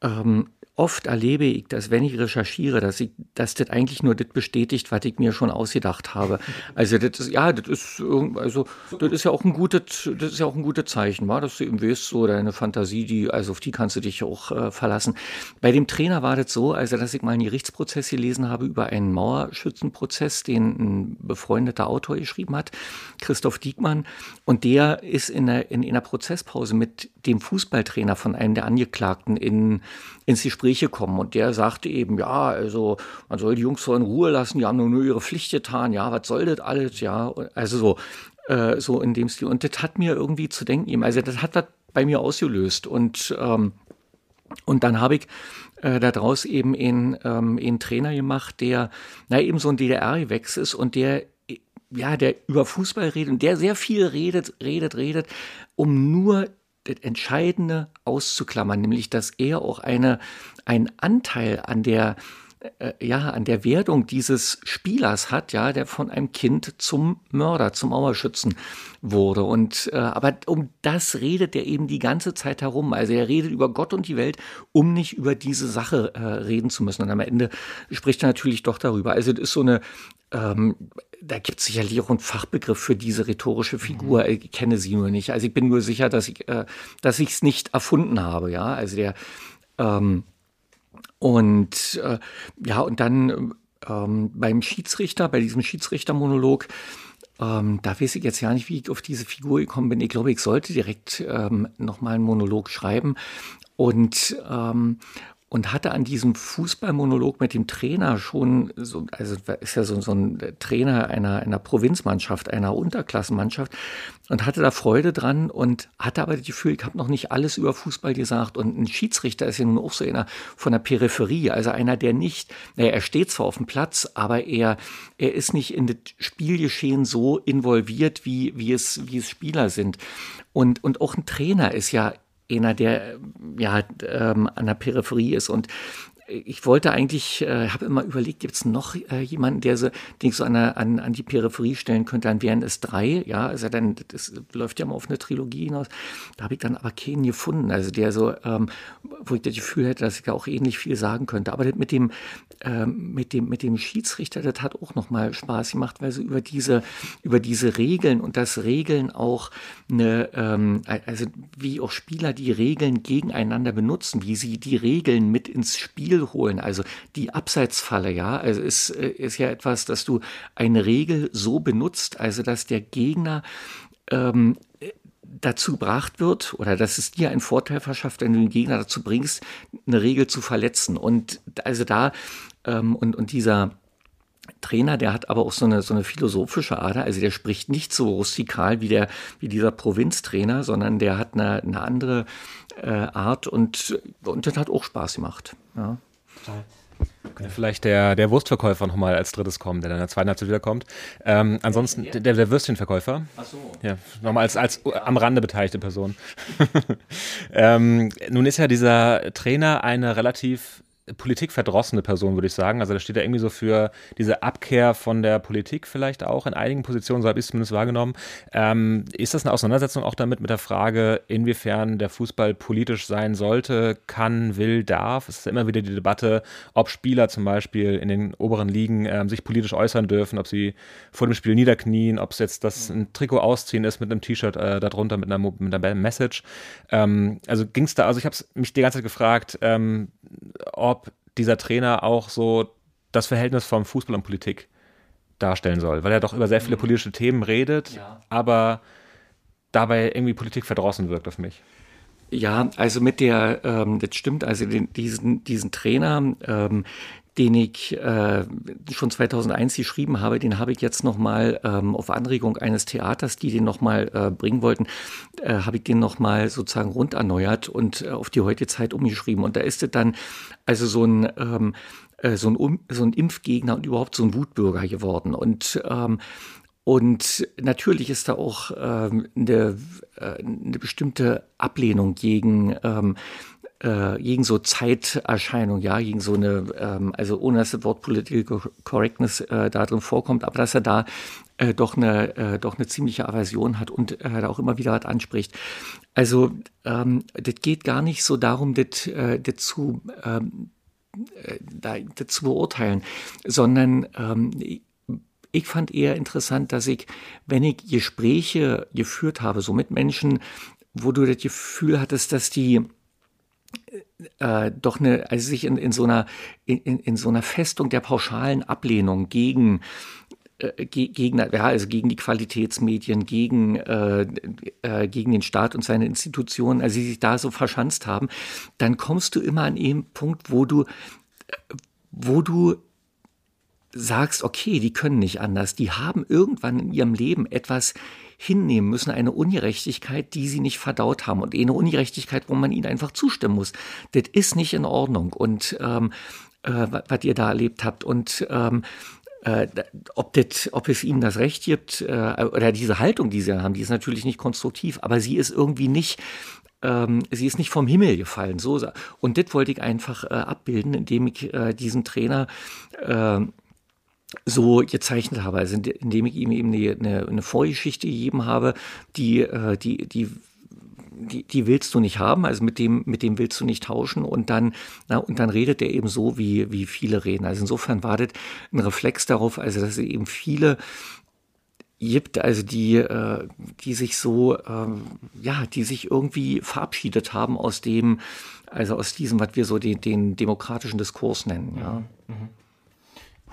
[SPEAKER 8] Ähm, oft erlebe ich, dass wenn ich recherchiere, dass ich, dass das eigentlich nur das bestätigt, was ich mir schon ausgedacht habe. Also das ist, ja, das ist, also das ist ja auch ein gutes, das ist ja auch ein gutes Zeichen, war, dass du eben weißt, so deine Fantasie, die, also auf die kannst du dich auch äh, verlassen. Bei dem Trainer war das so, also dass ich mal einen Gerichtsprozess gelesen habe über einen Mauerschützenprozess, den ein befreundeter Autor geschrieben hat, Christoph Diekmann, und der ist in einer, in, in einer Prozesspause mit dem Fußballtrainer von einem der Angeklagten in ins Gespräch gekommen. Und der sagte eben, ja, also man soll die Jungs so in Ruhe lassen, die haben nur ihre Pflicht getan, ja, was soll das alles, ja, also so, äh, so in dem Stil. Und das hat mir irgendwie zu denken eben, also das hat das bei mir ausgelöst. Und, ähm, und dann habe ich äh, daraus eben einen, ähm, einen Trainer gemacht, der, na, eben so ein DDR-Gewächs ist und der ja, der über Fußball redet und der sehr viel redet, redet, redet, um nur Entscheidende auszuklammern, nämlich dass er auch eine, einen Anteil an der äh, ja, an der Werdung dieses Spielers hat, ja, der von einem Kind zum Mörder, zum Mauerschützen wurde. Und äh, aber um das redet er eben die ganze Zeit herum. Also er redet über Gott und die Welt, um nicht über diese Sache äh, reden zu müssen. Und am Ende spricht er natürlich doch darüber. Also es ist so eine ähm, da gibt es sicherlich auch einen Fachbegriff für diese rhetorische Figur. Ich kenne sie nur nicht. Also ich bin nur sicher, dass ich äh, dass ich es nicht erfunden habe. Ja, also der ähm, und äh, ja und dann ähm, beim Schiedsrichter, bei diesem Schiedsrichtermonolog, ähm, da weiß ich jetzt ja nicht, wie ich auf diese Figur gekommen bin. Ich glaube, ich sollte direkt ähm, nochmal einen Monolog schreiben. Und, ähm, und hatte an diesem Fußballmonolog mit dem Trainer schon, so, also ist ja so, so ein Trainer einer, einer Provinzmannschaft, einer Unterklassenmannschaft und hatte da Freude dran und hatte aber das Gefühl, ich habe noch nicht alles über Fußball gesagt und ein Schiedsrichter ist ja nun auch so einer von der Peripherie, also einer, der nicht, naja, er steht zwar auf dem Platz, aber er, er ist nicht in das Spielgeschehen so involviert, wie, wie, es, wie es Spieler sind. Und, und auch ein Trainer ist ja einer, der ja ähm, an der Peripherie ist. Und ich wollte eigentlich, äh, habe immer überlegt, gibt es noch äh, jemanden, der so, den ich so an, an, an die Peripherie stellen könnte, dann wären es drei, ja, also dann, das läuft ja mal auf eine Trilogie hinaus. Da habe ich dann aber keinen gefunden, also der so, ähm, wo ich das Gefühl hätte, dass ich da auch ähnlich viel sagen könnte. Aber mit dem, ähm, mit dem, mit dem Schiedsrichter, das hat auch nochmal Spaß gemacht, weil so über diese, über diese Regeln und das Regeln auch eine, ähm, also wie auch Spieler die Regeln gegeneinander benutzen, wie sie die Regeln mit ins Spiel holen. Also die Abseitsfalle, ja, also ist, äh, ist ja etwas, dass du eine Regel so benutzt, also dass der Gegner ähm, dazu gebracht wird oder dass es dir einen Vorteil verschafft, wenn du den Gegner dazu bringst, eine Regel zu verletzen. Und also da ähm, und, und dieser Trainer, der hat aber auch so eine, so eine philosophische Ader. Also der spricht nicht so rustikal wie, der, wie dieser Provinztrainer, sondern der hat eine, eine andere äh, Art und, und das hat auch Spaß gemacht. Ja.
[SPEAKER 7] Könnte vielleicht der, der Wurstverkäufer nochmal als drittes kommen, der dann in der zweiten Halbzeit wiederkommt. Ähm, ansonsten der, der Würstchenverkäufer. Ach so. Ja, nochmal als, als am Rande beteiligte Person. ähm, nun ist ja dieser Trainer eine relativ politikverdrossene Person, würde ich sagen. Also da steht er irgendwie so für diese Abkehr von der Politik vielleicht auch in einigen Positionen, so habe ich es zumindest wahrgenommen. Ähm, ist das eine Auseinandersetzung auch damit mit der Frage, inwiefern der Fußball politisch sein sollte, kann, will, darf? Es ist immer wieder die Debatte, ob Spieler zum Beispiel in den oberen Ligen ähm, sich politisch äußern dürfen, ob sie vor dem Spiel niederknien, ob es jetzt das ein Trikot ausziehen ist mit einem T-Shirt äh, darunter mit einer, mit einer Message. Ähm, also ging es da, also ich habe mich die ganze Zeit gefragt, ähm, ob dieser Trainer auch so das Verhältnis vom Fußball und Politik darstellen soll, weil er doch über sehr viele mhm. politische Themen redet, ja. aber dabei irgendwie Politik verdrossen wirkt auf mich.
[SPEAKER 8] Ja, also mit der, ähm, das stimmt, also den, diesen, diesen Trainer, ähm, den ich äh, schon 2001 geschrieben habe, den habe ich jetzt nochmal ähm, auf Anregung eines Theaters, die den nochmal äh, bringen wollten, äh, habe ich den nochmal sozusagen rund erneuert und äh, auf die heutige Zeit umgeschrieben. Und da ist es dann also so ein, ähm, äh, so ein, um, so ein Impfgegner und überhaupt so ein Wutbürger geworden. Und ähm, und natürlich ist da auch ähm, eine, äh, eine bestimmte Ablehnung gegen ähm, äh, gegen so Zeiterscheinung, ja, gegen so eine, ähm, also ohne dass das Wort Political Correctness äh, da drin vorkommt, aber dass er da äh, doch eine äh, doch eine ziemliche Aversion hat und äh, da auch immer wieder was anspricht. Also ähm, das geht gar nicht so darum, das, äh, das zu ähm, äh, da, das zu beurteilen, sondern ähm, ich fand eher interessant, dass ich, wenn ich Gespräche geführt habe, so mit Menschen, wo du das Gefühl hattest, dass die äh, doch eine, also sich in, in so einer in, in so einer Festung der pauschalen Ablehnung gegen äh, gegen, ja, also gegen die Qualitätsmedien, gegen, äh, äh, gegen den Staat und seine Institutionen, also die sich da so verschanzt haben, dann kommst du immer an einen Punkt, wo du, wo du sagst, okay, die können nicht anders, die haben irgendwann in ihrem Leben etwas hinnehmen müssen, eine Ungerechtigkeit, die sie nicht verdaut haben und eine Ungerechtigkeit, wo man ihnen einfach zustimmen muss. Das ist nicht in Ordnung und ähm, äh, was ihr da erlebt habt und ähm, äh, ob, das, ob es ihnen das Recht gibt äh, oder diese Haltung, die sie haben, die ist natürlich nicht konstruktiv, aber sie ist irgendwie nicht ähm, sie ist nicht vom Himmel gefallen. So, und das wollte ich einfach äh, abbilden, indem ich äh, diesen Trainer äh, so gezeichnet habe, also indem ich ihm eben eine, eine Vorgeschichte gegeben habe, die, äh, die, die die, die willst du nicht haben, also mit dem, mit dem willst du nicht tauschen und dann, na, und dann redet er eben so, wie, wie viele reden. Also insofern war das ein Reflex darauf, also dass es eben viele gibt, also die, äh, die sich so, ähm, ja, die sich irgendwie verabschiedet haben aus dem, also aus diesem, was wir so den, den demokratischen Diskurs nennen, ja. Mhm.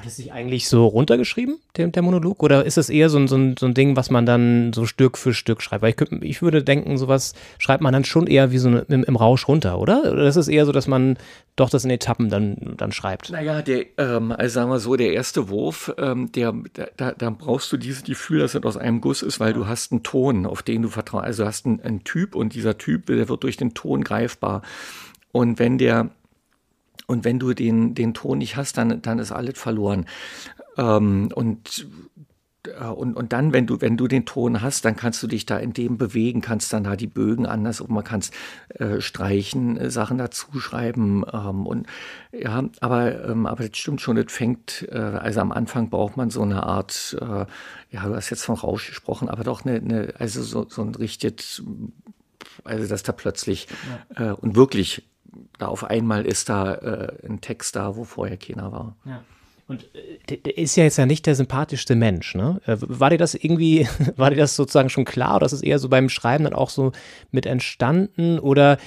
[SPEAKER 6] Hat es sich eigentlich so runtergeschrieben, der, der Monolog? Oder ist es eher so ein, so, ein, so ein Ding, was man dann so Stück für Stück schreibt? Weil ich, könnte, ich würde denken, sowas schreibt man dann schon eher wie so eine, im, im, Rausch runter, oder? Oder ist es eher so, dass man doch das in Etappen dann, dann schreibt?
[SPEAKER 8] Naja, der, ähm, also sagen wir so, der erste Wurf, ähm, der, da, da brauchst du dieses Gefühl, dass es aus einem Guss ist, weil du hast einen Ton, auf den du vertraust. Also du hast einen, einen Typ und dieser Typ, der wird durch den Ton greifbar. Und wenn der und wenn du den, den Ton nicht hast, dann, dann ist alles verloren. Ähm, und äh, und, und dann, wenn du, wenn du den Ton hast, dann kannst du dich da in dem bewegen, kannst dann da die Bögen anders und man kann äh, streichen, äh, Sachen dazu schreiben. Ähm, und ja, aber, ähm, aber das stimmt schon, das fängt, äh, also am Anfang braucht man so eine Art, äh, ja, du hast jetzt von Rausch gesprochen, aber doch eine, eine also so, so ein richtet, also dass da plötzlich ja. Äh, und wirklich da auf einmal ist da äh, ein Text da, wo vorher keiner war.
[SPEAKER 6] Ja. Und äh, der ist ja jetzt ja nicht der sympathischste Mensch, ne? Äh, war dir das irgendwie, war dir das sozusagen schon klar oder ist es eher so beim Schreiben dann auch so mit entstanden oder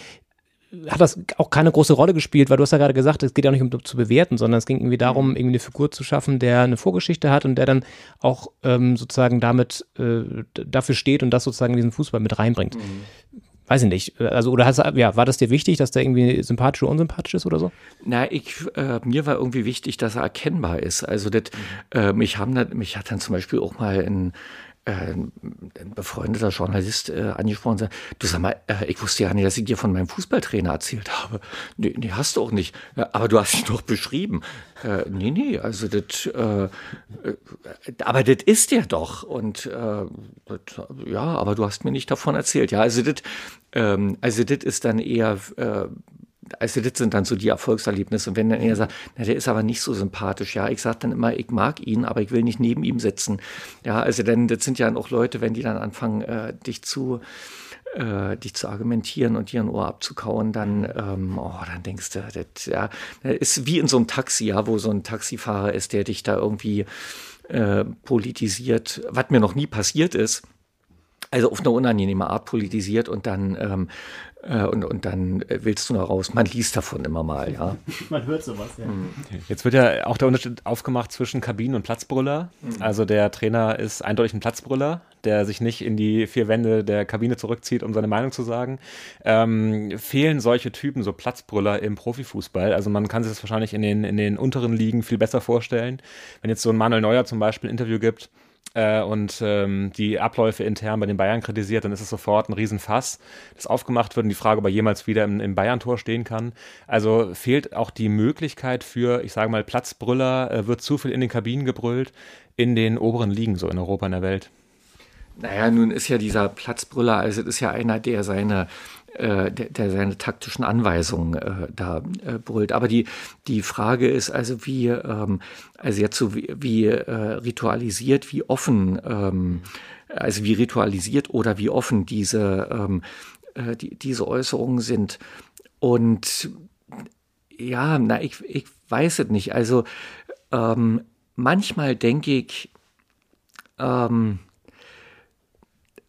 [SPEAKER 6] hat das auch keine große Rolle gespielt, weil du hast ja gerade gesagt, es geht ja nicht um zu bewerten, sondern es ging irgendwie darum, mhm. irgendwie eine Figur zu schaffen, der eine Vorgeschichte hat und der dann auch ähm, sozusagen damit äh, dafür steht und das sozusagen in diesen Fußball mit reinbringt. Mhm weiß ich nicht, also oder hast, ja, war das dir wichtig, dass der irgendwie sympathisch oder unsympathisch ist oder so?
[SPEAKER 8] Na, ich, äh, mir war irgendwie wichtig, dass er erkennbar ist. Also das, mhm. äh, mich haben, mich hat dann zum Beispiel auch mal ein ein befreundeter Journalist äh, angesprochen sagt, du sag mal, äh, ich wusste ja nicht, dass ich dir von meinem Fußballtrainer erzählt habe. Nee, nee hast du auch nicht. Ja, aber du hast ihn doch beschrieben. Äh, nee, nee, also das, äh, äh, aber das ist der doch. Und äh, das, ja, aber du hast mir nicht davon erzählt. Ja, also das, ähm, also das ist dann eher äh, also das sind dann so die Erfolgserlebnisse. Und wenn dann er sagt, na, der ist aber nicht so sympathisch, ja, ich sage dann immer, ich mag ihn, aber ich will nicht neben ihm sitzen. Ja, also denn das sind ja auch Leute, wenn die dann anfangen, äh, dich zu äh, dich zu argumentieren und dir ein Ohr abzukauen, dann, ähm, oh, dann denkst du, das ja, das ist wie in so einem Taxi, ja, wo so ein Taxifahrer ist, der dich da irgendwie äh, politisiert, was mir noch nie passiert ist also auf eine unangenehme Art politisiert und dann ähm, äh, und, und dann willst du noch raus. Man liest davon immer mal, ja.
[SPEAKER 6] Man hört sowas, ja. Mhm.
[SPEAKER 7] Jetzt wird ja auch der Unterschied aufgemacht zwischen Kabinen und Platzbrüller. Mhm. Also der Trainer ist eindeutig ein Platzbrüller, der sich nicht in die vier Wände der Kabine zurückzieht, um seine Meinung zu sagen. Ähm, fehlen solche Typen, so Platzbrüller im Profifußball? Also man kann sich das wahrscheinlich in den, in den unteren Ligen viel besser vorstellen. Wenn jetzt so ein Manuel Neuer zum Beispiel ein Interview gibt, äh, und ähm, die Abläufe intern bei den Bayern kritisiert, dann ist es sofort ein Riesenfass, das aufgemacht wird und die Frage, ob er jemals wieder im, im Bayern-Tor stehen kann. Also fehlt auch die Möglichkeit für, ich sage mal, Platzbrüller, äh, wird zu viel in den Kabinen gebrüllt, in den oberen Ligen, so in Europa, in der Welt.
[SPEAKER 8] Naja, nun ist ja dieser Platzbrüller, also ist ja einer, der seine der, der, seine taktischen Anweisungen äh, da äh, brüllt. Aber die, die Frage ist also, wie, ähm, also jetzt so wie, wie äh, ritualisiert, wie offen, ähm, also wie ritualisiert oder wie offen diese, ähm, äh, die, diese Äußerungen sind. Und ja, na, ich, ich weiß es nicht. Also ähm, manchmal denke ich, ähm,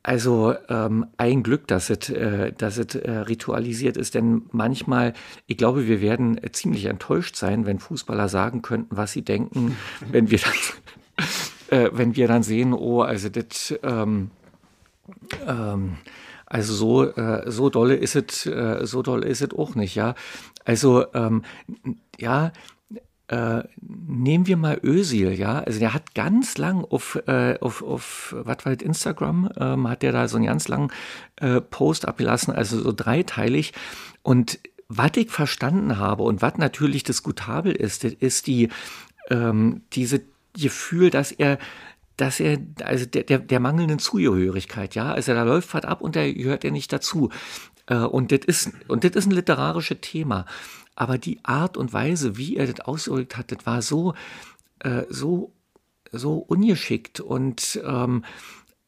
[SPEAKER 8] also ähm, ein Glück, dass es, äh, dass es äh, ritualisiert ist, denn manchmal, ich glaube, wir werden äh, ziemlich enttäuscht sein, wenn Fußballer sagen könnten, was sie denken, wenn wir dann, äh, wenn wir dann sehen, oh, also das, ähm, ähm, also so, äh, so dolle ist es, äh, so doll ist es auch nicht, ja. Also ähm, ja, äh, nehmen wir mal Özil, ja, also der hat ganz lang auf, äh, auf, auf was war das, Instagram, ähm, hat der da so einen ganz langen äh, Post abgelassen, also so dreiteilig und was ich verstanden habe und was natürlich diskutabel ist, das ist die, ähm, diese Gefühl, dass er dass er, also der, der, der mangelnden Zugehörigkeit, ja, also da läuft was ab und da gehört er nicht dazu. Äh, und das ist, und das ist ein literarisches Thema. Aber die Art und Weise, wie er das ausgedrückt hat, das war so, äh, so, so ungeschickt und, ähm,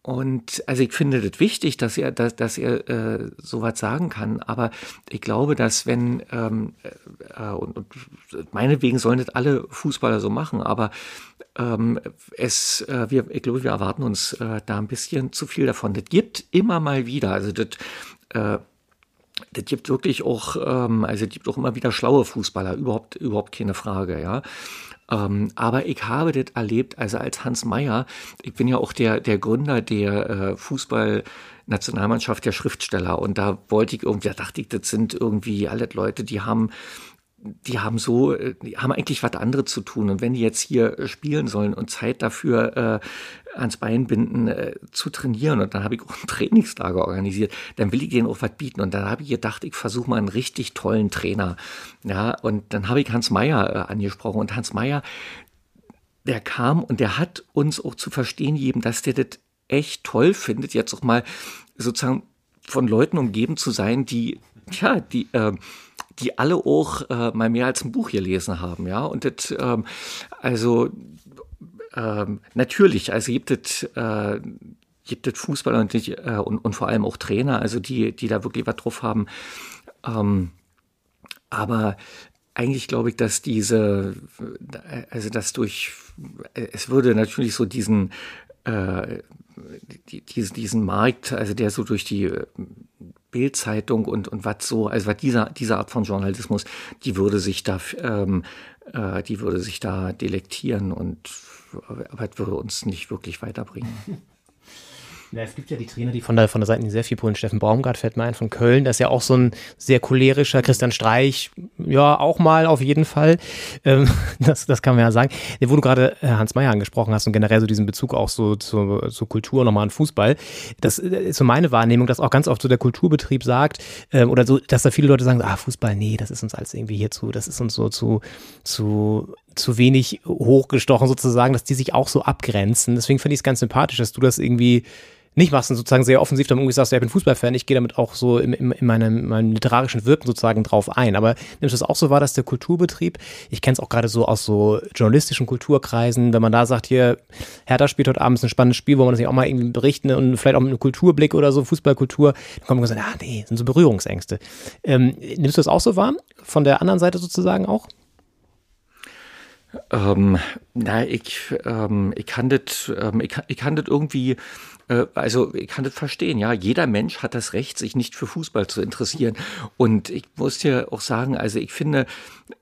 [SPEAKER 8] und also ich finde das wichtig, dass er, dass, dass er äh, sowas sagen kann. Aber ich glaube, dass wenn ähm, äh, und, und meinetwegen sollen das alle Fußballer so machen, aber ähm, es, äh, wir, ich glaube, wir erwarten uns äh, da ein bisschen zu viel davon. Das gibt immer mal wieder, also das äh, das gibt wirklich auch, ähm, also es gibt auch immer wieder schlaue Fußballer, überhaupt, überhaupt keine Frage, ja. Ähm, aber ich habe das erlebt, also als Hans Meyer, ich bin ja auch der, der Gründer der äh, Fußball- Nationalmannschaft der Schriftsteller und da wollte ich irgendwie, da dachte ich, das sind irgendwie alle Leute, die haben die haben so, die haben eigentlich was anderes zu tun. Und wenn die jetzt hier spielen sollen und Zeit dafür äh, ans Bein binden, äh, zu trainieren, und dann habe ich auch ein Trainingslager organisiert, dann will ich denen auch was bieten. Und dann habe ich gedacht, ich versuche mal einen richtig tollen Trainer. Ja, und dann habe ich Hans Meyer äh, angesprochen. Und Hans Meyer, der kam und der hat uns auch zu verstehen gegeben, dass der das echt toll findet, jetzt auch mal sozusagen von Leuten umgeben zu sein, die, ja, die, äh, die alle auch äh, mal mehr als ein Buch gelesen haben, ja. Und das, ähm, also ähm, natürlich, also gibt es äh, gibt es Fußballer und, äh, und, und, vor allem auch Trainer, also die, die da wirklich was drauf haben. Ähm, aber eigentlich glaube ich, dass diese, also dass durch, es würde natürlich so diesen, äh, die, diesen, diesen Markt, also der so durch die Bildzeitung und, und was so, also was dieser, diese Art von Journalismus, die würde sich da, ähm, äh, die würde sich da delektieren und aber es würde uns nicht wirklich weiterbringen.
[SPEAKER 6] Ja, es gibt ja die Trainer, die von der, von der Seite sehr viel Polen. Steffen Baumgart fällt mir ein von Köln. Das ist ja auch so ein sehr cholerischer Christian Streich. Ja, auch mal auf jeden Fall. Ähm, das, das kann man ja sagen. Wo du gerade äh, Hans Meyer angesprochen hast und generell so diesen Bezug auch so zur, zur Kultur nochmal an Fußball. Das äh, ist so meine Wahrnehmung, dass auch ganz oft so der Kulturbetrieb sagt, ähm, oder so, dass da viele Leute sagen, ah, Fußball, nee, das ist uns alles irgendwie hier zu, das ist uns so zu, zu, zu wenig hochgestochen sozusagen, dass die sich auch so abgrenzen. Deswegen finde ich es ganz sympathisch, dass du das irgendwie nicht machst und sozusagen sehr offensiv irgendwie sagst, ja, ich bin Fußballfan, ich gehe damit auch so in, in, in meinem, meinem literarischen Wirken sozusagen drauf ein. Aber nimmst du es auch so wahr, dass der Kulturbetrieb, ich kenne es auch gerade so aus so journalistischen Kulturkreisen, wenn man da sagt, hier, Hertha spielt heute abends ein spannendes Spiel, wo man das nicht auch mal irgendwie berichten und vielleicht auch mit einem Kulturblick oder so, Fußballkultur, dann kommt man und sagt, ah nee, sind so Berührungsängste. Ähm, nimmst du das auch so wahr? Von der anderen Seite sozusagen auch?
[SPEAKER 8] Ähm, na, ich, ähm, ich kann das, ähm, ich, ich kann das irgendwie also ich kann das verstehen, ja. Jeder Mensch hat das Recht, sich nicht für Fußball zu interessieren. Und ich muss dir auch sagen, also ich finde,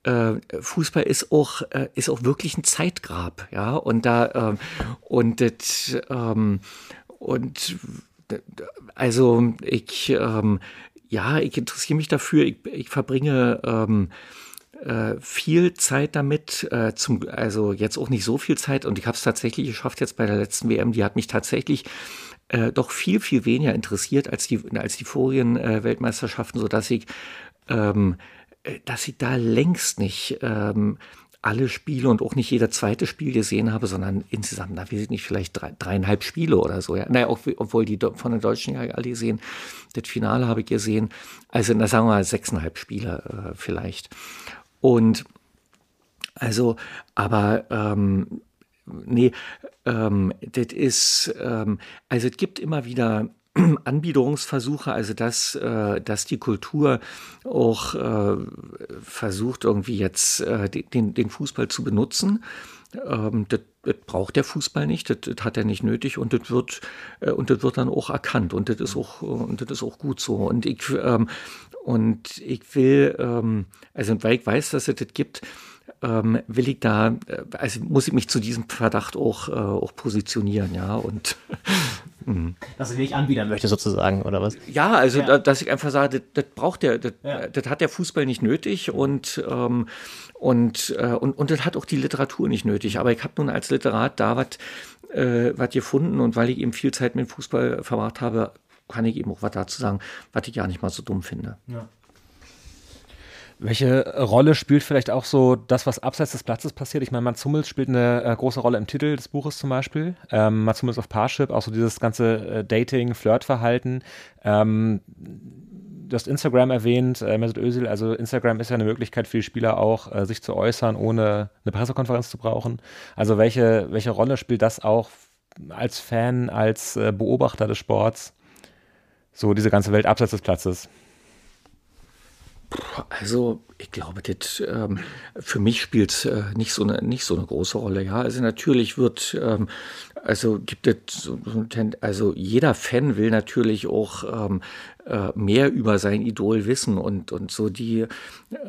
[SPEAKER 8] äh, Fußball ist auch, äh, ist auch wirklich ein Zeitgrab, ja. Und da, äh, und das, ähm, und also ich, ähm, ja, ich interessiere mich dafür, ich, ich verbringe ähm, äh, viel Zeit damit, äh, zum, also jetzt auch nicht so viel Zeit und ich habe es tatsächlich geschafft jetzt bei der letzten WM, die hat mich tatsächlich äh, doch viel, viel weniger interessiert als die, als die vorigen äh, Weltmeisterschaften, sodass ich, ähm, äh, dass ich da längst nicht ähm, alle Spiele und auch nicht jeder zweite Spiel gesehen habe, sondern insgesamt, na, weiß ich nicht, vielleicht drei, dreieinhalb Spiele oder so. Ja. Naja, auch, obwohl die von den Deutschen ja alle gesehen, das Finale habe ich gesehen. Also, na, sagen wir mal sechseinhalb Spiele äh, vielleicht. Und also, aber ähm, nee, ähm, das ist, ähm, also es gibt immer wieder Anbiederungsversuche, also dass, äh, dass die Kultur auch äh, versucht, irgendwie jetzt äh, den, den Fußball zu benutzen. Ähm, das, das braucht der Fußball nicht, das, das, hat er nicht nötig und das wird äh, und das wird dann auch erkannt und das ist auch und das ist auch gut so und ich ähm, und ich will, ähm, also weil ich weiß, dass es das gibt, ähm, will ich da, äh, also muss ich mich zu diesem Verdacht auch, äh, auch positionieren, ja. Und
[SPEAKER 6] mhm. dass du dich anbiedern möchte sozusagen, oder was?
[SPEAKER 8] Ja, also ja. dass ich einfach sage, das, das braucht der, das, ja. das, hat der Fußball nicht nötig und ähm, und, äh, und, und das hat auch die Literatur nicht nötig. Aber ich habe nun als Literat da was äh, was gefunden und weil ich eben viel Zeit mit dem Fußball verbracht habe, kann ich eben auch was dazu sagen, was ich ja nicht mal so dumm finde. Ja.
[SPEAKER 7] Welche Rolle spielt vielleicht auch so das, was abseits des Platzes passiert? Ich meine, Mats Hummels spielt eine äh, große Rolle im Titel des Buches zum Beispiel. Ähm, Mats Hummels auf Parship, auch so dieses ganze äh, Dating, Flirtverhalten. Ähm, du hast Instagram erwähnt, äh, Mesut Özil, also Instagram ist ja eine Möglichkeit für die Spieler auch, äh, sich zu äußern, ohne eine Pressekonferenz zu brauchen. Also welche, welche Rolle spielt das auch als Fan, als äh, Beobachter des Sports? So diese ganze Welt abseits des Platzes.
[SPEAKER 8] Also, ich glaube, das, ähm, für mich spielt äh, nicht, so eine, nicht so eine große Rolle. Ja, also natürlich wird, ähm, also gibt es, so, also jeder Fan will natürlich auch ähm, äh, mehr über sein Idol wissen und, und so die,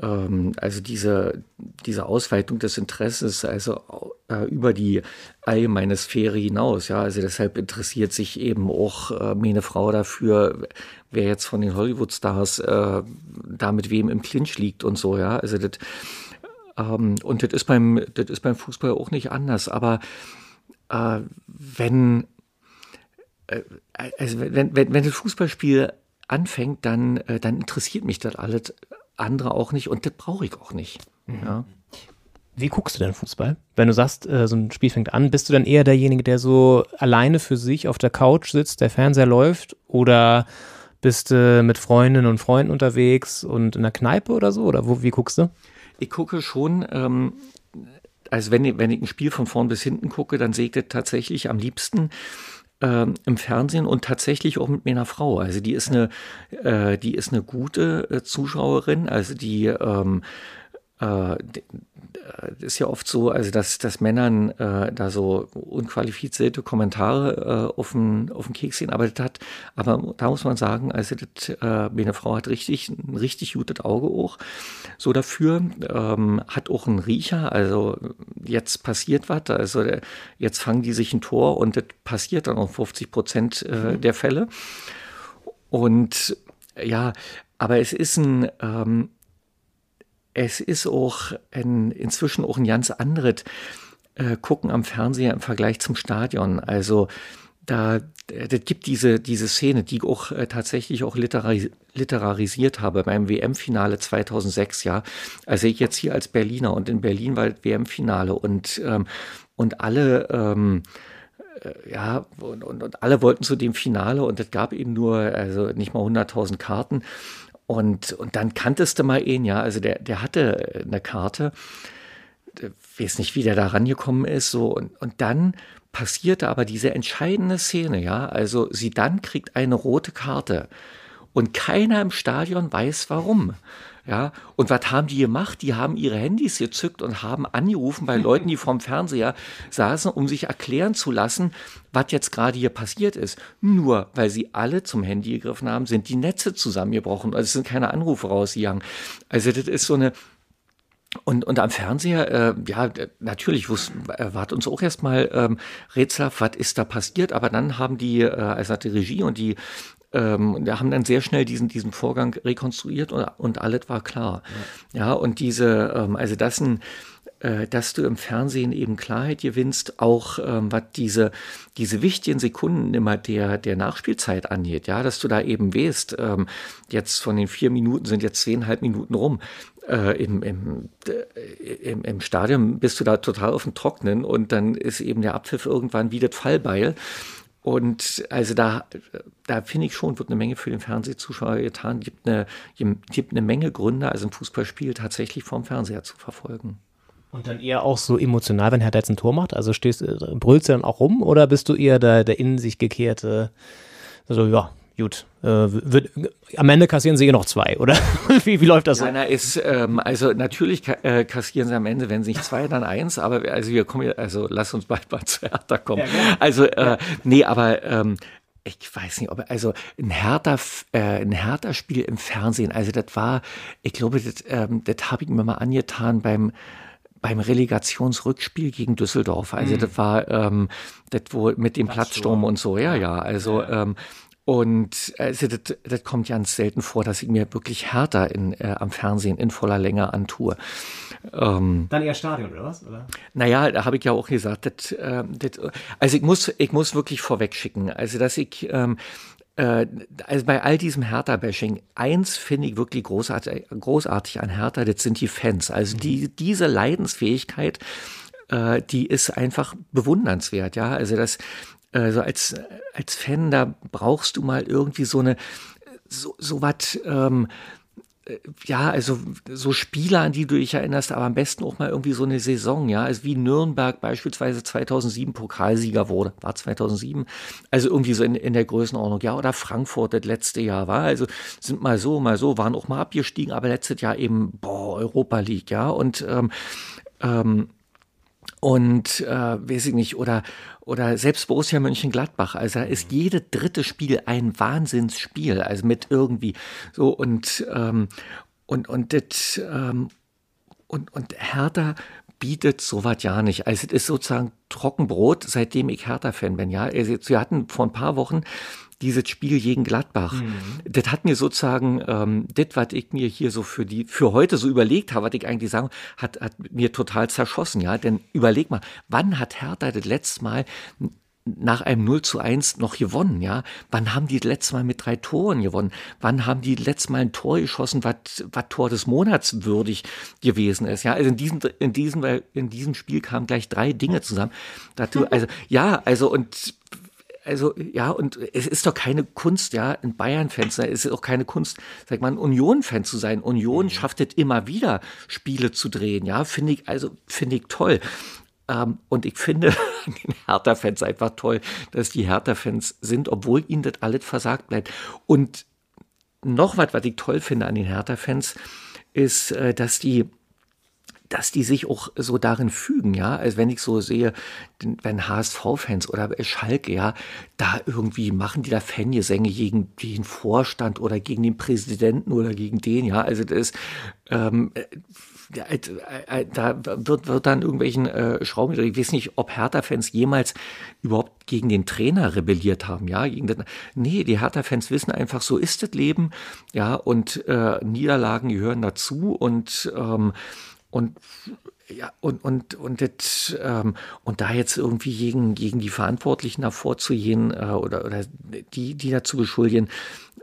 [SPEAKER 8] ähm, also diese, diese Ausweitung des Interesses, also äh, über die allgemeine Sphäre hinaus. Ja, also deshalb interessiert sich eben auch äh, meine Frau dafür, wer jetzt von den Hollywood-Stars äh, da mit wem im Clinch liegt und so. Ja, also das, ähm, und das ist beim, das ist beim Fußball auch nicht anders. Aber äh, wenn äh, also wenn, wenn, wenn das Fußballspiel anfängt, dann, äh, dann interessiert mich das alles andere auch nicht und das brauche ich auch nicht. Mhm. Ja.
[SPEAKER 6] Wie guckst du denn Fußball? Wenn du sagst, äh, so ein Spiel fängt an, bist du dann eher derjenige, der so alleine für sich auf der Couch sitzt, der Fernseher läuft oder bist du mit Freundinnen und Freunden unterwegs und in der Kneipe oder so? Oder wo, wie guckst du?
[SPEAKER 8] Ich gucke schon, ähm, also wenn, wenn ich ein Spiel von vorn bis hinten gucke, dann sehe ich das tatsächlich am liebsten ähm, im Fernsehen und tatsächlich auch mit meiner Frau. Also die ist eine, äh, die ist eine gute äh, Zuschauerin, also die ähm, äh, ist ja oft so, also dass, dass Männern äh, da so unqualifizierte Kommentare äh, auf, den, auf den Keks gehen, aber das hat, aber da muss man sagen, also das, äh, meine Frau hat richtig, ein richtig gutes Auge auch. So dafür, ähm, hat auch einen Riecher, also jetzt passiert was, also der, jetzt fangen die sich ein Tor und das passiert dann auch 50 Prozent äh, mhm. der Fälle. Und ja, aber es ist ein, ähm, es ist auch ein, inzwischen auch ein ganz anderes äh, Gucken am Fernseher im Vergleich zum Stadion. Also da das gibt diese, diese Szene, die ich auch äh, tatsächlich auch literar literarisiert habe beim WM-Finale 2006, ja. Also ich jetzt hier als Berliner und in Berlin war das WM-Finale und, ähm, und alle, ähm, äh, ja, und, und, und alle wollten zu dem Finale und es gab eben nur, also nicht mal 100.000 Karten. Und, und dann kanntest du mal ihn, ja, also der, der hatte eine Karte, ich weiß nicht, wie der da rangekommen ist, so, und, und dann passierte aber diese entscheidende Szene, ja, also sie dann kriegt eine rote Karte. Und keiner im Stadion weiß warum. Ja, und was haben die gemacht? Die haben ihre Handys gezückt und haben angerufen bei Leuten, die vorm Fernseher saßen, um sich erklären zu lassen, was jetzt gerade hier passiert ist. Nur weil sie alle zum Handy gegriffen haben, sind die Netze zusammengebrochen. Also es sind keine Anrufe rausgegangen. Also das ist so eine und, und am Fernseher, äh, ja, natürlich wus, äh, war uns auch erstmal ähm, rätselhaft, was ist da passiert, aber dann haben die, äh, also die Regie und die ähm, wir haben dann sehr schnell diesen, diesen Vorgang rekonstruiert und, und alles war klar. Ja, ja und diese, ähm, also das ein, äh, dass du im Fernsehen eben Klarheit gewinnst, auch ähm, was diese, diese wichtigen Sekunden immer der, der Nachspielzeit angeht, ja, dass du da eben ähm, jetzt von den vier Minuten sind jetzt zweieinhalb Minuten rum. Äh, im, im, äh, im, im Stadion bist du da total auf dem Trocknen und dann ist eben der Abpfiff irgendwann wie das Fallbeil. Und also da, da finde ich schon, wird eine Menge für den Fernsehzuschauer getan. Gibt eine, gibt eine Menge Gründe, also ein Fußballspiel tatsächlich vorm Fernseher zu verfolgen.
[SPEAKER 6] Und dann eher auch so emotional, wenn Hertha jetzt ein Tor macht? Also stehst, brüllst du dann auch rum oder bist du eher der, der in sich gekehrte, also ja, gut, äh, wird, am Ende kassieren sie eh noch zwei, oder? wie, wie läuft das?
[SPEAKER 8] Nein, ist, ähm, also natürlich äh, kassieren sie am Ende, wenn sie nicht zwei, dann eins, aber also wir kommen, also lass uns bald mal zu Hertha kommen. Ja, also, äh, ja. nee, aber ähm, ich weiß nicht, ob also ein härter äh, ein härter Spiel im Fernsehen, also das war, ich glaube, das, ähm, das habe ich mir mal angetan beim beim Relegationsrückspiel gegen Düsseldorf. Also mhm. das war ähm, das wo mit dem Platzsturm und so, ja, ja. Also ja. Ähm, und also das, das kommt ganz selten vor, dass ich mir wirklich härter in, äh, am Fernsehen in voller Länge antue.
[SPEAKER 6] Ähm, Dann eher Stadion, oder was? Oder?
[SPEAKER 8] Naja, da habe ich ja auch gesagt, das, äh, das, also ich muss, ich muss wirklich vorwegschicken, also dass ich ähm, äh, also bei all diesem Hertha-Bashing, eins finde ich wirklich großartig, großartig an Hertha, das sind die Fans. Also die, diese Leidensfähigkeit, äh, die ist einfach bewundernswert, ja. Also das, also als, als Fan, da brauchst du mal irgendwie so eine, so, so was, ähm, äh, ja, also so Spieler, an die du dich erinnerst, aber am besten auch mal irgendwie so eine Saison, ja, also wie Nürnberg beispielsweise 2007 Pokalsieger wurde, war 2007, also irgendwie so in, in der Größenordnung, ja, oder Frankfurt das letzte Jahr war, also sind mal so, mal so, waren auch mal abgestiegen, aber letztes Jahr eben, boah, Europa League, ja, und ähm, ähm, und äh, weiß ich nicht, oder, oder selbst Borussia Mönchengladbach, also da ist jede dritte Spiel ein Wahnsinnsspiel, also mit irgendwie so und ähm, und und das ähm, und und Hertha bietet sowas ja nicht. Also es ist sozusagen Trockenbrot, seitdem ich Hertha-Fan bin. Ja, also, wir hatten vor ein paar Wochen dieses Spiel gegen Gladbach. Mhm. Das hat mir sozusagen, ähm, das, was ich mir hier so für die, für heute so überlegt habe, was ich eigentlich sagen, hat, hat mir total zerschossen, ja. Denn überleg mal, wann hat Hertha das letzte Mal nach einem 0 zu 1 noch gewonnen, ja? Wann haben die das letzte Mal mit drei Toren gewonnen? Wann haben die das letzte Mal ein Tor geschossen, was, was Tor des Monats würdig gewesen ist, ja? Also in diesem, in diesem, in diesem Spiel kamen gleich drei Dinge zusammen. Dazu, also, ja, also und also ja, und es ist doch keine Kunst, ja, ein Bayern-Fan zu sein. Es ist auch keine Kunst, sag mal, ein Union-Fan zu sein. Union mhm. schafft es immer wieder, Spiele zu drehen, ja, finde ich, also finde ich toll. Ähm, und ich finde an den Hertha-Fans einfach toll, dass die Hertha-Fans sind, obwohl ihnen das alles versagt bleibt. Und noch was, was ich toll finde an den Hertha-Fans, ist, äh, dass die dass die sich auch so darin fügen, ja, als wenn ich so sehe, wenn HSV-Fans oder Schalke, ja, da irgendwie machen die da Fangesänge gegen den Vorstand oder gegen den Präsidenten oder gegen den, ja, also das ist, ähm, ja, äh, äh, da wird, wird dann irgendwelchen äh, Schrauben, ich weiß nicht, ob Hertha-Fans jemals überhaupt gegen den Trainer rebelliert haben, ja, gegen den, nee, die Hertha-Fans wissen einfach, so ist das Leben, ja, und äh, Niederlagen gehören dazu und ähm, und ja, und, und, und, das, ähm, und da jetzt irgendwie gegen, gegen die Verantwortlichen hervorzugehen äh, oder, oder die, die dazu beschuldigen,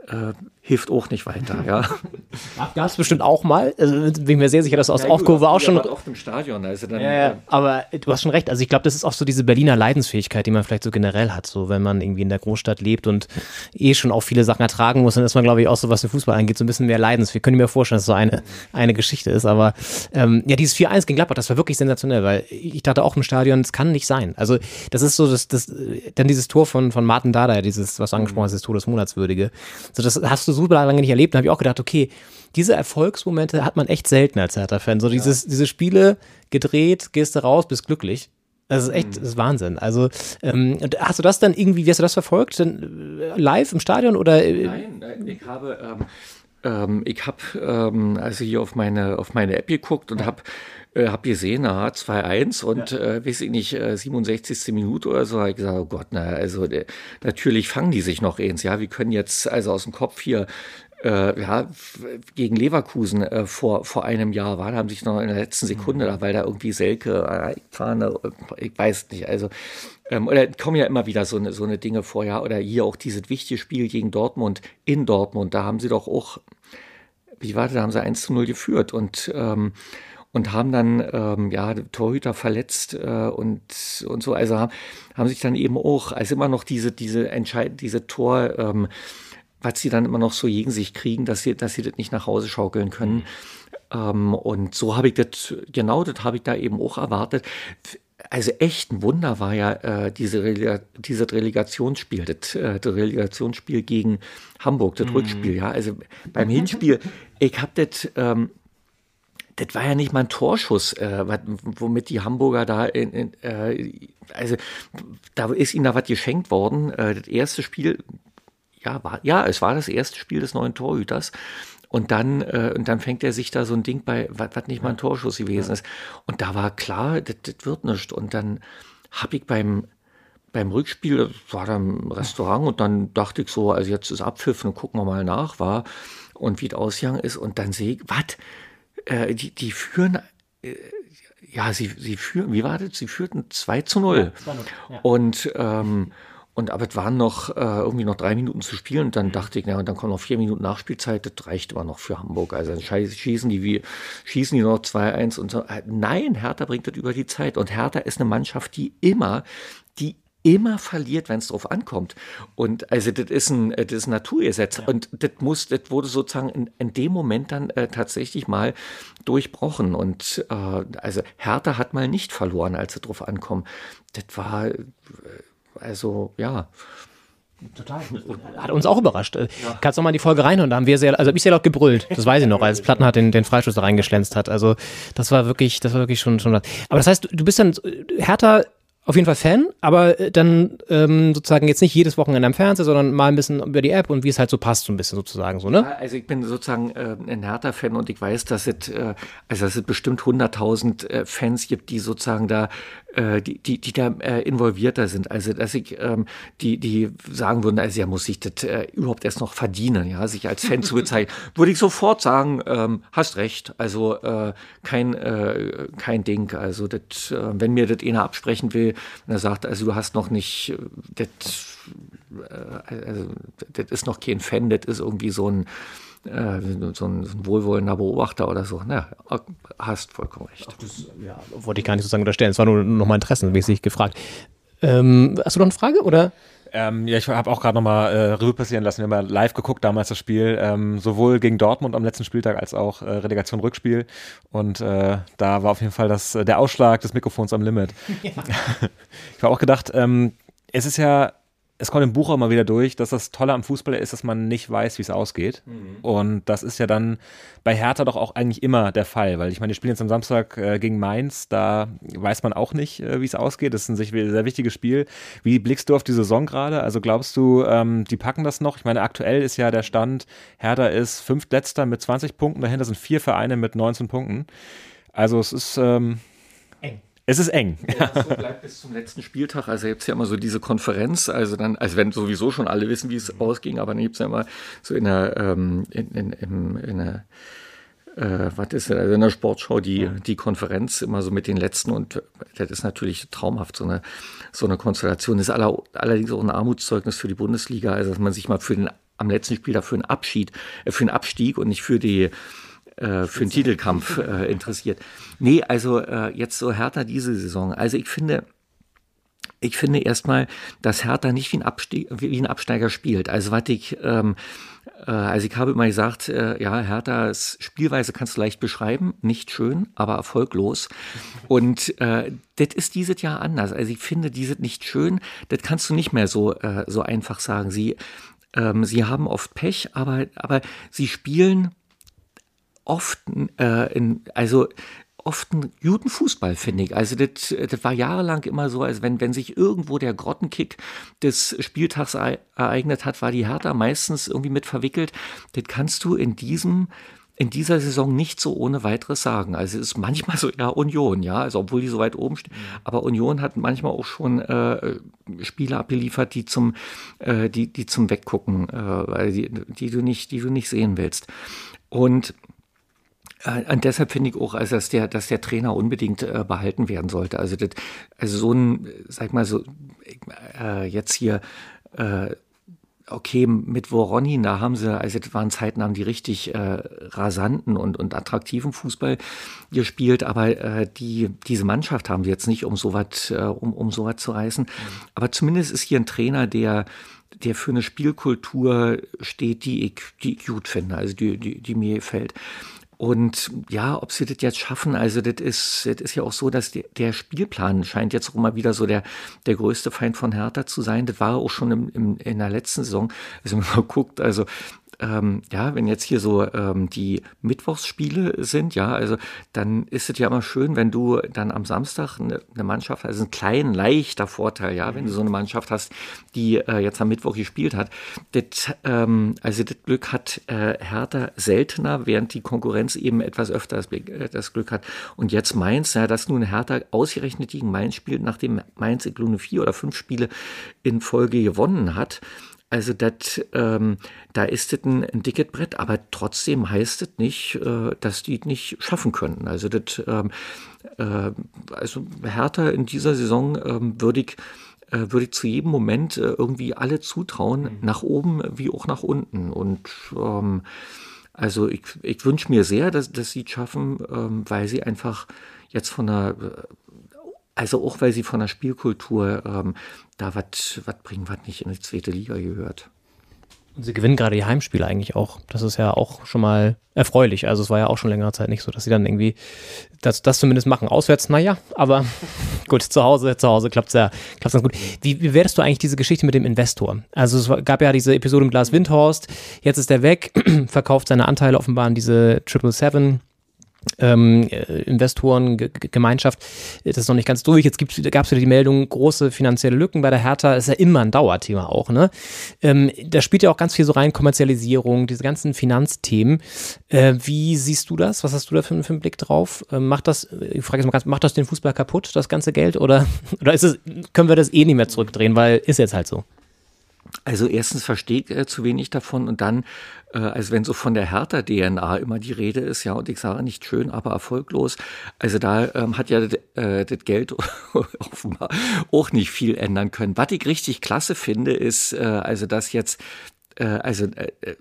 [SPEAKER 8] äh, hilft auch nicht weiter, ja.
[SPEAKER 6] Gab es bestimmt auch mal, also bin mir sehr sicher, dass aus ja, Aufkurve auch schon.
[SPEAKER 8] Oft im Stadion, also dann,
[SPEAKER 6] ja, ja, äh, aber du hast schon recht, also ich glaube, das ist auch so diese Berliner Leidensfähigkeit, die man vielleicht so generell hat, so wenn man irgendwie in der Großstadt lebt und eh schon auch viele Sachen ertragen muss, dann ist man, glaube ich, auch so, was den Fußball angeht, so ein bisschen mehr leidensfähig. Können mir vorstellen, dass es so eine, eine Geschichte ist, aber ähm, ja, dieses 4-1 gegen Gladbach, das war wirklich sensationell, weil ich dachte auch im Stadion, das kann nicht sein. Also das ist so, das, das, dann dieses Tor von, von Martin Dada, dieses, was du angesprochen hast, das Tor des Monatswürdige. So, das hast du super lange nicht erlebt. Da habe ich auch gedacht, okay, diese Erfolgsmomente hat man echt selten als Hertha-Fan. So dieses, ja. diese Spiele gedreht, gehst du raus, bist glücklich. Das ist echt, mhm. das ist Wahnsinn. Also, ähm, hast du das dann irgendwie, wie hast du das verfolgt? Dann, äh, live im Stadion oder?
[SPEAKER 8] Äh, nein, nein, ich habe, ähm, ähm, ich habe ähm, also hier auf meine, auf meine App geguckt und habe äh, hab gesehen, aha, 2-1 und ja. äh, weiß ich nicht, äh, 67. Minute oder so, habe ich gesagt, oh Gott, na, also de, natürlich fangen die sich noch eins, ja, wir können jetzt also aus dem Kopf hier äh, ja, gegen Leverkusen äh, vor, vor einem Jahr war, da haben sich noch in der letzten Sekunde, mhm. weil da irgendwie Selke, äh, Fahne, ich weiß nicht, also ähm, oder kommen ja immer wieder so eine, so eine Dinge vor, ja, oder hier auch dieses wichtige Spiel gegen Dortmund in Dortmund, da haben sie doch auch, wie war das, da haben sie 1 zu 0 geführt und ähm, und haben dann ähm, ja Torhüter verletzt äh, und und so also haben, haben sich dann eben auch also immer noch diese diese Entscheid diese Tor ähm, was sie dann immer noch so gegen sich kriegen, dass sie dass sie das nicht nach Hause schaukeln können. Mhm. Ähm, und so habe ich das genau das habe ich da eben auch erwartet. Also echt ein Wunder war ja äh, diese Relega dieses Relegationsspiel, das, äh, das Relegationsspiel gegen Hamburg, das mhm. Rückspiel. Ja, also beim Hinspiel, ich habe das ähm, das war ja nicht mal ein Torschuss, äh, womit die Hamburger da in, in äh, also da ist ihnen da was geschenkt worden. Äh, das erste Spiel, ja, war, ja, es war das erste Spiel des neuen Torhüters. Und dann, äh, und dann fängt er sich da so ein Ding bei, was, nicht mal ein Torschuss gewesen ja. ist. Und da war klar, das, das wird nichts. Und dann habe ich beim, beim Rückspiel, war da im Restaurant und dann dachte ich so, also jetzt ist Abpfiff und gucken wir mal nach, war und wie es ausgegangen ist. Und dann sehe ich, was? Äh, die, die führen, äh, ja, sie, sie führen, wie war das? Sie führten 2 zu 0. Ja, ja. Und, ähm, und aber es waren noch äh, irgendwie noch drei Minuten zu spielen und dann dachte ich, na, und dann kommen noch vier Minuten Nachspielzeit, das reicht aber noch für Hamburg. Also dann schießen die wie, schießen die noch 2-1 und so. Äh, nein, Hertha bringt das über die Zeit. Und Hertha ist eine Mannschaft, die immer, die immer verliert, wenn es drauf ankommt. Und also das ist ein, das ist ein Naturgesetz. Und das muss, das wurde sozusagen in, in dem Moment dann äh, tatsächlich mal durchbrochen. Und äh, also Hertha hat mal nicht verloren, als es drauf ankommt. Das war äh, also ja.
[SPEAKER 6] Total. Hat uns auch überrascht. Ja. Kannst du mal in die Folge reinhören? Da haben wir sehr, also hab ich sehr laut gebrüllt. Das weiß ich noch, als Platten hat den, den Freistoß da reingeschlänzt hat. Also das war wirklich, das war wirklich schon, schon was. Aber das heißt, du bist dann Hertha auf jeden Fall Fan, aber äh, dann ähm, sozusagen jetzt nicht jedes Wochenende am Fernseher, sondern mal ein bisschen über die App und wie es halt so passt, so ein bisschen sozusagen so, ne?
[SPEAKER 8] Also ich bin sozusagen äh, ein Hertha-Fan und ich weiß, dass es, äh, also dass es bestimmt 100.000 äh, Fans gibt, die sozusagen da die, die, die da äh, involvierter sind. Also, dass ich, ähm, die, die sagen würden, also er muss sich das äh, überhaupt erst noch verdienen, ja, sich als Fan zu bezeichnen, würde ich sofort sagen, ähm, hast recht. Also äh, kein, äh, kein Ding. Also das, äh, wenn mir das einer absprechen will, wenn er sagt, also du hast noch nicht, äh, das, äh, also, das ist noch kein Fan, das ist irgendwie so ein äh, so, ein, so ein wohlwollender Beobachter oder so. Na, hast vollkommen recht.
[SPEAKER 6] Das ja, wollte ich gar nicht sozusagen unterstellen. Es war nur noch mal interessenmäßig gefragt. Ähm, hast du noch eine Frage oder?
[SPEAKER 7] Ähm, ja, ich habe auch gerade nochmal äh, Revue passieren lassen. Wir haben ja live geguckt damals das Spiel, ähm, sowohl gegen Dortmund am letzten Spieltag als auch äh, Relegation Rückspiel. Und äh, da war auf jeden Fall das, äh, der Ausschlag des Mikrofons am Limit. Ja. ich habe auch gedacht, ähm, es ist ja es kommt im Buch auch mal wieder durch, dass das Tolle am Fußball ist, dass man nicht weiß, wie es ausgeht. Mhm. Und das ist ja dann bei Hertha doch auch eigentlich immer der Fall, weil ich meine, die spielen jetzt am Samstag äh, gegen Mainz, da weiß man auch nicht, äh, wie es ausgeht. Das ist ein sehr wichtiges Spiel. Wie blickst du auf die Saison gerade? Also glaubst du, ähm, die packen das noch? Ich meine, aktuell ist ja der Stand, Hertha ist fünftletzter mit 20 Punkten, dahinter sind vier Vereine mit 19 Punkten. Also es ist ähm, es ist eng.
[SPEAKER 8] Ja, so bleibt bis zum letzten Spieltag. Also gibt es ja immer so diese Konferenz, also dann, also wenn sowieso schon alle wissen, wie es ausging, aber dann gibt es ja immer so in der, ähm, in, in, in, in der äh, was ist denn, also in der Sportschau die, die Konferenz immer so mit den letzten und das ist natürlich traumhaft, so eine, so eine Konstellation. Das ist aller, allerdings auch ein Armutszeugnis für die Bundesliga, also dass man sich mal für den, am letzten Spiel dafür einen Abschied, äh, für einen Abstieg und nicht für die, äh, für den Titelkampf äh, interessiert. Nee, also äh, jetzt so Hertha diese Saison. Also ich finde, ich finde erstmal, dass Hertha nicht wie ein, Abstieg, wie ein Absteiger spielt. Also was ich, ähm, äh, also ich habe immer gesagt, äh, ja, Herthas Spielweise kannst du leicht beschreiben, nicht schön, aber erfolglos. Und äh, das ist dieses Jahr anders. Also ich finde, dieses nicht schön, das kannst du nicht mehr so, äh, so einfach sagen. Sie, ähm, sie haben oft Pech, aber, aber sie spielen oft, äh, in, also oft einen guten Fußball, finde ich. Also das, das war jahrelang immer so, als wenn, wenn sich irgendwo der Grottenkick des Spieltags ereignet hat, war die Hertha meistens irgendwie mit verwickelt. Das kannst du in diesem in dieser Saison nicht so ohne weiteres sagen. Also es ist manchmal so, ja, Union, ja, also obwohl die so weit oben stehen. Aber Union hat manchmal auch schon äh, Spiele abgeliefert, die zum, äh, die, die zum Weggucken, äh, die, die du nicht, die du nicht sehen willst. Und und deshalb finde ich auch, also dass der, dass der Trainer unbedingt äh, behalten werden sollte. Also, das, also so ein, sag mal so, äh, jetzt hier, äh, okay, mit Voronin, da haben sie, also das waren Zeiten, haben die richtig äh, rasanten und, und attraktiven Fußball gespielt, aber äh, die, diese Mannschaft haben sie jetzt nicht, um sowas, äh, um, um sowas zu reißen. Aber zumindest ist hier ein Trainer, der der für eine Spielkultur steht, die ich, die ich gut finde, also die, die, die mir gefällt. Und ja, ob sie das jetzt schaffen, also das ist, das ist ja auch so, dass der, der Spielplan scheint jetzt auch mal wieder so der, der größte Feind von Hertha zu sein. Das war auch schon im, im, in der letzten Saison. Also wenn man guckt, also ähm, ja, wenn jetzt hier so ähm, die Mittwochsspiele sind, ja, also dann ist es ja immer schön, wenn du dann am Samstag eine, eine Mannschaft, also ein klein, leichter Vorteil, ja, wenn du so eine Mannschaft hast, die äh, jetzt am Mittwoch gespielt hat. Das, ähm, also das Glück hat äh, Hertha seltener, während die Konkurrenz eben etwas öfter das, äh, das Glück hat. Und jetzt Mainz, ja, dass nun Hertha ausgerechnet gegen Mainz spielt, nachdem Mainz in Glune vier oder fünf Spiele in Folge gewonnen hat. Also dat, ähm, da ist es ein, ein dickes Brett, aber trotzdem heißt es nicht, äh, dass die nicht schaffen könnten. Also das, ähm, äh, also Hertha in dieser Saison ähm, würde ich äh, würde ich zu jedem Moment äh, irgendwie alle zutrauen, mhm. nach oben wie auch nach unten. Und ähm, also ich, ich wünsche mir sehr, dass, dass sie es schaffen, ähm, weil sie einfach jetzt von der also auch weil sie von der Spielkultur ähm, da was bringen, was nicht in die zweite Liga gehört.
[SPEAKER 6] Und sie gewinnen gerade die Heimspiele eigentlich auch. Das ist ja auch schon mal erfreulich. Also es war ja auch schon längere Zeit nicht so, dass sie dann irgendwie das, das zumindest machen. Auswärts, naja, aber gut, zu Hause, zu Hause klappt's ja, klappt's ganz gut. Wie, wie du eigentlich diese Geschichte mit dem Investor? Also es gab ja diese Episode mit Lars Windhorst, jetzt ist er weg, verkauft seine Anteile offenbar an diese Triple Seven ähm, äh, Investorengemeinschaft. Das ist noch nicht ganz durch. Jetzt gab es wieder die Meldung, große finanzielle Lücken bei der Hertha. Das ist ja immer ein Dauerthema auch. Ne? Ähm, da spielt ja auch ganz viel so rein, Kommerzialisierung, diese ganzen Finanzthemen. Äh, wie siehst du das? Was hast du da für, für einen Blick drauf? Ähm, macht das, ich frage jetzt mal ganz, macht das den Fußball kaputt, das ganze Geld? Oder, oder ist es, können wir das eh nicht mehr zurückdrehen, weil ist jetzt halt so?
[SPEAKER 8] Also erstens versteht er zu wenig davon und dann, äh, also wenn so von der Hertha-DNA immer die Rede ist, ja, und ich sage nicht schön, aber erfolglos, also da ähm, hat ja äh, das Geld offenbar auch nicht viel ändern können. Was ich richtig klasse finde, ist, äh, also dass jetzt äh, also äh, äh,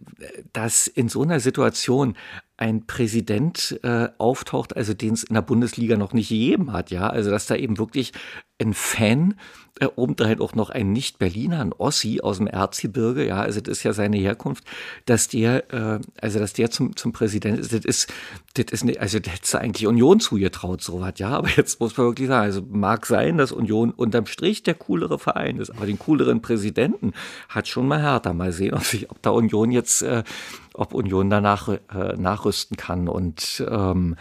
[SPEAKER 8] dass in so einer Situation ein Präsident äh, auftaucht, also den es in der Bundesliga noch nicht gegeben hat, ja, also dass da eben wirklich ein Fan äh, obendrein auch noch ein Nicht-Berliner, ein Ossi aus dem Erzgebirge, ja, also das ist ja seine Herkunft, dass der, äh, also dass der zum, zum Präsident ist, das ist, das ist ne, also das hätte eigentlich Union zugetraut, so was, ja, aber jetzt muss man wirklich sagen, also mag sein, dass Union unterm Strich der coolere Verein ist, aber den cooleren Präsidenten hat schon mal härter. Mal sehen, ob, sich, ob da Union jetzt, äh, ob Union danach äh, nachrüsten kann und ähm,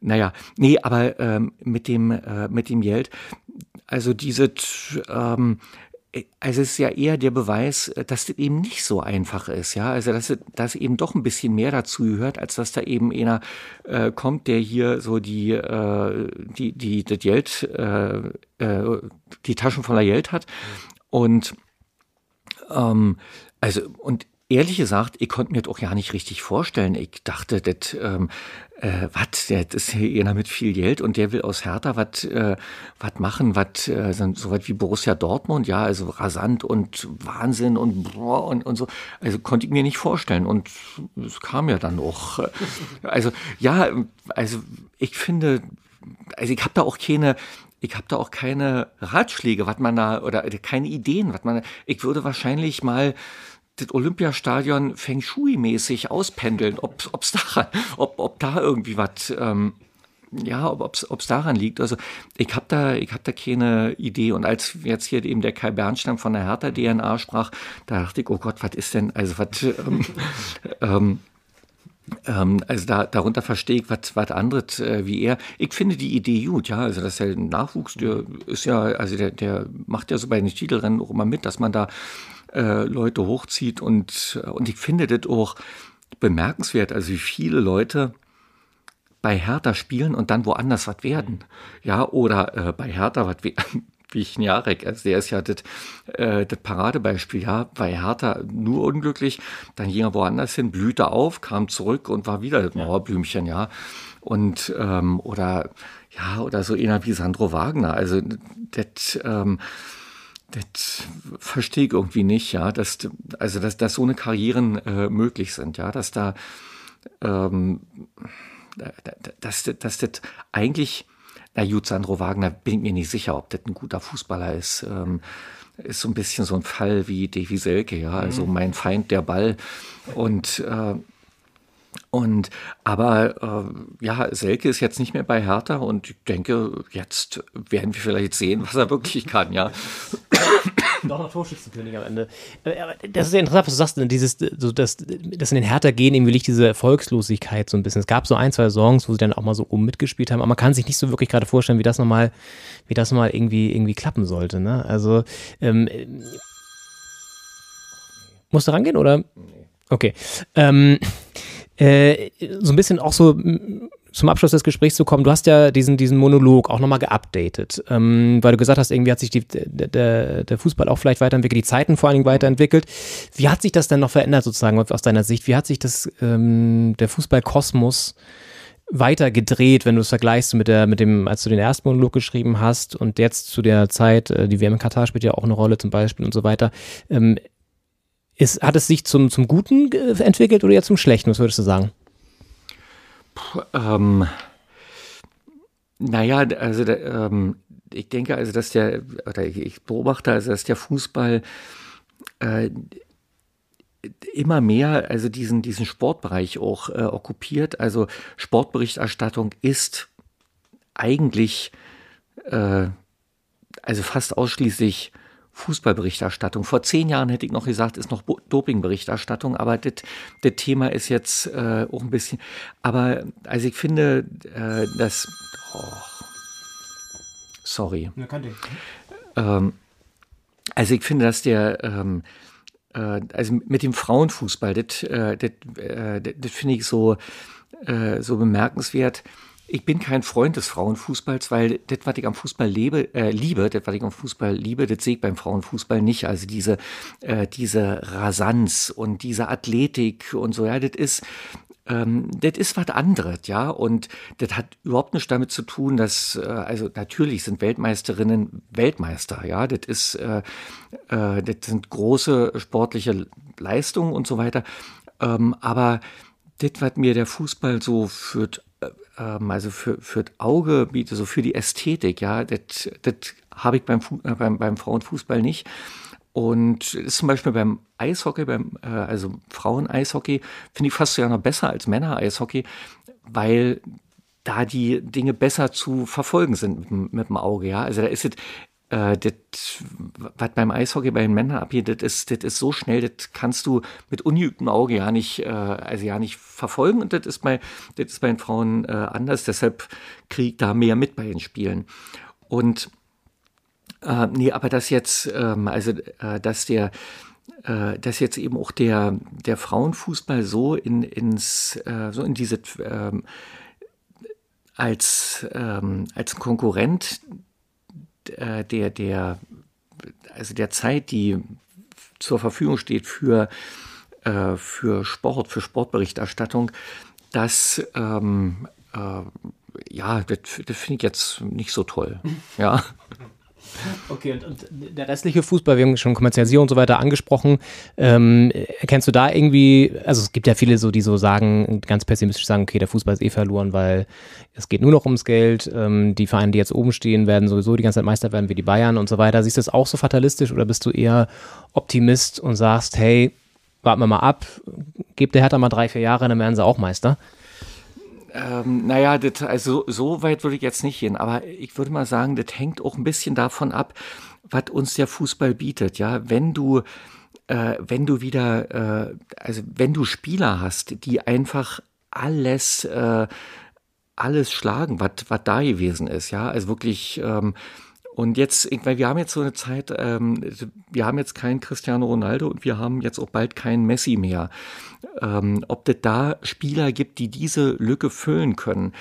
[SPEAKER 8] naja, nee, aber ähm, mit dem äh, mit dem Geld, also diese, ähm, also es ist ja eher der Beweis, dass das eben nicht so einfach ist, ja. Also dass, dass eben doch ein bisschen mehr dazu gehört, als dass da eben einer äh, kommt, der hier so die, äh, die, die, das Geld, äh, äh, die Taschen voller Geld hat. Und ähm, also, und ehrlich gesagt, ich konnte mir das auch ja nicht richtig vorstellen. Ich dachte, das, ähm, äh, was, der das ist hier einer mit viel Geld und der will aus Hertha was äh, was machen, was äh, so was wie Borussia Dortmund, ja, also rasant und Wahnsinn und boah, und, und so. Also konnte ich mir nicht vorstellen und es kam ja dann auch. Also ja, also ich finde, also ich habe da auch keine ich habe da auch keine Ratschläge, was man da oder keine Ideen, was man ich würde wahrscheinlich mal das Olympiastadion Feng Shui-mäßig auspendeln, ob, ob's daran, ob, ob da irgendwie was, ähm, ja, ob es daran liegt. Also ich habe da, ich hab da keine Idee. Und als jetzt hier eben der Kai Bernstein von der Hertha-DNA sprach, da dachte ich, oh Gott, was ist denn, also was, ähm, ähm, ähm, also da, darunter verstehe ich was, was anderes äh, wie er. Ich finde die Idee gut, ja. Also dass der Nachwuchs, der ist ja, also der, der macht ja so bei den Titelrennen auch immer mit, dass man da äh, Leute hochzieht und, und ich finde das auch bemerkenswert, also wie viele Leute bei Hertha spielen und dann woanders was werden. Ja, oder äh, bei Hertha was werden. Wie ich Jarek, also der ist ja das, äh, das Paradebeispiel, ja, bei Hertha nur unglücklich, dann ging er woanders hin, blühte auf, kam zurück und war wieder das Mauerblümchen, ja. Und, ähm, oder, ja, oder so einer wie Sandro Wagner, also das, ähm, das verstehe ich irgendwie nicht, ja, dass, also dass, dass so eine Karrieren äh, möglich sind, ja, dass da, ähm, dass, dass das eigentlich, na gut, Sandro Wagner bin ich mir nicht sicher, ob das ein guter Fußballer ist. Ähm, ist so ein bisschen so ein Fall wie Davy Selke, ja, also mhm. mein Feind der Ball. Und äh, und aber äh, ja, Selke ist jetzt nicht mehr bei Hertha und ich denke, jetzt werden wir vielleicht sehen, was er wirklich kann, ja.
[SPEAKER 6] Doch noch Torschützenkönig am Ende. Äh, das ist ja interessant, was du sagst, dieses, so dass, dass in den Hertha gehen irgendwie liegt diese Erfolgslosigkeit so ein bisschen. Es gab so ein, zwei Songs, wo sie dann auch mal so oben mitgespielt haben, aber man kann sich nicht so wirklich gerade vorstellen, wie das nochmal, wie das nochmal irgendwie, irgendwie klappen sollte. Ne? Also ähm, musst du rangehen oder? Okay. Ähm, äh, so ein bisschen auch so zum Abschluss des Gesprächs zu kommen, du hast ja diesen, diesen Monolog auch nochmal geupdatet, ähm, weil du gesagt hast, irgendwie hat sich die, der, der Fußball auch vielleicht weiterentwickelt, die Zeiten vor allen Dingen weiterentwickelt. Wie hat sich das denn noch verändert sozusagen aus deiner Sicht? Wie hat sich das, ähm, der Fußballkosmos weiter gedreht, wenn du es vergleichst mit der, mit dem, als du den ersten Monolog geschrieben hast und jetzt zu der Zeit, äh, die WM in Katar spielt ja auch eine Rolle zum Beispiel und so weiter. Ähm, ist, hat es sich zum, zum Guten entwickelt oder eher zum Schlechten? Was würdest du sagen?
[SPEAKER 8] Puh, ähm, naja, also ähm, ich denke also, dass der, oder ich beobachte also, dass der Fußball äh, immer mehr also diesen, diesen Sportbereich auch äh, okkupiert. Also Sportberichterstattung ist eigentlich äh, also fast ausschließlich Fußballberichterstattung. Vor zehn Jahren hätte ich noch gesagt, ist noch Dopingberichterstattung, aber das Thema ist jetzt äh, auch ein bisschen. Aber also ich finde, äh, dass. Oh, sorry. Ja, kann ich. Ähm, also ich finde, dass der. Ähm, äh, also mit dem Frauenfußball, das, äh, das, äh, das finde ich so, äh, so bemerkenswert ich bin kein Freund des Frauenfußballs, weil das, was ich am Fußball lebe, äh, liebe, das, was ich am Fußball liebe, das sehe ich beim Frauenfußball nicht. Also diese, äh, diese Rasanz und diese Athletik und so, ja, das ist, ähm, das ist was anderes, ja, und das hat überhaupt nichts damit zu tun, dass, äh, also natürlich sind Weltmeisterinnen Weltmeister, ja, das ist, äh, äh, das sind große sportliche Leistungen und so weiter, ähm, aber das, was mir der Fußball so führt, ähm, also für, für das Auge bietet, für die Ästhetik, ja, das, das habe ich beim, äh, beim, beim Frauenfußball nicht. Und ist zum Beispiel beim Eishockey, beim, äh, also Frauen-Eishockey, finde ich fast sogar noch besser als Männer-Eishockey, weil da die Dinge besser zu verfolgen sind mit, mit dem Auge, ja. Also da ist es äh, das, was beim Eishockey bei den Männern abgeht, das ist, das ist so schnell, das kannst du mit ungeübtem Auge ja nicht, äh, also ja nicht verfolgen und das ist bei, das ist bei den Frauen äh, anders, deshalb krieg da mehr mit bei den Spielen. Und äh, nee, aber das jetzt, ähm, also äh, dass der äh, dass jetzt eben auch der, der Frauenfußball so in, ins, äh, so in diese ähm, als, ähm, als Konkurrent äh, der, der, also der Zeit, die zur Verfügung steht für, äh, für Sport, für Sportberichterstattung, das, ähm, äh, ja, das, das finde ich jetzt nicht so toll. Ja.
[SPEAKER 6] Okay, und, und, der restliche Fußball, wir haben schon Kommerzialisierung und so weiter angesprochen. Ähm, erkennst du da irgendwie, also es gibt ja viele so, die so sagen, ganz pessimistisch sagen, okay, der Fußball ist eh verloren, weil es geht nur noch ums Geld. Ähm, die Vereine, die jetzt oben stehen, werden sowieso die ganze Zeit Meister werden wie die Bayern und so weiter. Siehst du das auch so fatalistisch oder bist du eher Optimist und sagst, hey, warten wir mal ab, gebt der Hertha mal drei, vier Jahre, dann werden sie auch Meister?
[SPEAKER 8] Ähm, naja, das, also so weit würde ich jetzt nicht gehen, aber ich würde mal sagen, das hängt auch ein bisschen davon ab, was uns der Fußball bietet. Ja, wenn du äh, wenn du wieder, äh, also wenn du Spieler hast, die einfach alles äh, alles schlagen, was da gewesen ist, ja, also wirklich ähm, und jetzt, weil wir haben jetzt so eine Zeit, ähm, wir haben jetzt keinen Cristiano Ronaldo und wir haben jetzt auch bald keinen Messi mehr. Ähm, ob es da Spieler gibt, die diese Lücke füllen können,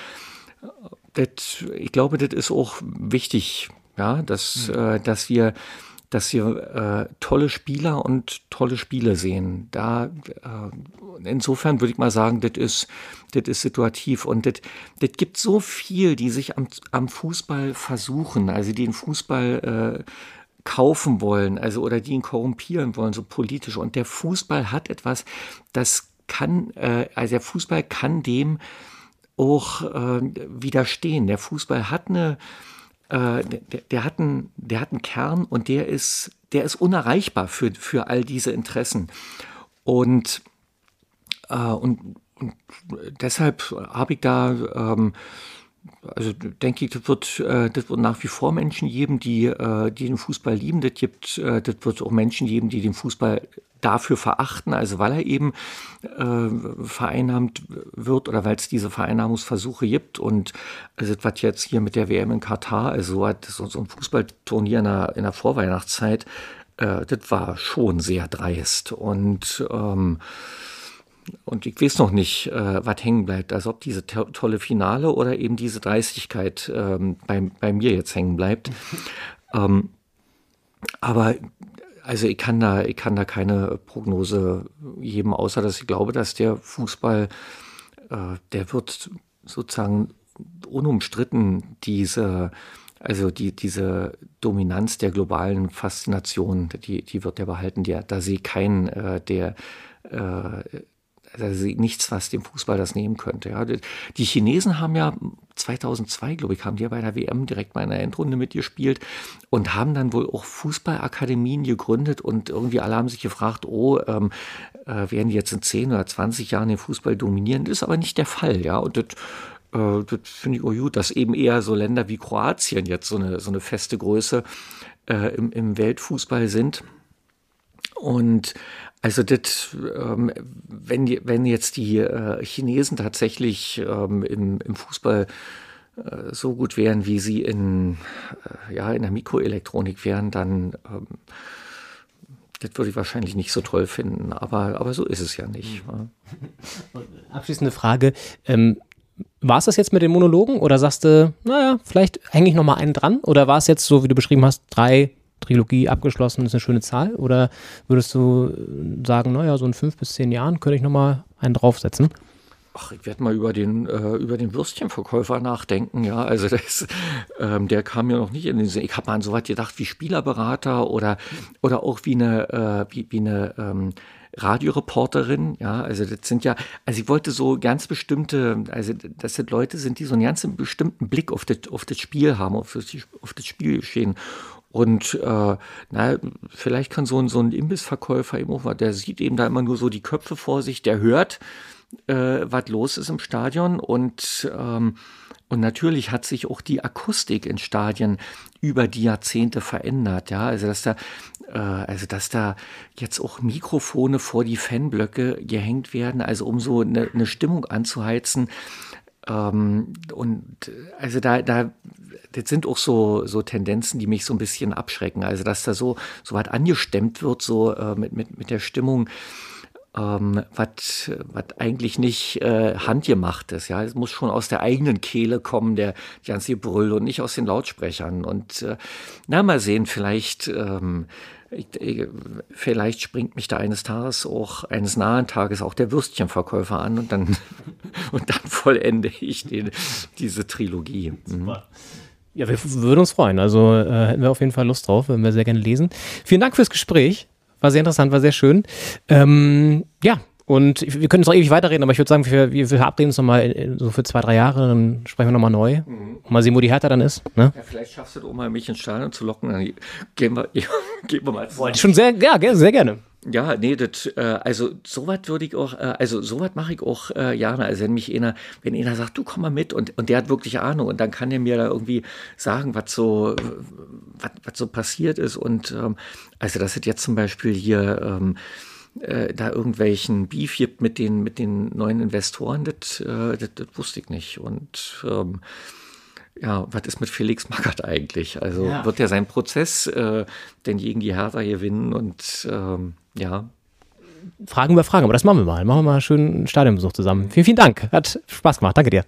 [SPEAKER 8] das, ich glaube, das ist auch wichtig, ja, dass, mhm. äh, dass wir dass wir äh, tolle Spieler und tolle Spiele sehen. Da äh, insofern würde ich mal sagen, das ist das ist situativ und das das gibt so viel, die sich am, am Fußball versuchen, also die den Fußball äh, kaufen wollen, also oder die ihn korrumpieren wollen, so politisch. Und der Fußball hat etwas, das kann, äh, also der Fußball kann dem auch äh, widerstehen. Der Fußball hat eine äh, der, der, hat einen, der hat einen Kern und der ist, der ist unerreichbar für, für all diese Interessen. Und, äh, und, und deshalb habe ich da, ähm, also denke ich, das wird, äh, das wird nach wie vor Menschen geben, die, äh, die den Fußball lieben. Das gibt, äh, das wird auch Menschen geben, die den Fußball dafür verachten, also weil er eben äh, vereinnahmt wird oder weil es diese Vereinnahmungsversuche gibt. Und also was jetzt hier mit der WM in Katar, also so ein Fußballturnier in der, in der Vorweihnachtszeit, äh, das war schon sehr dreist. Und ähm, und ich weiß noch nicht, äh, was hängen bleibt. Also ob diese to tolle Finale oder eben diese Dreistigkeit ähm, bei, bei mir jetzt hängen bleibt. ähm, aber also ich kann da, ich kann da keine Prognose geben, außer dass ich glaube, dass der Fußball, äh, der wird sozusagen unumstritten diese, also die, diese Dominanz der globalen Faszination, die, die wird er behalten. Der, da sehe ich keinen, äh, der, äh, also nichts, was dem Fußball das nehmen könnte. Ja. Die Chinesen haben ja 2002, glaube ich, haben die ja bei der WM direkt mal in der Endrunde mitgespielt und haben dann wohl auch Fußballakademien gegründet und irgendwie alle haben sich gefragt, oh, ähm, äh, werden die jetzt in 10 oder 20 Jahren den Fußball dominieren? Das ist aber nicht der Fall, ja. Und das äh, das finde ich auch gut, dass eben eher so Länder wie Kroatien jetzt so eine, so eine feste Größe äh, im, im Weltfußball sind. Und also das, ähm, wenn, wenn jetzt die äh, Chinesen tatsächlich ähm, im, im Fußball äh, so gut wären, wie sie in, äh, ja, in der Mikroelektronik wären, dann ähm, das würde ich wahrscheinlich nicht so toll finden, aber, aber so ist es ja nicht.
[SPEAKER 6] Mhm. Abschließende Frage. Ähm, war es das jetzt mit den Monologen oder sagst du, naja, vielleicht hänge ich nochmal einen dran? Oder war es jetzt so, wie du beschrieben hast, drei Trilogie abgeschlossen, ist eine schöne Zahl? Oder würdest du sagen, naja, so in fünf bis zehn Jahren könnte ich nochmal einen draufsetzen?
[SPEAKER 8] Ach, ich werde mal über den, äh, über den Würstchenverkäufer nachdenken, ja. Also das, ähm, der kam ja noch nicht in den Sinn. Ich habe mal an so was gedacht wie Spielerberater oder, oder auch wie eine, äh, wie, wie eine ähm, Radioreporterin, ja, also das sind ja, also ich wollte so ganz bestimmte, also das sind Leute sind, die so einen ganz bestimmten Blick auf das, auf das Spiel haben, auf das, auf das Spielgeschehen. Und äh, na, vielleicht kann so ein, so ein Imbissverkäufer eben auch, der sieht eben da immer nur so die Köpfe vor sich, der hört, äh, was los ist im Stadion und ähm, und natürlich hat sich auch die Akustik in Stadien über die Jahrzehnte verändert, ja, also dass da äh, also dass da jetzt auch Mikrofone vor die Fanblöcke gehängt werden, also um so eine, eine Stimmung anzuheizen. Ähm, und also da, da, das sind auch so, so Tendenzen, die mich so ein bisschen abschrecken. Also dass da so, so weit angestemmt wird, so äh, mit, mit, mit der Stimmung ähm, was eigentlich nicht äh, handgemacht ist. Ja, es muss schon aus der eigenen Kehle kommen, der ganze Brüll und nicht aus den Lautsprechern. Und äh, na mal sehen, vielleicht ähm, vielleicht springt mich da eines Tages auch, eines nahen Tages auch der Würstchenverkäufer an und dann, und dann vollende ich den, diese Trilogie. Mhm.
[SPEAKER 6] Ja, wir würden uns freuen. Also äh, hätten wir auf jeden Fall Lust drauf, würden wir sehr gerne lesen. Vielen Dank fürs Gespräch. War sehr interessant, war sehr schön. Ähm, ja, und wir können jetzt noch ewig weiterreden, aber ich würde sagen, wir, wir verabreden uns nochmal so für zwei, drei Jahre, dann sprechen wir nochmal neu. Mhm. Mal sehen, wo die Hertha dann ist. Ne?
[SPEAKER 8] Ja, vielleicht schaffst du auch mal, mich ins Stadion zu locken. Dann gehen wir, gehen wir mal
[SPEAKER 6] zusammen. Schon sehr, ja, sehr gerne.
[SPEAKER 8] Ja, nee, das, äh, also sowas würde ich auch, äh, also sowas mache ich auch äh, gerne. Also wenn mich einer, wenn einer sagt, du komm mal mit und, und der hat wirklich Ahnung und dann kann der mir da irgendwie sagen, was so, was, was so passiert ist. Und ähm, also das ist jetzt zum Beispiel hier ähm, äh, da irgendwelchen Beef gibt mit den, mit den neuen Investoren, das, äh, das, das wusste ich nicht. Und ähm, ja, was ist mit Felix Magath eigentlich? Also ja. wird er seinen Prozess äh, denn gegen die Hertha gewinnen und ähm, ja.
[SPEAKER 6] Fragen über Fragen, aber das machen wir mal. Machen wir mal einen schönen Stadionbesuch zusammen. Vielen, vielen Dank. Hat Spaß gemacht. Danke dir.